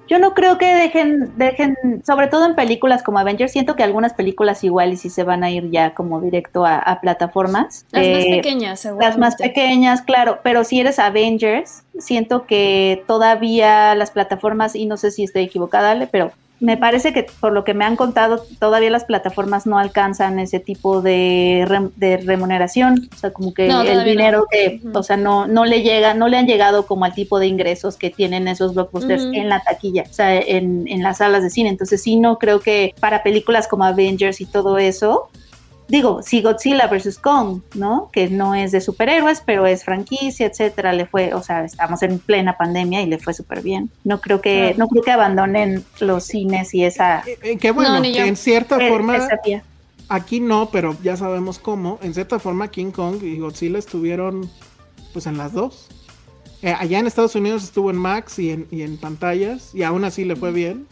Yo no creo que dejen, dejen, sobre todo en películas como Avengers, siento que algunas películas igual y si se van a ir ya como directo a, a plataformas. Las más Eh, pequeñas, seguro. Las más pequeñas, claro, pero si eres Avengers, siento que todavía las plataformas, y no sé si estoy equivocada, Ale, pero me parece que por lo que me han contado, todavía las plataformas no alcanzan ese tipo de, rem- de remuneración, o sea, como que No, el dinero no. que, o sea, no, no le llega, no le han llegado como al tipo de ingresos que tienen esos blockbusters en la taquilla, o sea, en, en las salas de cine. Entonces sí, no creo que para películas como Avengers y todo eso, digo, sí Godzilla vs. Kong, ¿no? Que no es de superhéroes, pero es franquicia, etcétera, le fue, o sea, estamos en plena pandemia y le fue súper bien. No creo que, no creo que abandonen los cines y esa, eh, que bueno, No, ni que yo. en cierta eh, forma, aquí no, pero ya sabemos cómo. En cierta forma, King Kong y Godzilla estuvieron pues en las dos. Eh, allá en Estados Unidos estuvo en Max y en, y en pantallas, y aún así le fue bien.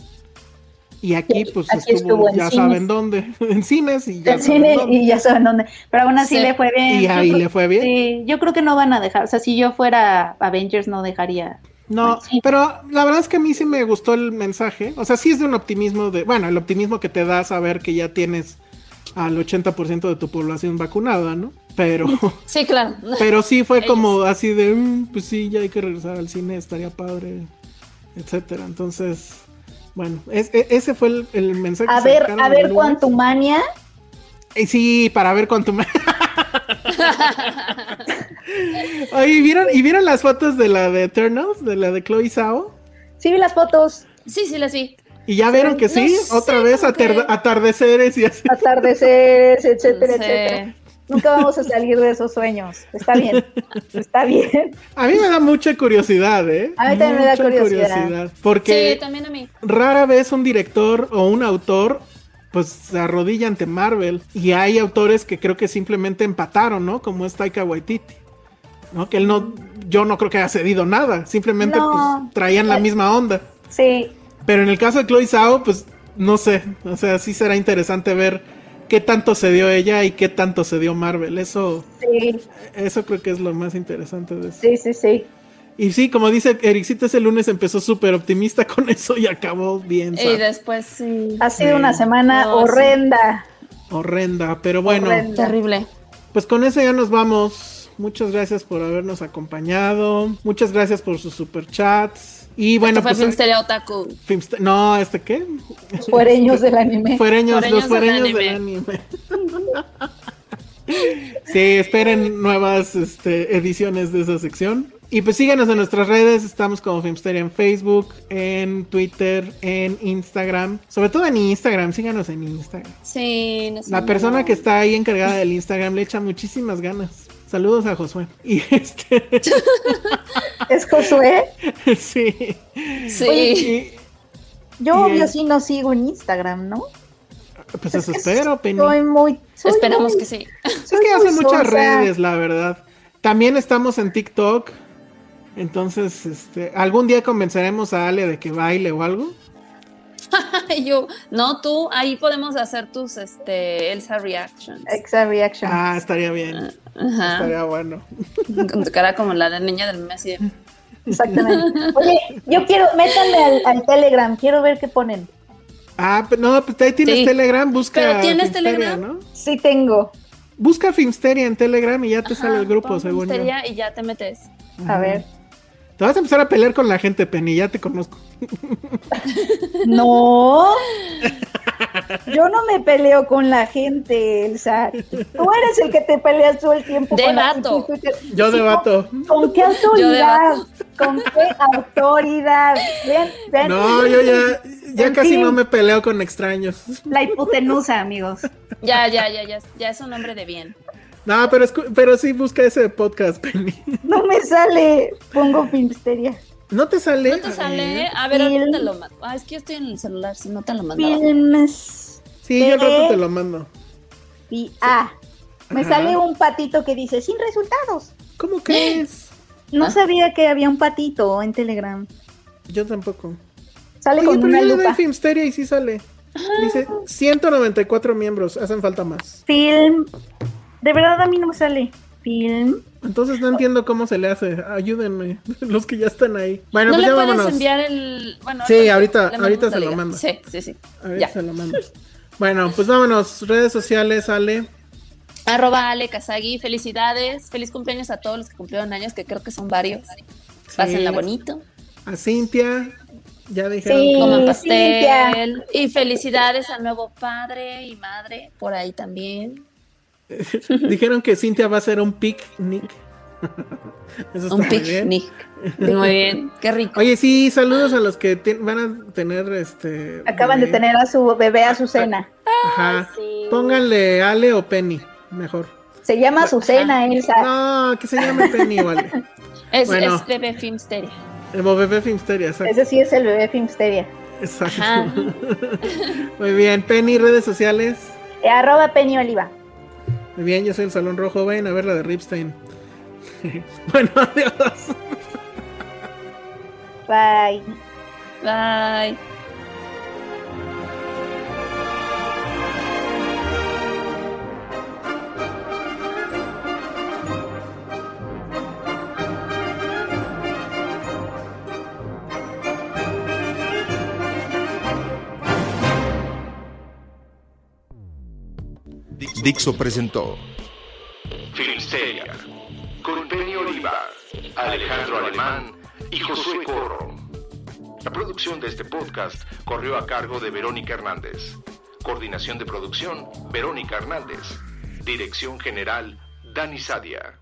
Y aquí, pues aquí estuvo, estuvo en ya cines. saben dónde, en cines y ya saben cine dónde. y ya saben dónde. Pero aún así Sí. le fue bien. Y ahí le fue bien. Sí, yo creo que no van a dejar. O sea, si yo fuera Avengers, no dejaría. No, Sí. pero la verdad es que a mí sí me gustó el mensaje. O sea, sí es de un optimismo de, bueno, el optimismo que te da saber que ya tienes al 80% de tu población vacunada, ¿no? Pero, Sí, claro. pero sí fue como así de, "Mm, pues sí, ya hay que regresar al cine, estaría padre, etcétera. Entonces, bueno, es- e- ese fue el, el mensaje. A ver, a ver. Quantumania. Eh, Sí, para ver cuánto me... Oye, ¿y vieron, ¿y vieron las fotos de la de Eternals? De la de Chloe Zhao? Sí, vi las fotos. Sí, sí, las vi. ¿Y ya vieron que No sí? sé, Otra vez que- atardeceres y así. Atardeceres, etcétera, Sí. etcétera. Nunca vamos a salir de esos sueños. Está bien. Está bien. A mí me da mucha curiosidad, ¿eh? A mí también me da curiosidad. Porque Sí, también a mí. rara vez un director o un autor pues se arrodilla ante Marvel. Y hay autores que creo que simplemente empataron, ¿no? Como es Taika Waititi. ¿No? Que él no, yo no creo que haya cedido nada. Simplemente No. pues, traían la misma onda. Sí. Pero en el caso de Chloe Zhao, pues no sé. O sea, sí será interesante ver qué tanto se dio ella y qué tanto se dio Marvel. Eso, Sí, eso creo que es lo más interesante de eso. sí, sí, sí. Y sí, como dice Ericito, ese lunes empezó súper optimista con eso y acabó bien. Y después sí. Ha sido una semana No, sí. horrenda. horrenda. Pero bueno, Horrenda. Terrible. pues con eso ya nos vamos. Muchas gracias por habernos acompañado. Muchas gracias por sus superchats. Y bueno, Esto fue pues. Filmsteria Otaku. Filmste- no, ¿este qué? Los fuereños del anime. Fuereños, Fuereños los fuereños del del anime. sí, esperen nuevas este, ediciones de esa sección. Y pues síganos en nuestras redes, estamos como Filmsteria en Facebook, en Twitter, en Instagram. Sobre todo en Instagram, síganos en Instagram. Sí, no sé. La persona que está ahí encargada del Instagram le echa muchísimas ganas. Saludos a Josué. Y este, ¿Es Josué? sí. Sí. Y, Yo Y obvio es- sí no sigo en Instagram, ¿no? pues eso espero, Penny. Soy muy... soy Esperamos muy- que sí. Es que muy hace muchas redes, la verdad. También estamos en TikTok. Entonces, este, algún día convenceremos a Ale de que baile o algo. Yo, no, tú, ahí podemos hacer tus este, Elsa reactions. Exa reaction. Ah, estaría bien. Ajá. Estaría bueno. Con tu cara como la de niña del mes. Exactamente. Oye, yo quiero, métanme al, al Telegram, quiero ver qué ponen. Ah, pero no, pues ahí tienes Sí. Telegram, busca ¿Pero tienes Filmsteria, Telegram? ¿no? Sí tengo. Busca Filmsteria en Telegram y ya te sale Ajá, el grupo, según yo. Filmsteria Y ya te metes. A ver. Te vas a empezar a pelear con la gente, Penny, ya te conozco. No. Yo no me peleo con la gente, Elsa. Tú eres el que te peleas todo el tiempo con la Debato. en Twitter. Yo debato. ¿Con, con qué autoridad? ¿Con qué autoridad? Ven, ven. No, yo ya, ya En casi fin. no me peleo con extraños. La hipotenusa, amigos. Ya, ya, ya, ya, ya es un hombre de bien. No, pero, escu- pero sí busca ese podcast, Penny. No me sale. Pongo Filmsteria. ¿No te sale? ¿No te sale? A ver, ahorita te lo mando. Ah, es que yo estoy en el celular, si no te lo mandaba. Films. Sí, yo al rato Eh. te lo mando. Y ah, me Ajá. sale un patito que dice sin resultados. ¿Cómo crees? No Ah. sabía que había un patito en Telegram. Yo tampoco. Sale Oye, con pero una yo le doy lupa. Filmsteria y sí sale. Dice 194 miembros, hacen falta más. Film. De verdad a mí no me sale. Film. Entonces no entiendo cómo se le hace. Ayúdenme, los que ya están ahí. Bueno, ¿No pues le ya puedes vámonos. enviar el...? Bueno, Sí, ahorita- ahorita se lo mando. Sí, sí, sí. A ver, Ya. se lo mando. Bueno, pues vámonos. Redes sociales, Ale. Arroba Ale Kazagi, felicidades. Feliz cumpleaños a todos los que cumplieron años, que creo que son varios. Pásenla bonito. A Cintia. Ya dijeron. Sí. Coman pastel. Cintia. Y felicidades al nuevo padre y madre, por ahí también. Dijeron que Cintia va a ser un picnic. Eso está Un picnic. Muy bien, qué rico. Oye, sí, saludos a los que te- van a tener este. Acaban de tener a su bebé Azucena. Ajá. sí. Pónganle Ale o Penny, mejor. Se llama Azucena, Elsa. No, que se llame Penny o Ale. Es, Bueno. es bebé Filmsteria. El bebé Filmsteria, exacto. Ese sí es el bebé Filmsteria. exacto. Ajá. Muy bien, Penny, redes sociales. Eh, arroba Penny Oliva. Muy bien, yo soy el Salón Rojo. Vayan a ver la de Ripstein. bueno, adiós. Bye. Bye. Dixo presentó Filmsteria, con Penny Oliva, Alejandro Alemán y Josué Corro. La producción de este podcast corrió a cargo de Verónica Hernández. Coordinación de producción, Verónica Hernández. Dirección General, Dani Sadia.